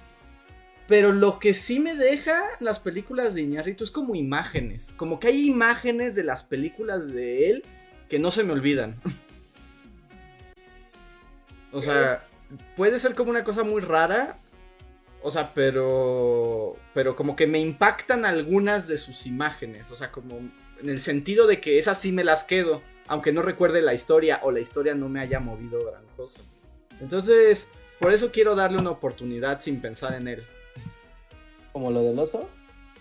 Pero lo que sí me deja las películas de Iñárritu es como imágenes. Como que hay imágenes de las películas de él que no se me olvidan. o sea, puede ser como una cosa muy rara. O sea, pero pero como que me impactan algunas de sus imágenes, o sea, como en el sentido de que esas sí me las quedo, aunque no recuerde la historia o la historia no me haya movido gran cosa. Entonces, por eso quiero darle una oportunidad sin pensar en él. ¿Como lo del oso?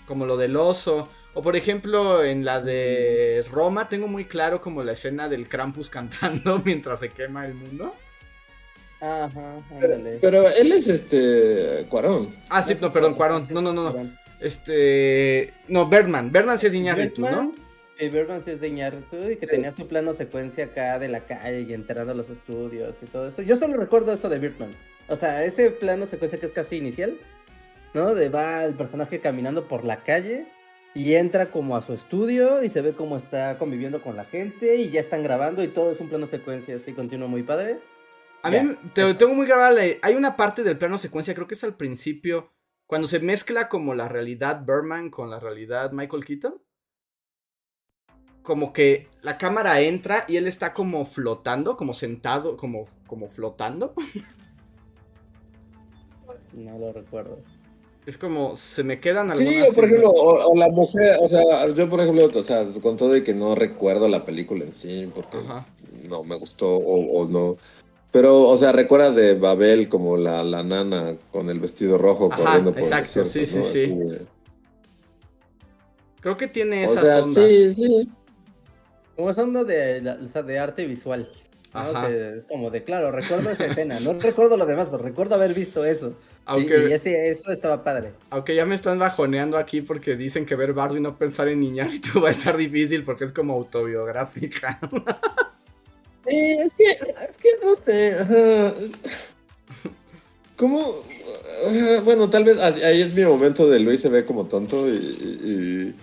Como lo del oso. O por ejemplo, en la de Roma tengo muy claro como la escena del Krampus cantando <laughs> mientras se quema el mundo. Ajá, ándale. Pero, él es este Cuarón. Ah, sí, no, perdón, Cuarón. No, no, no, no. Este. No, Birdman. Birdman sí es Iñárritu, ¿no? Sí, Birdman sí es de Iñárritu y que tenía su plano secuencia acá de la calle y enterrando los estudios y todo eso. Yo solo recuerdo eso de Birdman. O sea, ese plano secuencia que es casi inicial, ¿no? De va el personaje caminando por la calle y entra como a su estudio y se ve cómo está conviviendo con la gente y ya están grabando y todo es un plano secuencia así continuo muy padre. A mí te, tengo muy grabada. Hay una parte del plano secuencia, creo que es al principio, cuando se mezcla como la realidad Berman con la realidad Michael Keaton. Como que la cámara entra y él está como flotando, como sentado, como, como flotando. <laughs> No lo recuerdo. Es como, se me quedan algunas... Sí, o por ejemplo, o, la mujer, o sea, yo por ejemplo, o sea, con todo y que no recuerdo la película en sí, porque no me gustó o, no pero, o sea, recuerda de Babel como la, la nana con el vestido rojo corriendo por exacto, el sí, sí, sí. Creo que tiene esas o sea, Sí, sí. Como es onda de, o sea, de arte visual. es como de, claro, recuerdo esa escena. No recuerdo lo demás, pero recuerdo haber visto eso. Aunque, y, ese, eso estaba padre. Aunque ya me están bajoneando aquí porque dicen que ver Bardo y no pensar en Niñarito va a estar difícil porque es como autobiográfica. <laughs> es que, es que no sé. ¿Cómo? Bueno, tal vez ahí es mi momento de Luis se ve como tonto y,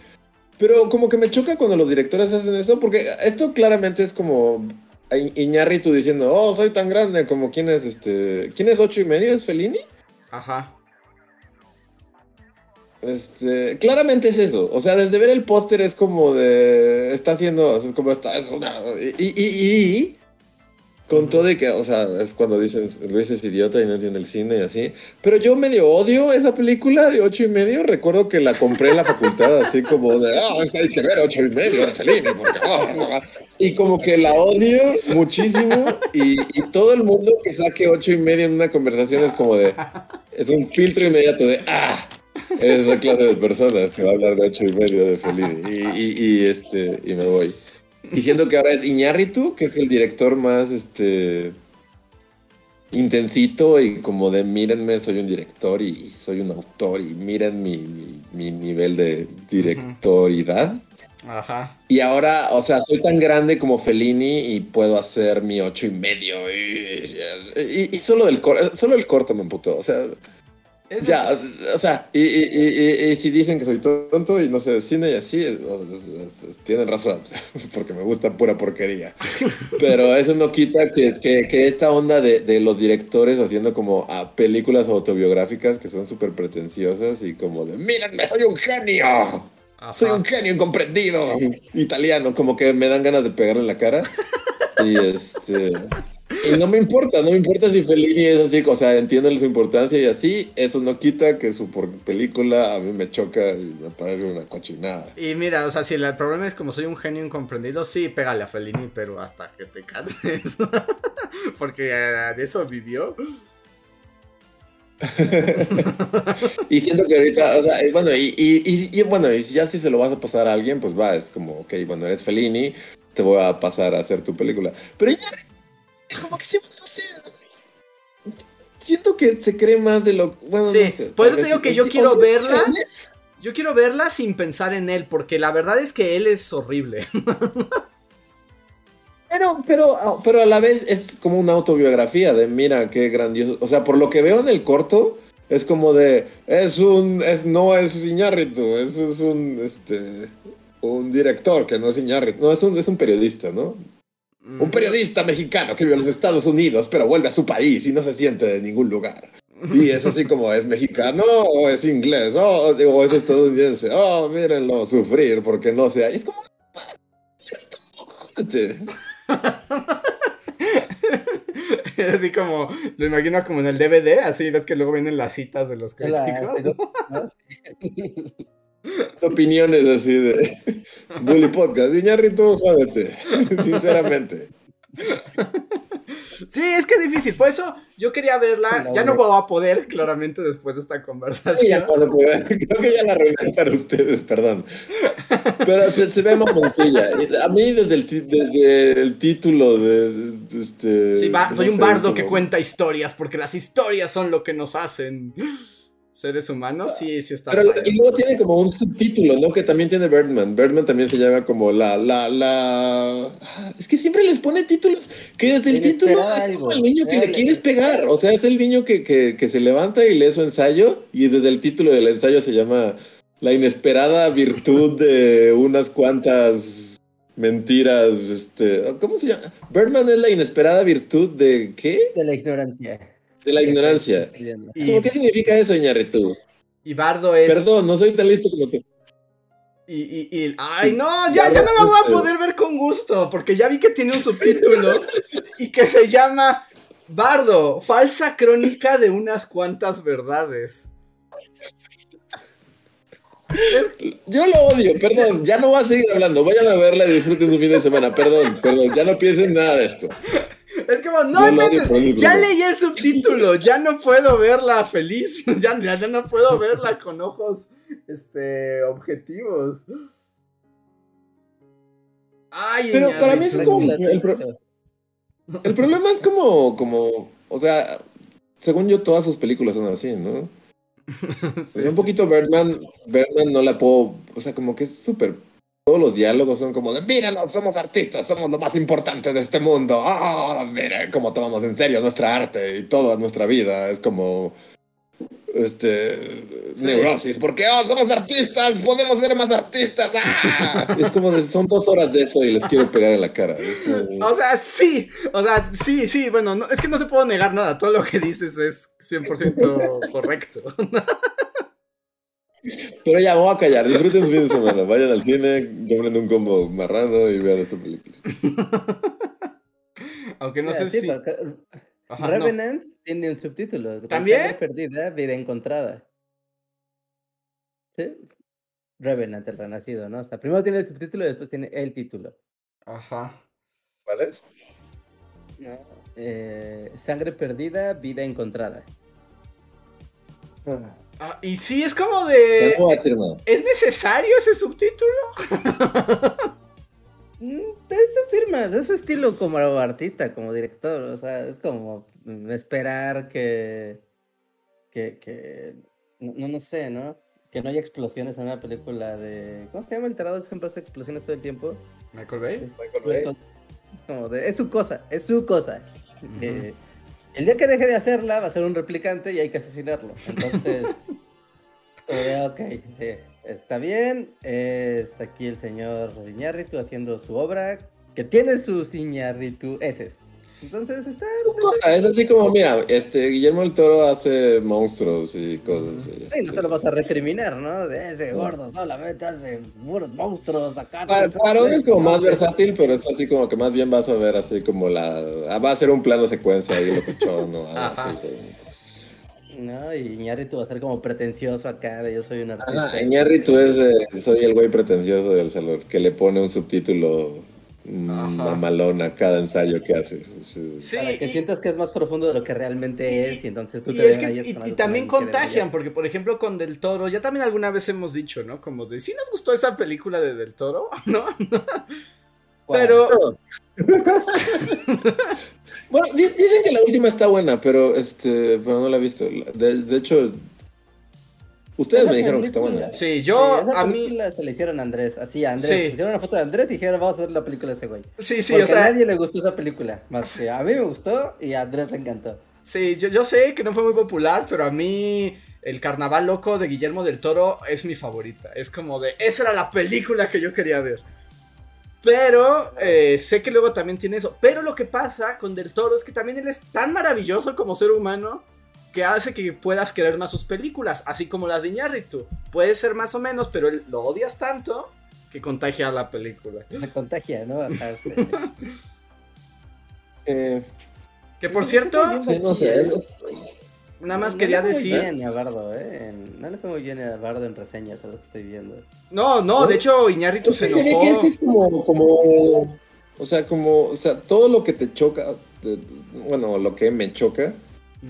Pero como que me choca cuando los directores hacen eso, porque esto claramente es como Iñarritu diciendo, oh, soy tan grande, como quién es este... ¿Quién es ocho y medio? ¿Es Fellini? Ajá. Este, claramente es eso. O sea, desde ver el póster es como de. Está haciendo. Es como está. Es una. Y, y, y, con todo y que, o sea, es cuando dicen Luis es idiota y no entiende el cine y así. Pero yo medio odio esa película de ocho y medio. Recuerdo que la compré en la facultad, <laughs> así como de, ah, es que hay que ver ocho y medio de Fellini, porque, oh, y como que la odio muchísimo. Y, y, todo el mundo que saque ocho y medio en una conversación es como de, es un filtro inmediato de, ah, Eres la clase de personas que va a hablar de ocho y medio de Fellini. Y, y, este, y me voy. Diciendo que ahora es Iñárritu, que es el director más este intensito y como de mírenme, soy un director y, soy un autor y miren mi, mi, nivel de directoridad. Ajá. Y ahora, o sea, soy tan grande como Fellini y puedo hacer mi ocho y medio. Y, y, y solo, del, solo el corto me emputó. O sea, ya, o sea, y, si dicen que soy tonto y no sé de cine y así, tienen razón, <laughs> porque me gusta pura porquería. Pero eso no quita que, esta onda de, los directores haciendo como ah, películas autobiográficas que son súper pretenciosas y como de, mírenme, soy un genio. Soy un genio incomprendido. <laughs> Italiano, como que me dan ganas de pegarle en la cara. Y este... Y no me importa, no me importa si Fellini es así, o sea, entiendo su importancia y así, eso no quita que su película a mí me choca y me parece una cochinada. Y mira, o sea, si el problema es como soy un genio incomprendido, sí, pégale a Fellini, pero hasta que te canses. <laughs> Porque eh, de eso vivió. <laughs> y siento que ahorita, o sea, bueno, y, y, y, bueno, y ya si se lo vas a pasar a alguien, pues va, es como, ok, bueno, eres Fellini, te voy a pasar a hacer tu película. Pero ya como que siempre, no sé. Siento que se cree más de lo. Bueno, no sé. Por eso te digo que yo quiero verla. Yo quiero verla sin pensar en él, porque la verdad es que él es horrible. <laughs> Pero, pero, pero a la vez es como una autobiografía de mira qué grandioso. O sea, por lo que veo en el corto, es como de es un es no es Iñárritu, es, es un este un director que no es Iñárritu, no es un es un periodista, ¿no? Un periodista mexicano que vive en los Estados Unidos, pero vuelve a su país y no se siente de ningún lugar. Y es así como, ¿es mexicano o es inglés? Oh, o es estadounidense. Oh, mírenlo sufrir porque no sé. es como... <laughs> así como, lo imagino como en el DVD, así ves que luego vienen las citas de los críticos. <laughs> Opiniones así de <laughs> Bully Podcast. Iñarrito, jódete. <laughs> Sinceramente. Sí, es que es difícil. Por eso yo quería verla. ya no voy a poder, claramente, después de esta conversación. <laughs> Creo que ya la arruiné para ustedes, perdón. Pero se, ve mamoncilla. A mí, desde el, desde el título de. este, sí, soy un bardo que cuenta historias, porque las historias son lo que nos hacen seres humanos, sí, sí está. Pero y luego tiene como un subtítulo, ¿no? Que también tiene Birdman. Birdman también se llama como la, la, la. Es que siempre les pone títulos que desde el título es como el niño que le quieres pegar. O sea, es el niño que, que, que se levanta y lee su ensayo y desde el título del ensayo se llama La inesperada virtud de unas cuantas mentiras. Este, ¿Cómo se llama? Birdman es la inesperada virtud de qué? De la ignorancia. De la ignorancia. ¿Qué significa eso, Iñarritu? Y Bardo es. Perdón, no soy tan listo como tú. Y, y, y, ay, no, ya, ya no la voy a poder ver con gusto, porque ya vi que tiene un subtítulo y que se llama Bardo, falsa crónica de unas cuantas verdades. Yo lo odio, perdón, ya no voy a seguir hablando, vayan a verla y disfruten su fin de semana, perdón, perdón, ya no piensen nada de esto. Es como, no, no, ya leí el subtítulo, ya no puedo verla feliz, <laughs> ya, ya, no puedo verla con ojos este, objetivos. Ay, Pero para mí es como. El, problema es como, como. O sea, según yo, todas sus películas son así, ¿no? <laughs> es un poquito Birdman, Birdman no la puedo. O sea, como que es súper todos los diálogos son como de, míranos, somos artistas, somos lo más importante de este mundo. Ah, miren cómo tomamos en serio nuestra arte y toda nuestra vida. Es como, este, neurosis, porque oh, somos artistas, podemos ser más artistas. ¡Ah! <laughs> es como, son dos horas de eso y les quiero pegar en la cara. O sea, sí, o sea, sí, sí, bueno, es que no te puedo negar nada, todo lo que dices es 100% correcto. <laughs> Pero ya, voy a callar. Disfruten su fin de semana. Vayan al cine, compren un combo marrano y vean esta película. <laughs> Aunque no sé si. Revenant tiene un subtítulo. ¿También? Perdida, vida encontrada. ¿Sí? Revenant, el renacido, ¿no? O sea, primero tiene el subtítulo y después tiene el título. Ajá. ¿Cuál es? Eh, sangre perdida, vida encontrada. Ah. Ah, y sí, es como de. ¿Es necesario ese subtítulo? <laughs> Mm, es su firma, es su estilo como artista, como director. O sea, es como esperar que. que. que no, no sé, ¿no? Que no haya explosiones en una película de. ¿Cómo se llama el tarado que siempre hace explosiones todo el tiempo? Michael Bay. Es, Michael Bay. Como de, es su cosa, es su cosa. El día que deje de hacerla, va a ser un replicante y hay que asesinarlo. Entonces, <laughs> ok, sí, está bien. Es aquí el señor Iñárritu haciendo su obra, que tiene sus Iñárritu S. Entonces está. es así como, mira, este Guillermo el Toro hace monstruos y cosas así. Sí, no se lo vas a recriminar, ¿no? De ese gordo solamente hace puros monstruos acá. Para, es como más versátil, pero es así como que más bien vas a ver así como la. Ah, va a ser un plano secuencia ahí lo pichón, ¿no? Así, ¿no? Y Iñárritu va a ser como pretencioso acá, de yo soy un artista. Ah, Iñárritu es, soy el güey pretencioso del salón, que le pone un subtítulo mamalón a cada ensayo que hace. Sí, Para que sientas que es más profundo de lo que realmente es y entonces tú te ves y, y también contagian, porque por ejemplo con Del Toro, ya también alguna vez hemos dicho, ¿no? Como de, si nos gustó esa película de Del Toro, <laughs> ¿no? Pero... <laughs> bueno, dicen que la última está buena, pero este, pero no la he visto. De, hecho, Ustedes me dijeron que está buena. Sí, yo a mí. Se le hicieron a Andrés, así a Andrés. Sí. Pusieron una foto de Andrés y dijeron, vamos a hacer la película de ese güey. Sí, sí, Porque o sea. A nadie le gustó esa película. Más que a mí me gustó y a Andrés le encantó. Sí, yo, yo sé que no fue muy popular, pero a mí. El Carnaval Loco de Guillermo del Toro es mi favorita. Es como de. Esa era la película que yo quería ver. Pero eh, sé que luego también tiene eso. Pero lo que pasa con Del Toro es que también él es tan maravilloso como ser humano que hace que puedas querer más sus películas, así como las de Iñárritu. Puede ser más o menos, pero él lo odias tanto que contagia la película. La contagia, ¿no? <laughs> eh, Que por cierto, no sé. Nada más quería decir. a Bardo, ¿eh? No le fue muy bien a Bardo en reseñas a lo que estoy viendo. No, no, de hecho, Iñárritu se enojó. Que es como, como. O sea, como. O sea, todo lo que te choca. bueno, lo que me choca.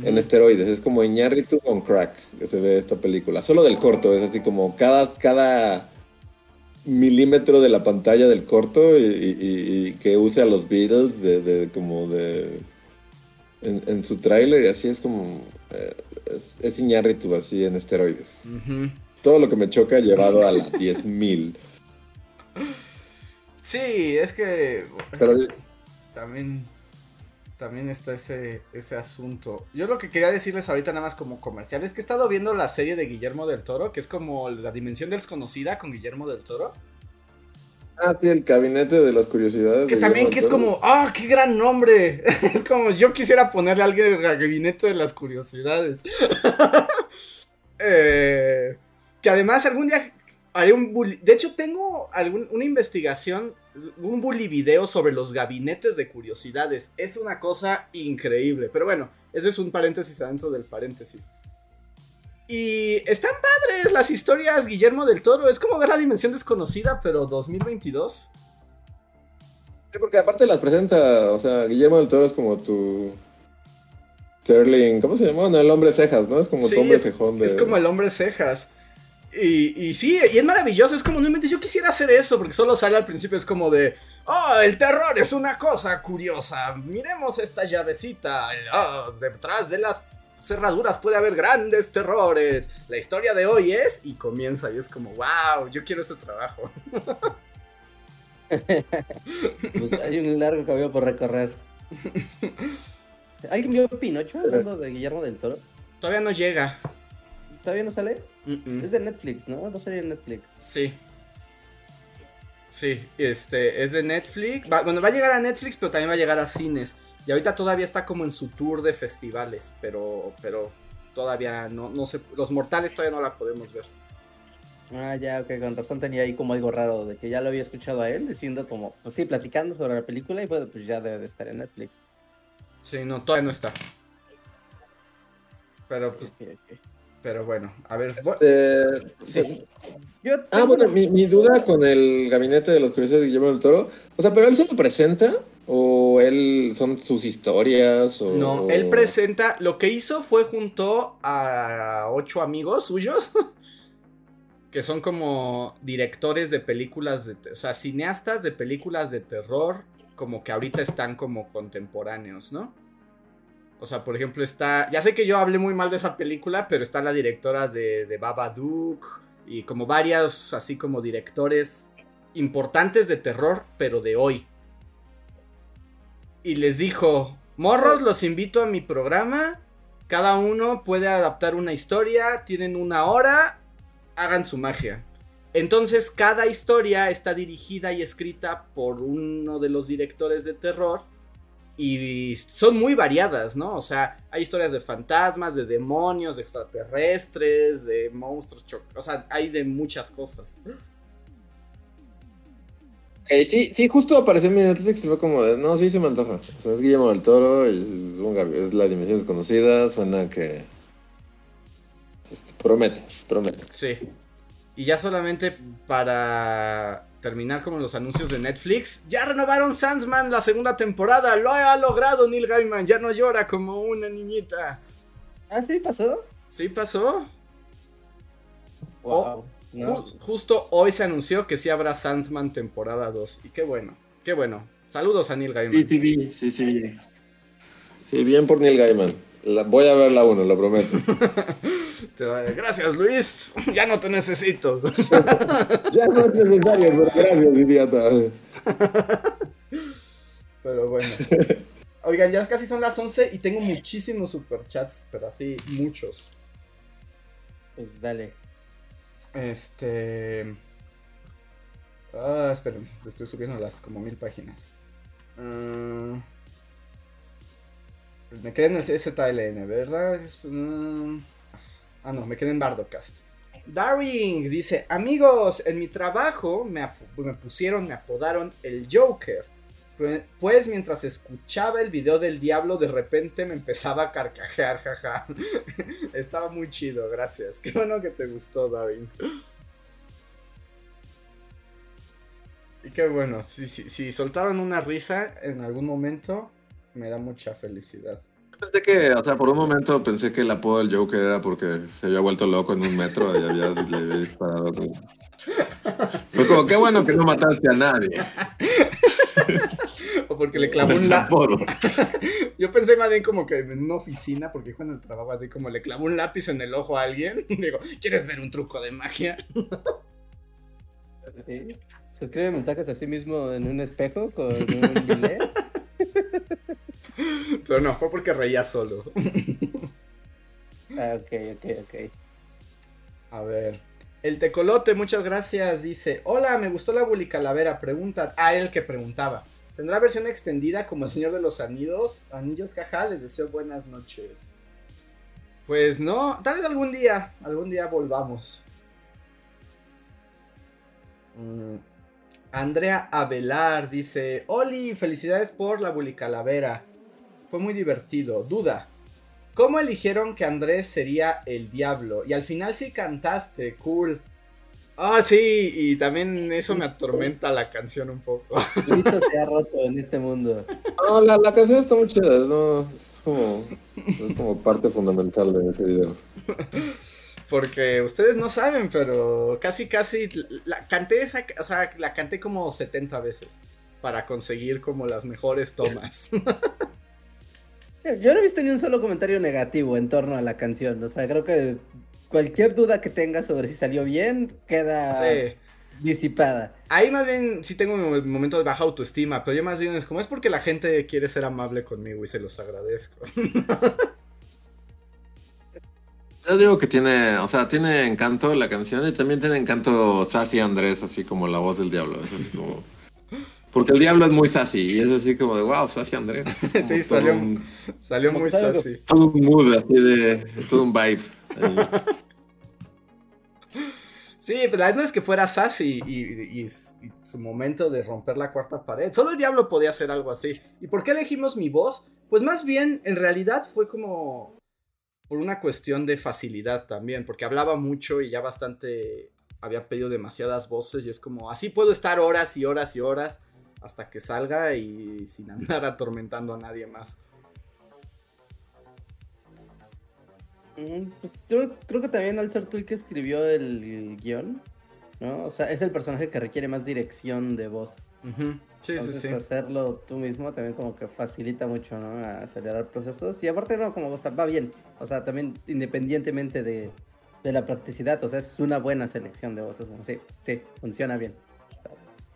En esteroides, es como Iñárritu con crack que se ve esta película. Solo del corto, es así como cada, cada milímetro de la pantalla del corto y, que use a los Beatles de, de como de en, su tráiler y así es como eh, es, es Iñárritu así en esteroides. Todo lo que me choca llevado a las <laughs> 10.000. Sí, es que Pero, también también está ese, ese asunto. Yo lo que quería decirles ahorita nada más como comercial es que he estado viendo la serie de Guillermo del Toro, que es como la dimensión desconocida con Guillermo del Toro. Ah, sí, el gabinete de las curiosidades. Que también que es como, ah, qué gran nombre. <laughs> es como, yo quisiera ponerle a alguien el gabinete de las curiosidades. <laughs> Eh, que además algún día haré un. De hecho, tengo algún, una investigación, un bully video sobre los gabinetes de curiosidades. Es una cosa increíble. Pero bueno, eso es un paréntesis adentro del paréntesis. Y están padres las historias Guillermo del Toro. Es como ver la dimensión desconocida, pero 2022. Sí, porque aparte las presenta, o sea, Guillermo del Toro es como tu Sterling, ¿cómo se llama? Bueno, el hombre cejas, ¿no? Es como tu hombre cejón de... Es como el hombre cejas. Y, y, sí, y es maravilloso, es como, no yo quisiera hacer eso, porque solo sale al principio, es como de, oh, el terror es una cosa curiosa, miremos esta llavecita, oh, detrás de las cerraduras puede haber grandes terrores. La historia de hoy es y comienza y es como, wow, yo quiero ese trabajo. <laughs> pues hay un largo camino por recorrer. ¿Alguien vio Pinocho hablando de Guillermo del Toro? Todavía no llega. ¿Todavía no sale? Es de Netflix, ¿no? No sale en Netflix. Sí. Sí, este, es de Netflix. bueno, va a llegar a Netflix, pero también va a llegar a cines. Y ahorita todavía está como en su tour de festivales, pero, pero todavía no, no sé, los mortales todavía no la podemos ver. Ah, ya, ok, con razón tenía ahí como algo raro de que ya lo había escuchado a él diciendo como, pues sí, platicando sobre la película y pues, pues ya debe de estar en Netflix. Sí, no, todavía no está. Pero pues, pero bueno, a ver. Este, sí. ah, bueno, mi, mi, duda con el gabinete de los curiosos de Guillermo del Toro. O sea, pero él se lo presenta ¿O él son sus historias? O, no, él presenta. Lo que hizo fue junto a ocho amigos suyos. <laughs> que son como directores de películas de. O sea, cineastas de películas de terror. Como que ahorita están como contemporáneos, ¿no? O sea, por ejemplo, está. Ya sé que yo hablé muy mal de esa película, pero está la directora de, de Babadook. Y como varios, así como directores importantes de terror, pero de hoy y les dijo, morros, los invito a mi programa. Cada uno puede adaptar una historia, tienen una hora, hagan su magia. Entonces cada historia está dirigida y escrita por uno de los directores de terror. Y son muy variadas, ¿no? O sea, hay historias de fantasmas, de demonios, de extraterrestres, de monstruos. O sea, hay de muchas cosas. Eh, sí, sí, justo apareció en mi Netflix y fue como de, no, sí se me antoja. O sea, es Guillermo del Toro, es, es la dimensión desconocida, suena que... Este, promete, promete. Sí. Y ya solamente para terminar como los anuncios de Netflix, ya renovaron Sandsman la segunda temporada, lo ha logrado Neil Gaiman, ya no llora como una niñita. ¿Ah, sí pasó? Sí pasó. Wow justo hoy se anunció que sí habrá Sandman temporada 2. Y qué bueno, qué bueno. Saludos a Neil Gaiman. Sí, sí, sí. Sí, bien por Neil Gaiman. Voy a ver la 1, lo prometo. <laughs> gracias, Luis. Ya no te necesito. <laughs> ya no es necesario, pero gracias, idiota. <laughs> pero bueno. Oigan, ya casi son las 11 y tengo muchísimos superchats, pero así muchos. Pues dale. Este. Ah, esperen, estoy subiendo las como mil páginas. Ah, me quedé en el ZLN, ¿verdad? Ah, no, me quedé en Bardocast. Darwin dice: Amigos, en mi trabajo me, me pusieron, me apodaron el Joker. Pues mientras escuchaba el video del diablo, de repente me empezaba a carcajear, <laughs> jaja. Estaba muy chido, gracias. Qué bueno que te gustó, David. Y qué bueno, si, si soltaron una risa en algún momento, me da mucha felicidad. Pensé que, o sea, por un momento pensé que el apodo del Joker era porque se había vuelto loco en un metro y había, le había disparado. Fue como, qué bueno que no mataste a nadie. <laughs> o porque le clavó un lápiz. <laughs> Yo pensé más bien como que en una oficina, porque en el trabajo así como le clavó un lápiz en el ojo a alguien. <laughs> Digo, ¿quieres ver un truco de magia? Se escribe mensajes a sí mismo en un espejo con un billet. Pero no, fue porque reía solo. ah, ok, ok, ok. A ver. El tecolote, muchas gracias. Dice: Hola, me gustó la calavera Pregunta a él que preguntaba. ¿Tendrá versión extendida como el Señor de los Anillos? Anillos, jaja, les deseo buenas noches. Pues no, tal vez algún día, algún día volvamos. Mm, Andrea Avelar dice: Oli, felicidades por la calavera fue muy divertido. Duda. ¿Cómo eligieron que Andrés sería el diablo? Y al final sí cantaste, cool. Ah, sí, y también eso me atormenta la canción un poco. Listo se ha roto en este mundo. No, la, canción está muy chida, es, como, es como parte fundamental de ese video. Porque ustedes no saben, pero casi, casi, la canté esa, o sea, la canté como 70 veces para conseguir como las mejores tomas. <laughs> Yo no he visto ni un solo comentario negativo en torno a la canción. O sea, creo que cualquier duda que tengas sobre si salió bien queda disipada. Ahí más bien sí tengo un momento de baja autoestima, pero yo más bien es como es porque la gente quiere ser amable conmigo y se los agradezco. <laughs> Yo digo que tiene, o sea, tiene encanto la canción y también tiene encanto Sassy Andrés, así como la voz del diablo. Es así como... Porque el diablo es muy sassy y es así como de wow, sassy Andrés. <laughs> sí, salió, salió muy sassy. Todo un mood así de. Es todo un vibe. sí, pero la verdad no es que fuera sassy y, y, su momento de romper la cuarta pared. Solo el diablo podía hacer algo así. ¿Y por qué elegimos mi voz? Pues más bien, en realidad fue como por una cuestión de facilidad también, porque hablaba mucho y ya bastante había pedido demasiadas voces y es como, así puedo estar horas y horas y horas hasta que salga y sin andar <laughs> atormentando a nadie más. Mm, pues yo creo que también al ser tú el que escribió el, guion, ¿no? O sea, es el personaje que requiere más dirección de voz. Sí, sí, sí. hacerlo tú mismo también como que facilita mucho, ¿no? acelerar procesos. Y aparte, no, como, o sea, va bien. O sea, también independientemente de, de la practicidad, o sea, es una buena selección de voces. Bueno, sí, sí, funciona bien.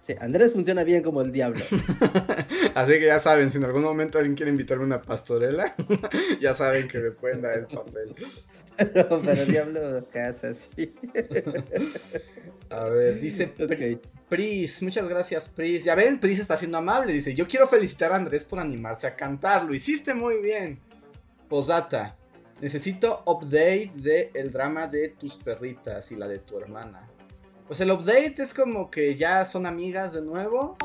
Sí, Andrés funciona bien como el diablo. <laughs> Así que ya saben, si en algún momento alguien quiere invitarme a una pastorela, <laughs> ya saben que me pueden dar el papel. pero, el diablo casa, sí. <laughs> A ver, dice Pris, muchas gracias Pris. Ya ven, Pris está siendo amable. Dice, yo quiero felicitar a Andrés por animarse a cantar. Lo hiciste muy bien. Posata, necesito update de el drama de tus perritas y la de tu hermana. Pues el update es como que ya son amigas de nuevo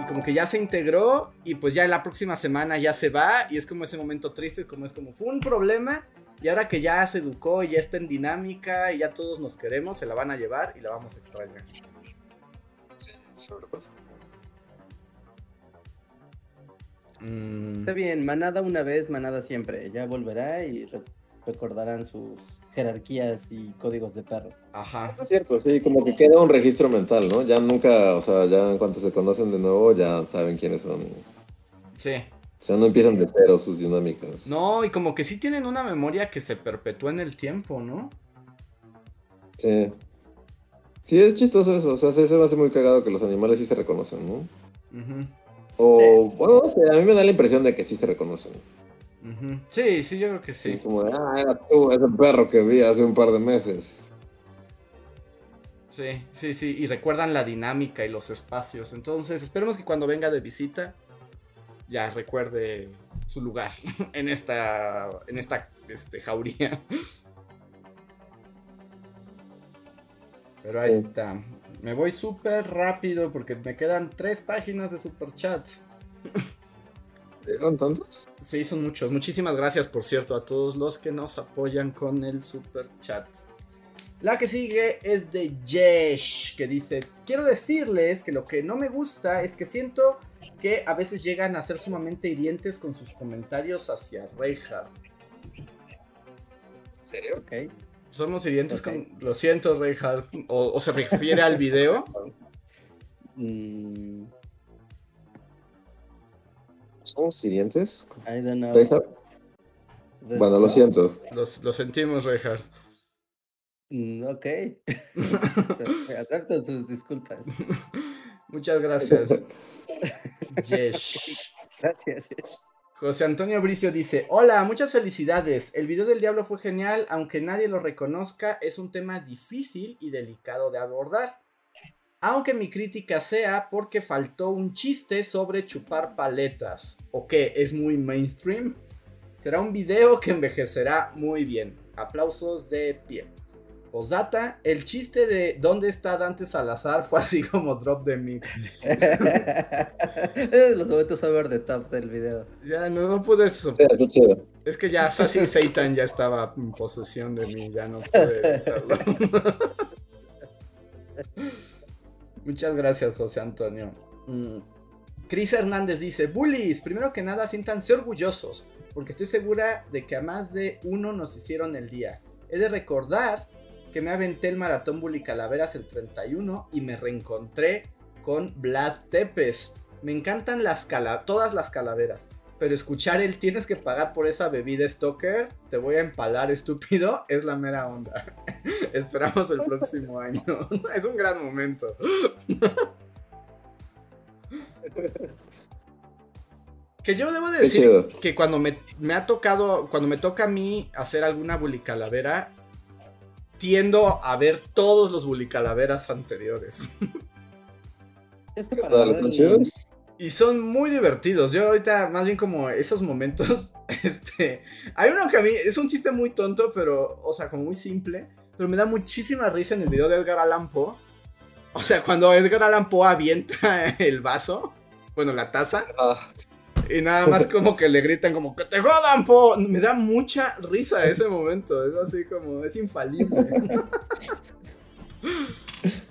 y como que ya se integró y pues ya en la próxima semana ya se va y es como ese momento triste, como es como fue un problema y ahora que ya se educó y ya está en dinámica y ya todos nos queremos, se la van a llevar y la vamos a extrañar. Sí, sobre mm. Está bien, manada una vez, manada siempre. Ya volverá y recordarán sus jerarquías y códigos de perro. Ajá. Es cierto, sí, como que queda un registro mental, ¿no? Ya nunca, o sea, ya en cuanto se conocen de nuevo, ya saben quiénes son. Sí. O sea, no empiezan de cero sus dinámicas. No, y como que sí tienen una memoria que se perpetúa en el tiempo, ¿no? Sí. Sí, es chistoso eso. O sea, se, me hace muy cagado que los animales sí se reconocen, ¿no? O, bueno, no sé, a mí me da la impresión de que sí se reconocen. Sí, sí, yo creo que sí. como de, ah, era tú, ese perro que vi hace un par de meses. Sí, sí, sí, y recuerdan la dinámica y los espacios. Entonces, esperemos que cuando venga de visita ya recuerde su lugar <laughs> en esta, en esta este, jauría. Pero ahí está. Me voy súper rápido porque me quedan tres páginas de superchats. <laughs> ¿Eran tantos? Sí, son muchos. Muchísimas gracias, por cierto, a todos los que nos apoyan con el super chat. La que sigue es de Jesh, que dice, quiero decirles que lo que no me gusta es que siento que a veces llegan a ser sumamente hirientes con sus comentarios hacia Reinhardt. ¿En serio? Ok. Somos hirientes con... Lo siento, Reinhardt. O, o se refiere al video. <laughs> Mm, I don't know. Deja- Pues, Bueno, lo siento. Lo, lo sentimos, Reinhardt. Mm, ok. <laughs> Acepto sus disculpas. <laughs> Muchas gracias. Jesh. Gracias. Josh. José Antonio Bricio dice, hola, muchas felicidades. El video del diablo fue genial, aunque nadie lo reconozca, es un tema difícil y delicado de abordar. Aunque mi crítica sea porque faltó un chiste sobre chupar paletas. ¿O qué? ¿Es muy mainstream? Será un video que envejecerá muy bien. Aplausos de pie. Posdata, el chiste de ¿Dónde está Dante Salazar? <laughs> fue así como drop de mic. <laughs> Los momentos over the top del video. Ya no, no pude eso. Sí. Es que ya Sassy Satan ya estaba en posesión de mí, ya no pude evitarlo. <laughs> Muchas gracias, José Antonio. Mm. Cris Hernández dice, Bullies, primero que nada siéntanse orgullosos, porque estoy segura de que a más de uno nos hicieron el día. He de recordar que me aventé el maratón Bully Calaveras el 31 y me reencontré con Vlad Tepes. Me encantan las cala todas las calaveras. Pero escuchar el tienes que pagar por esa bebida Stoker, te voy a empalar estúpido, es la mera onda. <laughs> Esperamos el próximo año. <laughs> es un gran momento. <laughs> que yo debo de decir que cuando me, me ha tocado, cuando me toca a mí hacer alguna bulicalavera, tiendo a ver todos los bulicalaveras anteriores. Es que ¿Qué para. Y son muy divertidos. Yo ahorita, más bien como esos momentos, <laughs> este... Hay uno que a mí es un chiste muy tonto, pero, o sea, como muy simple. Pero me da muchísima risa en el video de Edgar Allan Poe. O sea, cuando Edgar Allan Poe avienta <laughs> el vaso, bueno, la taza, Ah, y nada más como que le gritan como ¡Que te jodan, Poe! Me da mucha risa ese momento. Es así como, es infalible. <laughs>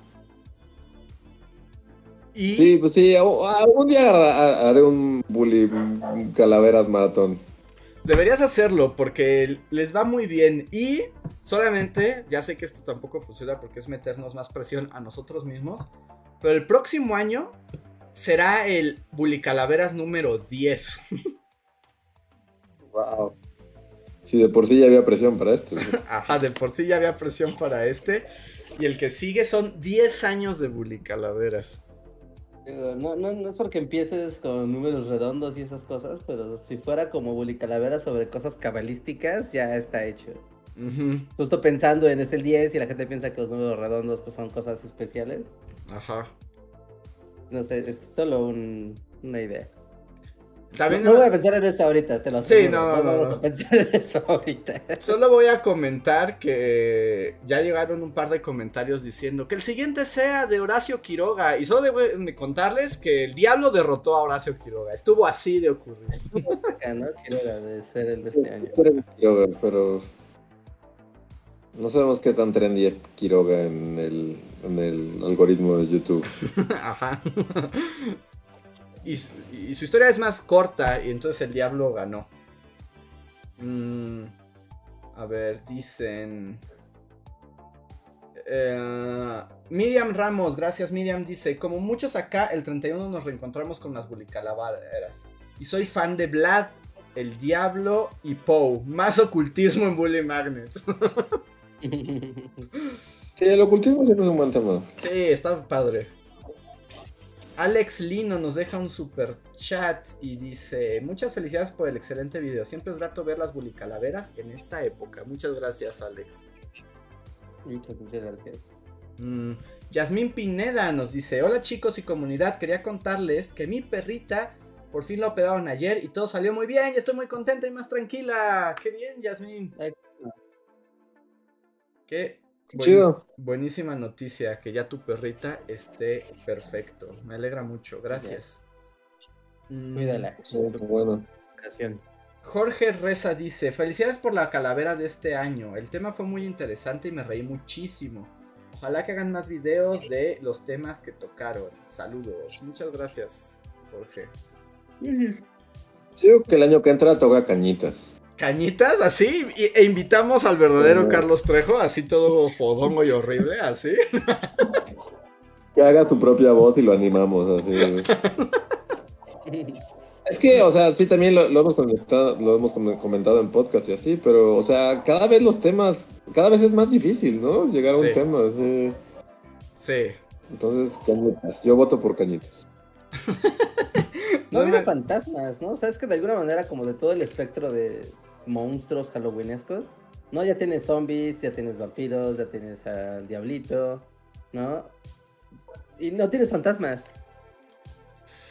y... sí, pues sí, algún día ha- haré un bully un calaveras maratón. Deberías hacerlo porque les va muy bien y solamente, ya sé que esto tampoco funciona porque es meternos más presión a nosotros mismos, pero el próximo año será el Bully Calaveras número 10. Wow. <laughs> Sí, de por sí ya había presión para esto. <laughs> Ajá, de por sí ya había presión para este y el que sigue son 10 años de Bully Calaveras. No, no, no es porque empieces con números redondos y esas cosas, pero si fuera como Bully Calavera sobre cosas cabalísticas, ya está hecho. Justo pensando en es el 10 y la gente piensa que los números redondos pues son cosas especiales. Ajá. No sé, es solo un- una idea. También no, no voy a pensar en eso ahorita, te lo Sí, aseguro. no, no, no, vamos no. a pensar en eso ahorita. Solo voy a comentar que ya llegaron un par de comentarios diciendo que el siguiente sea de Horacio Quiroga. Y solo debo de contarles que el diablo derrotó a Horacio Quiroga. Estuvo así de ocurrir. Estuvo cerca, ¿no? Quiero de ser el de este año. Quiroga, pero no sabemos qué tan trendy es Quiroga en el, en el algoritmo de YouTube. <laughs> Ajá. Y, su- y su historia es más corta y entonces el diablo ganó. Mm, a ver, dicen... Eh, Miriam Ramos, gracias Miriam, dice, como muchos acá, el 31 nos reencontramos con las bulicalaveras. Y soy fan de Vlad, el Diablo y Poe. Más ocultismo en Bully Magnets. <laughs> <laughs> Sí, el ocultismo siempre es un buen tema. Sí, está padre. Alex Lino nos deja un super chat y dice: Muchas felicidades por el excelente video. Siempre es grato ver las bulicalaveras en esta época. Muchas gracias, Alex. Muchas, muchas gracias. Mm, Yasmín Pineda nos dice: Hola chicos y comunidad, quería contarles que mi perrita por fin la operaron ayer y todo salió muy bien. Estoy muy contenta y más tranquila. Qué bien, Yasmín. Qué buen- chido. buenísima noticia que ya tu perrita esté perfecto. Me alegra mucho. Gracias. Mm, Cuídala. Sí, bueno. Jorge Reza dice, felicidades por la calavera de este año. El tema fue muy interesante y me reí muchísimo. Ojalá que hagan más videos de los temas que tocaron. Saludos. Muchas gracias, Jorge. Creo que el año que entra toca cañitas. ¿Cañitas? ¿Así? E invitamos al verdadero Carlos Trejo, así todo fodongo y horrible, así. <laughs> Que haga su propia voz y lo animamos, así. Es que, o sea, sí, también lo, hemos comentado, lo hemos comentado en podcast y así, pero, o sea, cada vez los temas, cada vez es más difícil, ¿no? Llegar a un tema, sí. Sí. Entonces, cañitas. Yo voto por cañitas. <laughs> no ha fantasmas, ¿no? O sea, es que de alguna manera, como de todo el espectro de monstruos halloweenescos, ¿no? Ya tienes zombies, ya tienes vampiros, ya tienes al diablito, ¿no? Y no tienes fantasmas.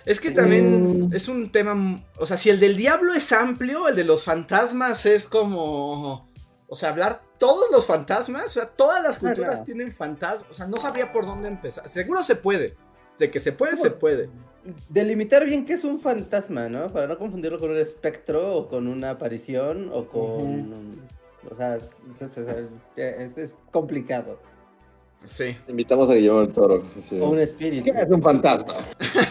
Es que también mm. es un tema, o sea, si el del diablo es amplio, el de los fantasmas es como, o sea, hablar todos los fantasmas, o sea, todas las culturas tienen fantasmas, o sea, no sabía por dónde empezar. Seguro se puede, de que se puede, se puede. Delimitar bien qué es un fantasma, ¿no? Para no confundirlo con un espectro o con una aparición o con... O sea, es complicado. Sí. Invitamos a Guillermo del Toro. O un espíritu. es un fantasma?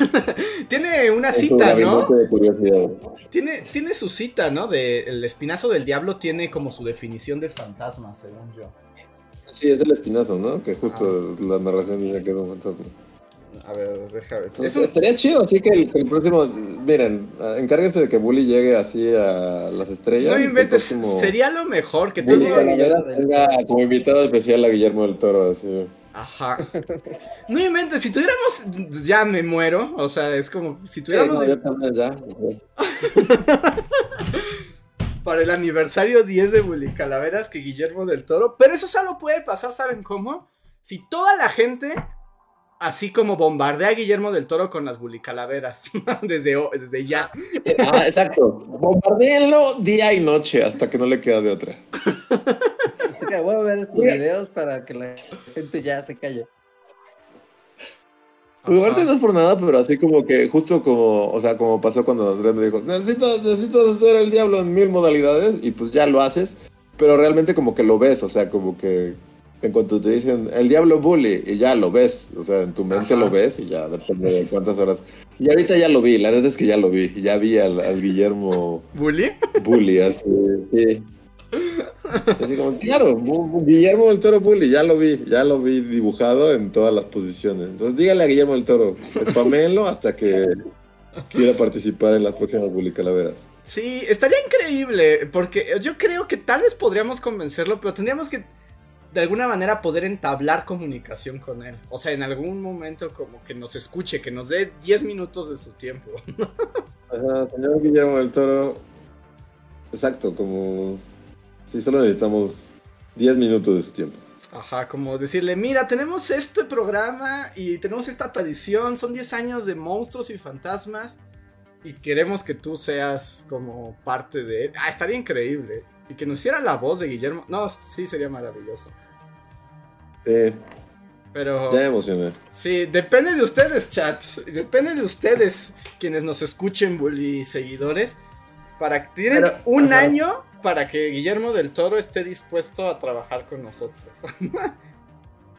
<laughs> tiene una cita, ¿no? Tiene, tiene su cita, ¿no? De el espinazo del diablo tiene como su definición de fantasma, según yo. Sí, es el espinazo, ¿no? Que justo ah. la narración dice que es un fantasma. A ver, déjame. Eso... Estaría chido, así que el, próximo. Miren, encárguense de que Bully llegue así a las estrellas. No inventes, sería lo mejor que Bully tenga como invitado especial a Guillermo del Toro, así. Ajá. No inventes, si tuviéramos. Ya me muero. O sea, es como. Si tuviéramos. Sí, yo también ya. <laughs> Para el aniversario 10 de Bully Calaveras que Guillermo del Toro. Pero eso solo puede pasar, ¿saben cómo? Si toda la gente Así como bombardea a Guillermo del Toro con las bulicalaveras. <laughs> desde, desde ya. Ah, exacto. Bombardeenlo día y noche hasta que no le queda de otra. Voy a ver estos videos para que la gente ya se calle. Pues aparte no es por nada, pero así como que, justo como, o sea, como pasó cuando Andrés me dijo, necesito, necesito hacer el diablo en mil modalidades, y pues ya lo haces, pero realmente como que lo ves, o sea, como que en cuanto te dicen el diablo bully y ya lo ves, o sea, en tu mente lo ves y ya depende de cuántas horas. Y ahorita ya lo vi, la verdad es que ya lo vi, ya vi al, Guillermo bully. Bully, así, sí. Así como, claro, Guillermo del Toro Bully, ya lo vi, ya lo vi dibujado en todas las posiciones. Entonces dígale a Guillermo del Toro, spamelo hasta que quiera participar en las próximas Bully Calaveras. Sí, estaría increíble, porque yo creo que tal vez podríamos convencerlo, pero tendríamos que de alguna manera poder entablar comunicación con él. O sea, en algún momento como que nos escuche, que nos dé 10 minutos de su tiempo. <laughs> Ajá, señor Guillermo del Toro. Exacto, como si solo necesitamos 10 minutos de su tiempo. Ajá, como decirle, mira, tenemos este programa y tenemos esta tradición, son 10 años de monstruos y fantasmas y queremos que tú seas como parte de... Ah, estaría increíble. Y que nos hiciera la voz de Guillermo. No, sí, sería maravilloso. Sí. Pero. Ya emocioné. Sí, depende de ustedes, chats. Depende de ustedes, quienes nos escuchen, bully seguidores. Para que tienen un año para que Guillermo del Toro esté dispuesto a trabajar con nosotros. <laughs>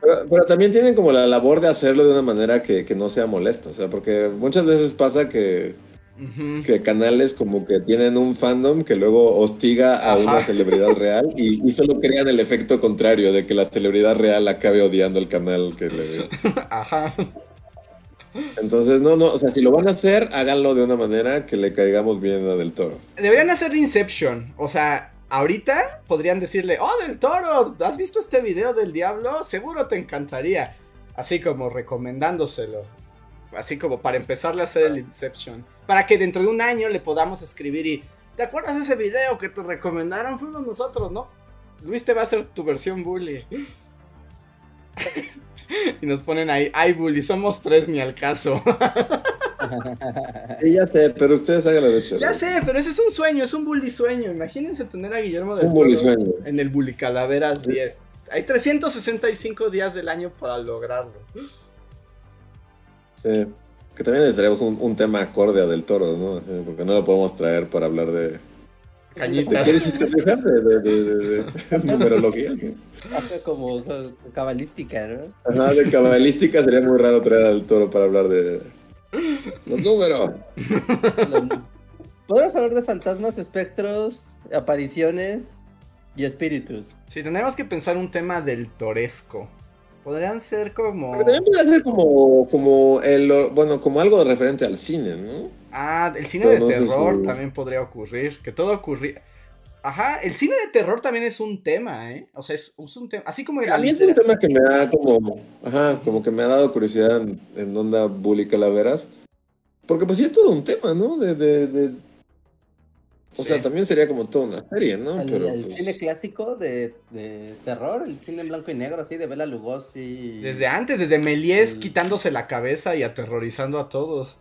pero, también tienen como la labor de hacerlo de una manera que, que no sea molesto. O sea, porque muchas veces pasa que que canales como que tienen un fandom que luego hostiga a una celebridad <laughs> real y, solo crean el efecto contrario de que la celebridad real acabe odiando el canal que le ve. <laughs> Ajá. Entonces, no, no, o sea, si lo van a hacer, háganlo de una manera que le caigamos bien a Del Toro. Deberían hacer Inception, o sea, ahorita podrían decirle, oh, Del Toro, ¿has visto este video del diablo? Seguro te encantaría. Así como recomendándoselo. Así como para empezarle a hacer el Inception para que dentro de un año le podamos escribir y ¿te acuerdas de ese video que te recomendaron? Fuimos nosotros, ¿no? Luis te va a hacer tu versión bully. <laughs> y nos ponen ahí, ay bully, somos tres ni al caso. sí, ya sé, pero ustedes hagan la leche. Ya sé, pero ese es un sueño, es un bully sueño. Imagínense tener a Guillermo del bully sueño. en el bully calaveras 10. Hay 365 días del año para lograrlo. Sí. Que también necesitaríamos un, un tema acorde a Del Toro, ¿no? Porque no lo podemos traer para hablar de... Cañitas. ¿De qué dijiste? De, de, de, de, <laughs> numerología. Como cabalística, ¿no? Ajá, de cabalística sería muy raro traer al toro para hablar de los números. Podemos hablar de fantasmas, espectros, apariciones y espíritus. Sí, tenemos que pensar un tema del toresco. Podrían ser como. Pero también podría ser como, como el, bueno, como algo referente al cine, ¿no? Ah, el cine Pero de no terror si- también podría ocurrir. Que todo ocurrir. Ajá, el cine de terror también es un tema, ¿eh? O sea, es, es un tema. Así como la A mí es un tema que me da como, ajá, como que me ha dado curiosidad en, en onda bully calaveras. Porque pues sí es todo un tema, ¿no? De, de, de- O Sí. sea, también sería como toda una serie, ¿no? El, Pero el pues, cine clásico de, de terror, el cine en blanco y negro, así, de Bela Lugosi. Desde antes, desde Méliès quitándose la cabeza y aterrorizando a todos.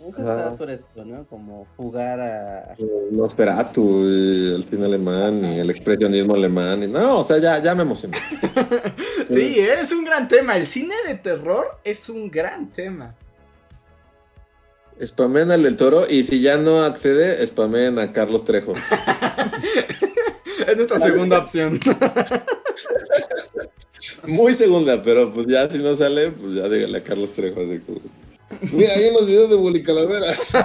Eso está Ajá. fresco, ¿no? Como jugar a... Nosferatu y el cine alemán y el expresionismo alemán. Y, no, o sea, ya, ya me emocioné. <laughs> Sí, ¿eh? es un gran tema. El cine de terror es un gran tema. Spamen al del toro y si ya no accede, spamen a Carlos Trejo. <laughs> Es nuestra segunda opción. <laughs> Muy segunda, pero pues ya si no sale, pues ya dígale a Carlos Trejo. Así como, Mira, hay unos videos de Bully Calaveras. <laughs>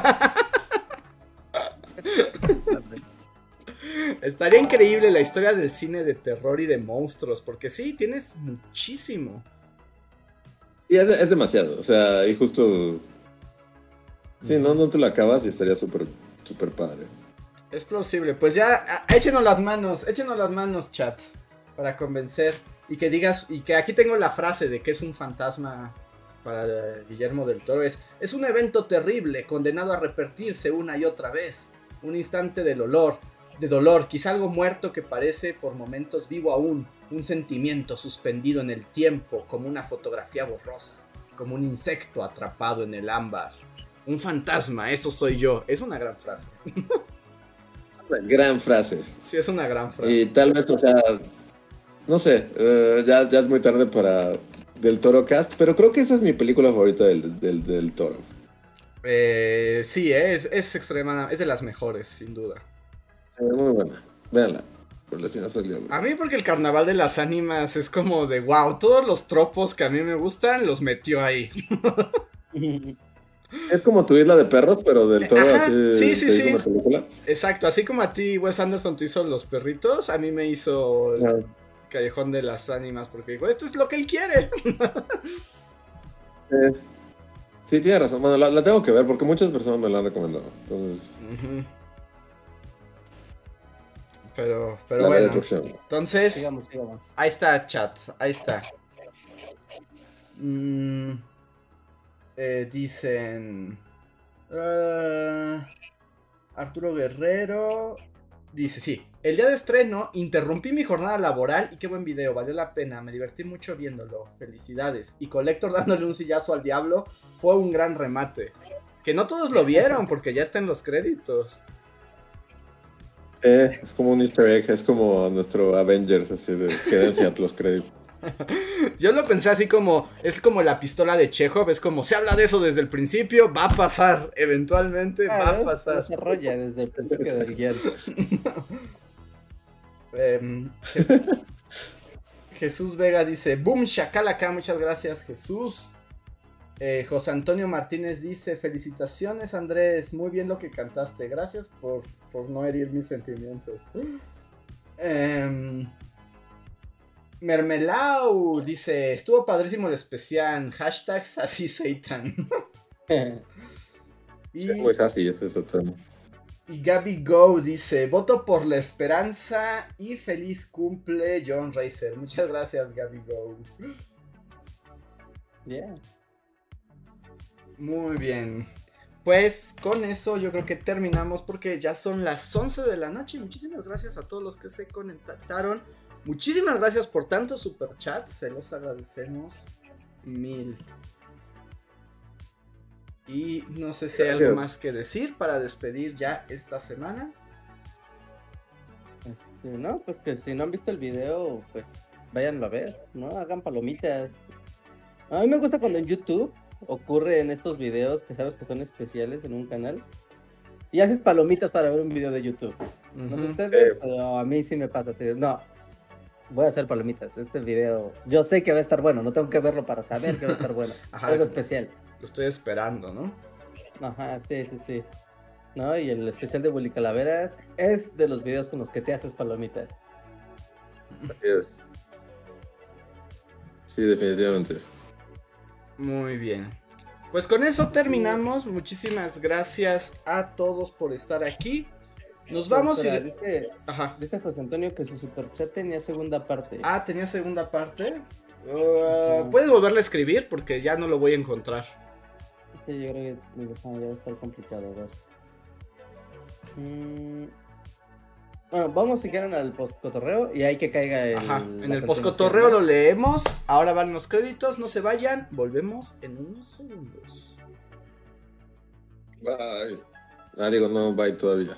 Estaría increíble la historia del cine de terror y de monstruos, porque sí, tienes muchísimo. Y es, es demasiado, o sea, y justo. Sí, no, no te lo acabas y estaría súper, súper padre. Es plausible. Pues ya, échenos las manos, échenos las manos, chats, para convencer. Y que digas, y que aquí tengo la frase de que es un fantasma para eh, Guillermo del Toro. Es, es un evento terrible, condenado a repetirse una y otra vez. Un instante del olor, de dolor, quizá algo muerto que parece por momentos vivo aún. Un sentimiento suspendido en el tiempo, como una fotografía borrosa, como un insecto atrapado en el ámbar. Un fantasma, eso soy yo. Es una gran frase. Una <laughs> gran frase. Sí, es una gran frase. Y tal vez, o sea, no sé, eh, ya, ya es muy tarde para Del Toro Cast, pero creo que esa es mi película favorita del, del, del Toro. Eh, sí, eh, es, es extremada, es de las mejores, sin duda. Sí, muy buena. Véanla. Por la final salió. A mí porque el carnaval de las ánimas es como de wow, todos los tropos que a mí me gustan los metió ahí. <laughs> Es como tu isla de perros, pero del Toro Ajá, así. sí, sí, sí. una película. Exacto, así como a ti Wes Anderson te hizo los perritos, a mí me hizo el Ah. callejón de las ánimas porque dijo, esto es lo que él quiere. <laughs> Eh, Sí, tiene razón. Bueno, la, la tengo que ver porque muchas personas me la han recomendado. Entonces, Ujú. Pero, pero la bueno, entonces... sigamos, sigamos. Ahí está, chat. Ahí está. Mm, eh, dicen. eh, Arturo Guerrero. Dice, sí. El día de estreno interrumpí mi jornada laboral y qué buen video, valió la pena, me divertí mucho viéndolo, felicidades. Y Collector dándole un sillazo al diablo fue un gran remate. Que no todos lo vieron porque ya está en los créditos. Es como un easter egg, es como nuestro Avengers, así de quédense a los créditos. <laughs> Yo lo pensé así como, es como la pistola de Chekhov, es como, se habla de eso desde el principio, va a pasar, eventualmente va a pasar. Desarrolla desde el principio del guion. <laughs> Em, Je- Jesús Vega dice, boom, shakalaka, muchas gracias Jesús. Eh, José Antonio Martínez dice, felicitaciones Andrés, muy bien lo que cantaste, gracias por, por no herir mis sentimientos. Em, Mermelau dice, estuvo padrísimo el especial, hashtags así Satan. Y- <laughs> Sí, pues así, este es otro. y Gaby Go dice, voto por la esperanza y feliz cumple John Racer. Muchas gracias Gaby Go. Yeah. Muy bien. Pues con eso yo creo que terminamos porque ya son las 11 de la noche. Muchísimas gracias a todos los que se conectaron. Muchísimas gracias por tanto super chat. Se los agradecemos mil. Y no sé si hay algo más que decir para despedir ya esta semana. Este, no, pues que si no han visto el video, pues váyanlo a ver, ¿no? Hagan palomitas. A mí me gusta cuando en YouTube ocurre en estos videos que sabes que son especiales en un canal. Y haces palomitas para ver un video de YouTube. No sé ustedes, pero a mí sí me pasa así. No, voy a hacer palomitas. Este video, yo sé que va a estar bueno, no tengo que verlo para saber que va a estar bueno. <laughs> Algo especial. Lo estoy esperando, ¿no? Ajá, sí, sí, sí. ¿No? Y el especial de Bully Calaveras es de los videos con los que te haces palomitas. Sí, definitivamente. Muy bien. Pues con eso terminamos. Muchísimas gracias a todos por estar aquí. Nos vamos y. Dice, Ajá. dice José Antonio que su superchat tenía segunda parte. Ah, tenía segunda parte. Uh, Puedes volverle a escribir porque ya no lo voy a encontrar. Sí, yo creo que ya va a estar complicado. A ver. Mm, bueno, vamos si quieren al postcotorreo y hay que caiga el. Ajá, en el postcotorreo lo leemos. Ahora van los créditos, no se vayan. Volvemos en unos segundos. Bye. Ah, digo, no, bye todavía.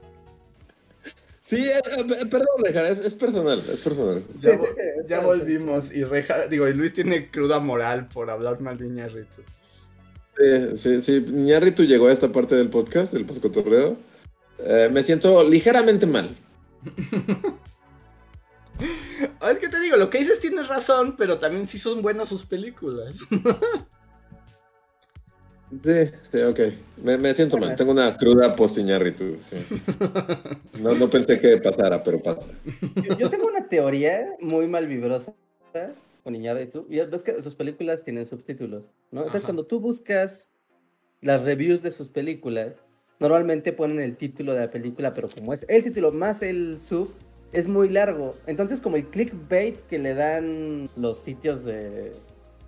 Sí, perdón, Reja, es, personal, es personal. Ya, volvimos y Reja, digo, y Luis tiene cruda moral por hablar mal de Ñarritu. Sí, sí, sí, Ñarritu llegó a esta parte del podcast, del postcotorreo. Eh, me siento ligeramente mal. <laughs> es que te digo, lo que dices tienes razón, pero también sí son buenas sus películas. <laughs> Sí, sí, ok. Me, siento mal. Tengo una cruda post Sí. <laughs> No, no pensé que pasara, pero pasa. Yo, tengo una teoría muy malvibrosa con Iñárritu. Y ves que sus películas tienen subtítulos, ¿no? Entonces, cuando tú buscas las reviews de sus películas, normalmente ponen el título de la película, pero como es el título más el sub, es muy largo. Entonces, como el clickbait que le dan los sitios de,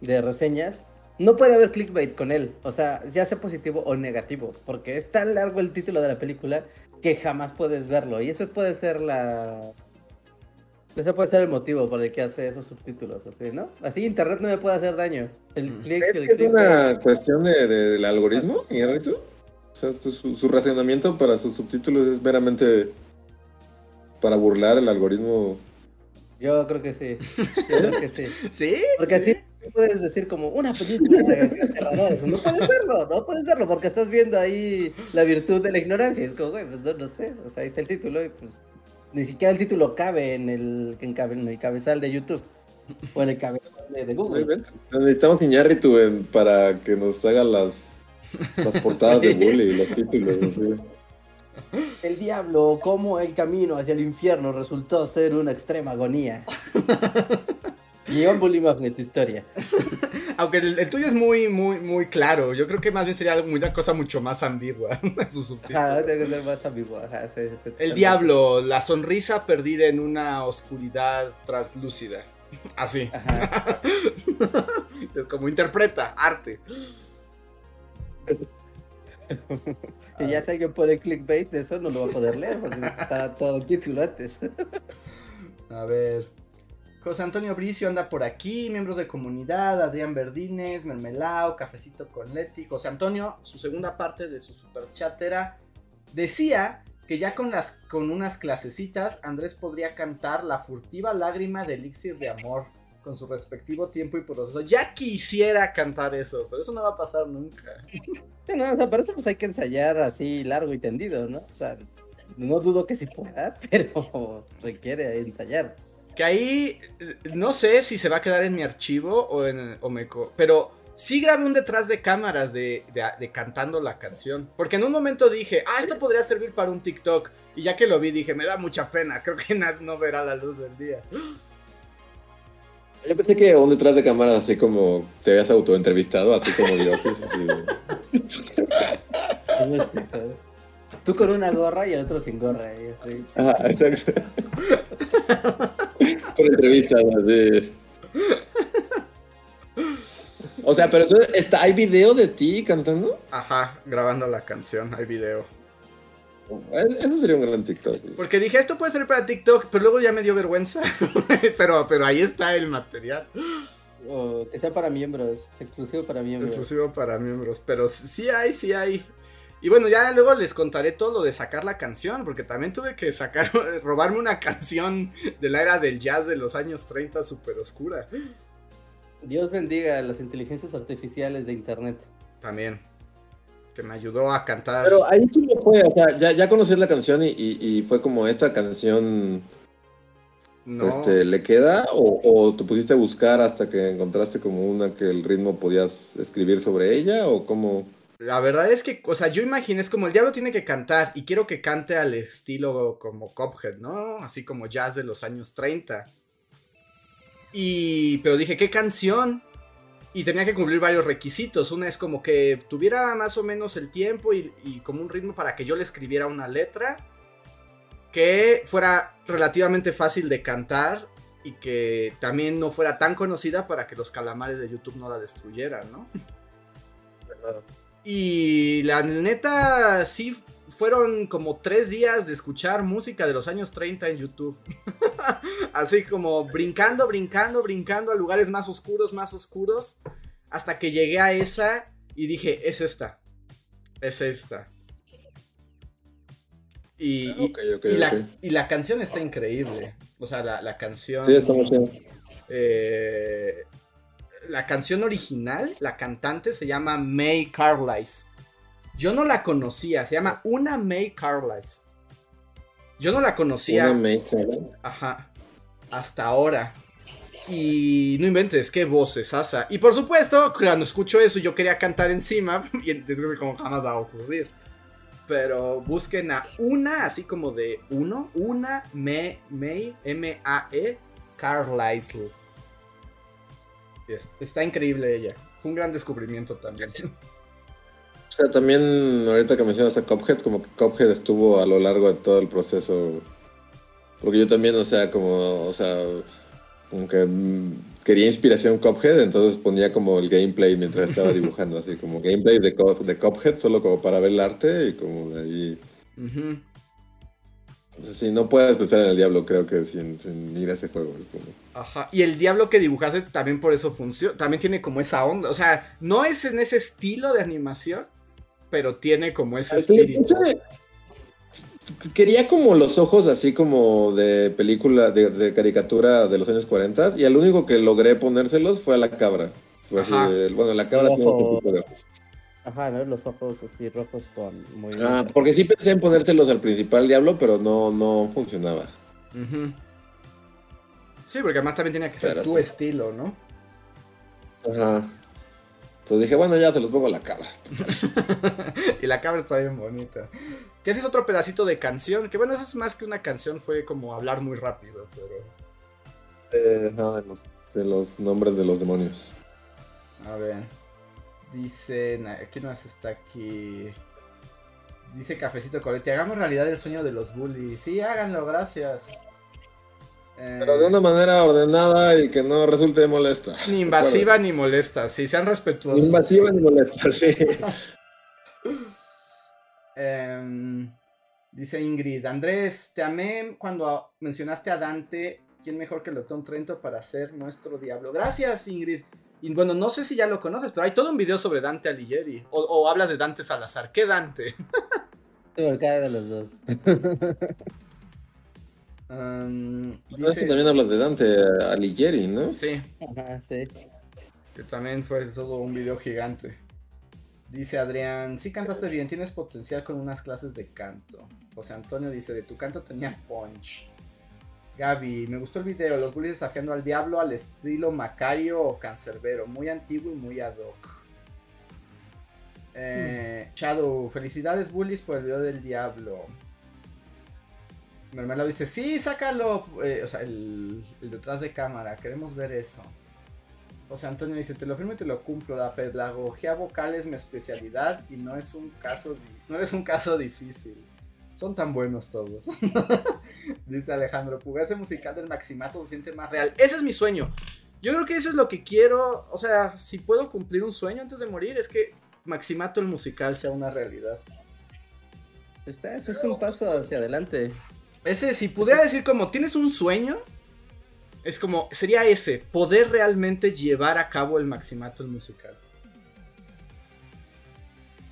de reseñas, no puede haber clickbait con él, o sea, ya sea positivo o negativo, porque es tan largo el título de la película que jamás puedes verlo. Y eso puede ser la. Ese puede ser el motivo por el que hace esos subtítulos, así, ¿no? Así internet no me puede hacer daño. El mm. ¿Es una cuestión de, del algoritmo, Iñárritu? O sea, su, su, racionamiento para sus subtítulos es meramente para burlar el algoritmo. Yo creo que sí. Yo creo que sí. <laughs> ¿Sí? Porque así puedes decir como una película de No puedes verlo, no puedes verlo porque estás viendo ahí la virtud de la ignorancia. Es como, güey, pues no, sé. O sea, ahí está el título y pues ni siquiera el título cabe en el, en, el cabezal de YouTube o en el cabezal de, Google. Necesitamos Iñárritu para que nos haga las, las portadas de <laughs> Bully y los títulos. El diablo, como el camino hacia el infierno resultó ser una extrema agonía. <laughs> Guión Bully Magnets, historia. <laughs> Aunque el, tuyo es muy, muy, muy claro. Yo creo que más bien sería algo, una cosa mucho más ambigua. <laughs> Su Ajá, que ser más ambigua. el diablo, la sonrisa perdida en una oscuridad translúcida. <laughs> Así. Ajá. Como interpreta, arte. y ya si alguien puede clickbait de eso, no lo va a poder leer, porque está todo el título antes. a ver. José Antonio Bricio anda por aquí, miembros de comunidad, Adrián Verdines, Mermelao, Cafecito con Leti. José Antonio, su segunda parte de su super chat era, decía que ya con, las, con unas clasecitas Andrés podría cantar la furtiva lágrima de elixir de amor con su respectivo tiempo y proceso. Ya quisiera cantar eso, pero eso no va a pasar nunca. No, o sea, para eso pues hay que ensayar así largo y tendido, ¿no? O sea, no dudo que sí pueda, <laughs> pero requiere ensayar. Que ahí no sé si se va a quedar en mi archivo o en o me, pero sí grabé un detrás de cámaras de, cantando la canción. Porque en un momento dije, ah, esto podría servir para un TikTok. Y ya que lo vi dije, me da mucha pena, creo que no verá la luz del día. Yo pensé que un detrás de cámaras así como te habías autoentrevistado, así como de Office, así Tú con una gorra y el otro sin gorra. Así. Ajá, exacto. <laughs> Con entrevistas, así. O sea, pero entonces, ¿hay video de ti cantando? Ajá, grabando la canción, hay video. Eso sería un gran TikTok. Porque dije, esto puede ser para TikTok, pero luego ya me dio vergüenza. <laughs> pero, pero ahí está el material. que sea para miembros, exclusivo para miembros. Exclusivo para miembros, pero sí hay, sí hay. Y bueno, ya luego les contaré todo lo de sacar la canción, porque también tuve que sacar, <laughs> robarme una canción de la era del jazz de los años 30 súper oscura. Dios bendiga a las inteligencias artificiales de internet. También. Que me ayudó a cantar. Pero ahí cómo fue, o sea, ya, ya conocí la canción y, fue como esta canción. No. Este, ¿Le queda? O, ¿O te pusiste a buscar hasta que encontraste como una que el ritmo podías escribir sobre ella? ¿O cómo? La verdad es que, o sea, yo imaginé, es como el diablo tiene que cantar y quiero que cante al estilo como Cophead, ¿no? Así como jazz de los años 30. Y, pero dije, ¿qué canción? Y tenía que cumplir varios requisitos. Una es como que tuviera más o menos el tiempo y, como un ritmo para que yo le escribiera una letra. Que fuera relativamente fácil de cantar y que también no fuera tan conocida para que los calamares de YouTube no la destruyeran, ¿no? <laughs> Y la neta, sí, fueron como tres días de escuchar música de los años 30 en YouTube. <laughs> Así como brincando, brincando, brincando a lugares más oscuros, más oscuros. Hasta que llegué a esa y dije, es esta. Es esta. Y, y, la, canción está increíble. O sea, la, canción. Sí, está muy eh, la canción original, la cantante se llama May Carlisle. Yo no la conocía, se llama Una May Carlisle. Yo no la conocía. Una May Carlisle. Ajá. Hasta ahora. Y no inventes, qué voces, asa. Y por supuesto, cuando escucho eso, yo quería cantar encima. <laughs> Y entonces, como jamás va a ocurrir. Pero busquen a una, así como de uno. Una May, May M-A-E, Carlisle. Está increíble ella. Fue un gran descubrimiento también. O sea, también ahorita que mencionas a Cophead, como que Cophead estuvo a lo largo de todo el proceso. Porque yo también, o sea, como, o sea, como que mm, quería inspiración Cophead, entonces ponía como el gameplay mientras estaba <laughs> dibujando, así como gameplay de, de Cophead, solo como para ver el arte y como de ahí. Sí, no puedes pensar en el diablo, creo que sin, ir a ese juego. Ajá. Y el diablo que dibujaste también por eso funciona. También tiene como esa onda. O sea, no es en ese estilo de animación, pero tiene como ese espíritu. Quería como los ojos así como de película, de, caricatura de los años 40 y el único que logré ponérselos fue a la cabra. bueno, la cabra tiene otro tipo de ojos. Ajá, ¿no? Los ojos así rojos con muy... Ah, porque sí pensé en ponérselos al principal diablo, pero no, no funcionaba. Sí, porque además también tenía que ser tu estilo, ¿no? Ajá. Entonces dije, bueno, ya se los pongo a la cabra. <laughs> y la cabra está bien bonita. Que ese es otro pedacito de canción. Que bueno, eso es más que una canción, fue como hablar muy rápido, pero. Eh, no, de los, de los nombres de los demonios. A ver. Dice, ¿quién más está aquí? Dice Cafecito Coletti, hagamos realidad el sueño de los bullies. Sí, háganlo, gracias. Pero de una manera ordenada y que no resulte molesta. Ni invasiva ni molesta, sí, sean respetuosos. Ni invasiva ni molesta, sí. <laughs> Em, dice Ingrid, Andrés, te amé cuando mencionaste a Dante. ¿Quién mejor que Lotón Trento para ser nuestro diablo? Gracias, Ingrid. Y bueno, no sé si ya lo conoces, pero hay todo un video sobre Dante Alighieri. O, hablas de Dante Salazar. ¿Qué Dante? Cualquiera de los dos. <laughs> um, también hablas de Dante Alighieri, ¿no? Sí. Ajá, sí. Que también fue todo un video gigante. Dice Adrián, sí cantaste bien, tienes potencial con unas clases de canto. José Antonio dice, de tu canto tenía punch. Gaby, me gustó el video, los bullies desafiando al diablo al estilo Macario o Cancerbero, muy antiguo y muy ad hoc. Eh, Shadow, felicidades bullies por el video del diablo. Mermelado dice, sí, sácalo, eh, o sea, el, detrás de cámara, queremos ver eso. José Antonio dice, te lo firmo y te lo cumplo, la pedagogía vocal es mi especialidad y no es un caso, no es un caso difícil. Son tan buenos todos. <laughs> Dice Alejandro, ese musical del Maximato se siente más real. Ese es mi sueño. Yo creo que eso es lo que quiero. O sea, si puedo cumplir un sueño antes de morir, es que Maximato el musical sea una realidad. Está, eso es un paso hacia adelante. Ese, si pudiera decir como, ¿tienes un sueño? Es como, sería ese, poder realmente llevar a cabo el maximato musical.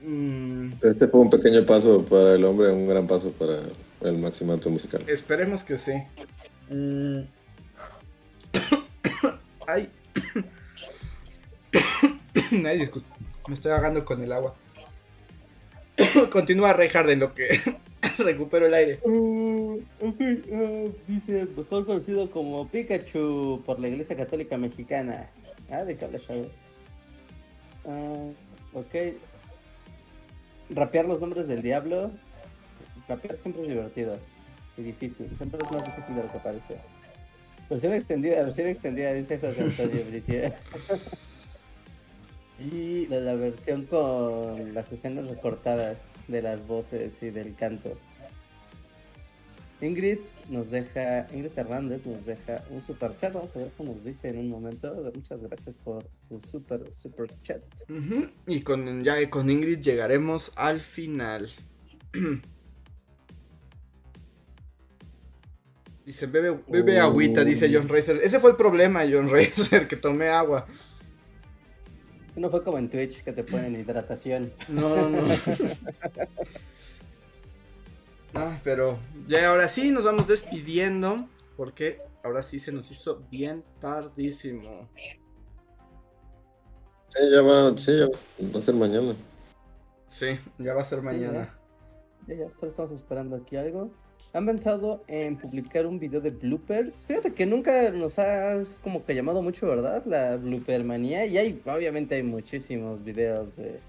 Mm. Este fue un pequeño paso para el hombre, un gran paso para el maximato musical. Esperemos que sí. Mm. <coughs> Ay. <coughs> Ay, disculpe. Me estoy ahogando con el agua. <coughs> Continúa Rey en lo que recupero el aire. Uh, uh, dice, mejor conocido como Pikachu por la Iglesia Católica Mexicana. Ah, de hablas, uh, ok. Rapear los nombres del diablo. Rapear siempre es divertido y difícil. Siempre es más difícil de lo que parece. Versión extendida, versión extendida, dice José Antonio <laughs> Bricia. y la, la, versión con las escenas recortadas de las voces y del canto. Ingrid nos deja, Ingrid Hernández nos deja un super chat. Vamos a ver qué nos dice en un momento. Muchas gracias por tu super, super chat. Y con, ya con Ingrid llegaremos al final. <clears throat> Dice, bebe, bebe agüita, dice John Racer. Ese fue el problema, John Racer, que tomé agua. No fue como en Twitch que te ponen hidratación. No, no. ah, pero ya ahora sí nos vamos despidiendo. Porque ahora sí se nos hizo bien tardísimo. Sí, ya va, sí, ya va a ser mañana. Sí, ya va a ser mañana. ya, ya, solo estamos esperando aquí algo. ¿Han pensado en publicar un video de bloopers? Fíjate que nunca nos ha como que llamado mucho, ¿verdad? La blooper manía. Y hay, obviamente hay muchísimos videos de,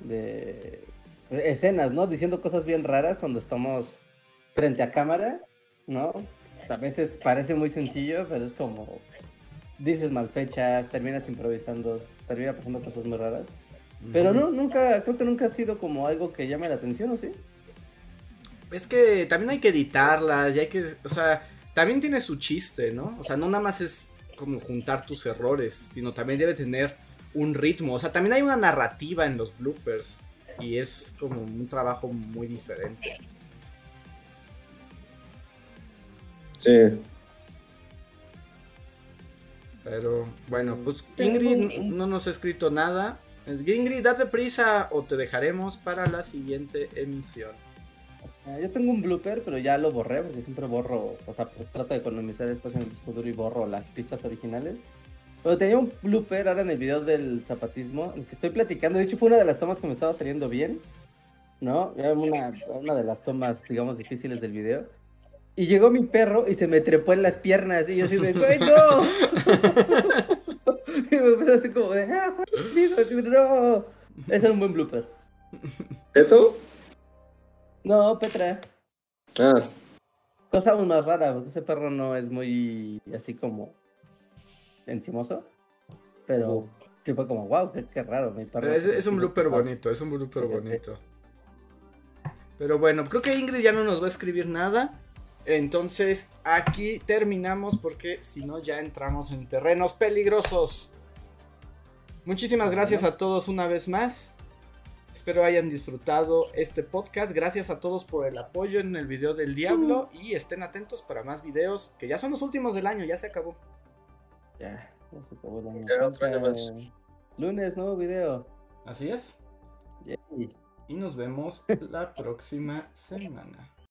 de escenas, ¿no? Diciendo cosas bien raras cuando estamos frente a cámara, ¿no? A veces parece muy sencillo, pero es como dices mal fechas, terminas improvisando, termina pasando cosas muy raras. Pero no, nunca, creo que nunca ha sido como algo que llame la atención, ¿o sí? Es que también hay que editarlas y hay que, o sea, también tiene su chiste, ¿no? O sea, no nada más es como juntar tus errores, sino también debe tener un ritmo. O sea, también hay una narrativa en los bloopers y es como un trabajo muy diferente. Sí. Pero bueno, pues Ingrid no nos ha escrito nada. Ingrid, date prisa o te dejaremos para la siguiente emisión. Ah, yo tengo un blooper, pero ya lo borré porque siempre borro, o sea, trato de economizar espacio en el disco duro y borro las pistas originales. Pero tenía un blooper ahora en el video del zapatismo, el que estoy platicando. De hecho, fue una de las tomas que me estaba saliendo bien, ¿no? Era una, una de las tomas, digamos, difíciles del video. Y llegó mi perro y se me trepó en las piernas. Y yo así de, ¡güey, no! <laughs> y me empezó así como de, ¡ah, no! Ese era un buen blooper. ¿Esto? No, Petra. Ah. Cosa aún más rara, porque ese perro no es muy así como encimoso. Pero sí fue como, wow, qué, raro. Mi perro es, un blooper bonito, es un blooper bonito. Pero bueno, creo que Ingrid ya no nos va a escribir nada. Entonces aquí terminamos porque si no ya entramos en terrenos peligrosos. Muchísimas gracias a todos una vez más. Espero hayan disfrutado este podcast. Gracias a todos por el apoyo en el video del Diablo. Y estén atentos para más videos, que ya son los últimos del año, ya se acabó. Ya, ya se acabó el año. Lunes, nuevo video. Así es. Y nos vemos la próxima semana.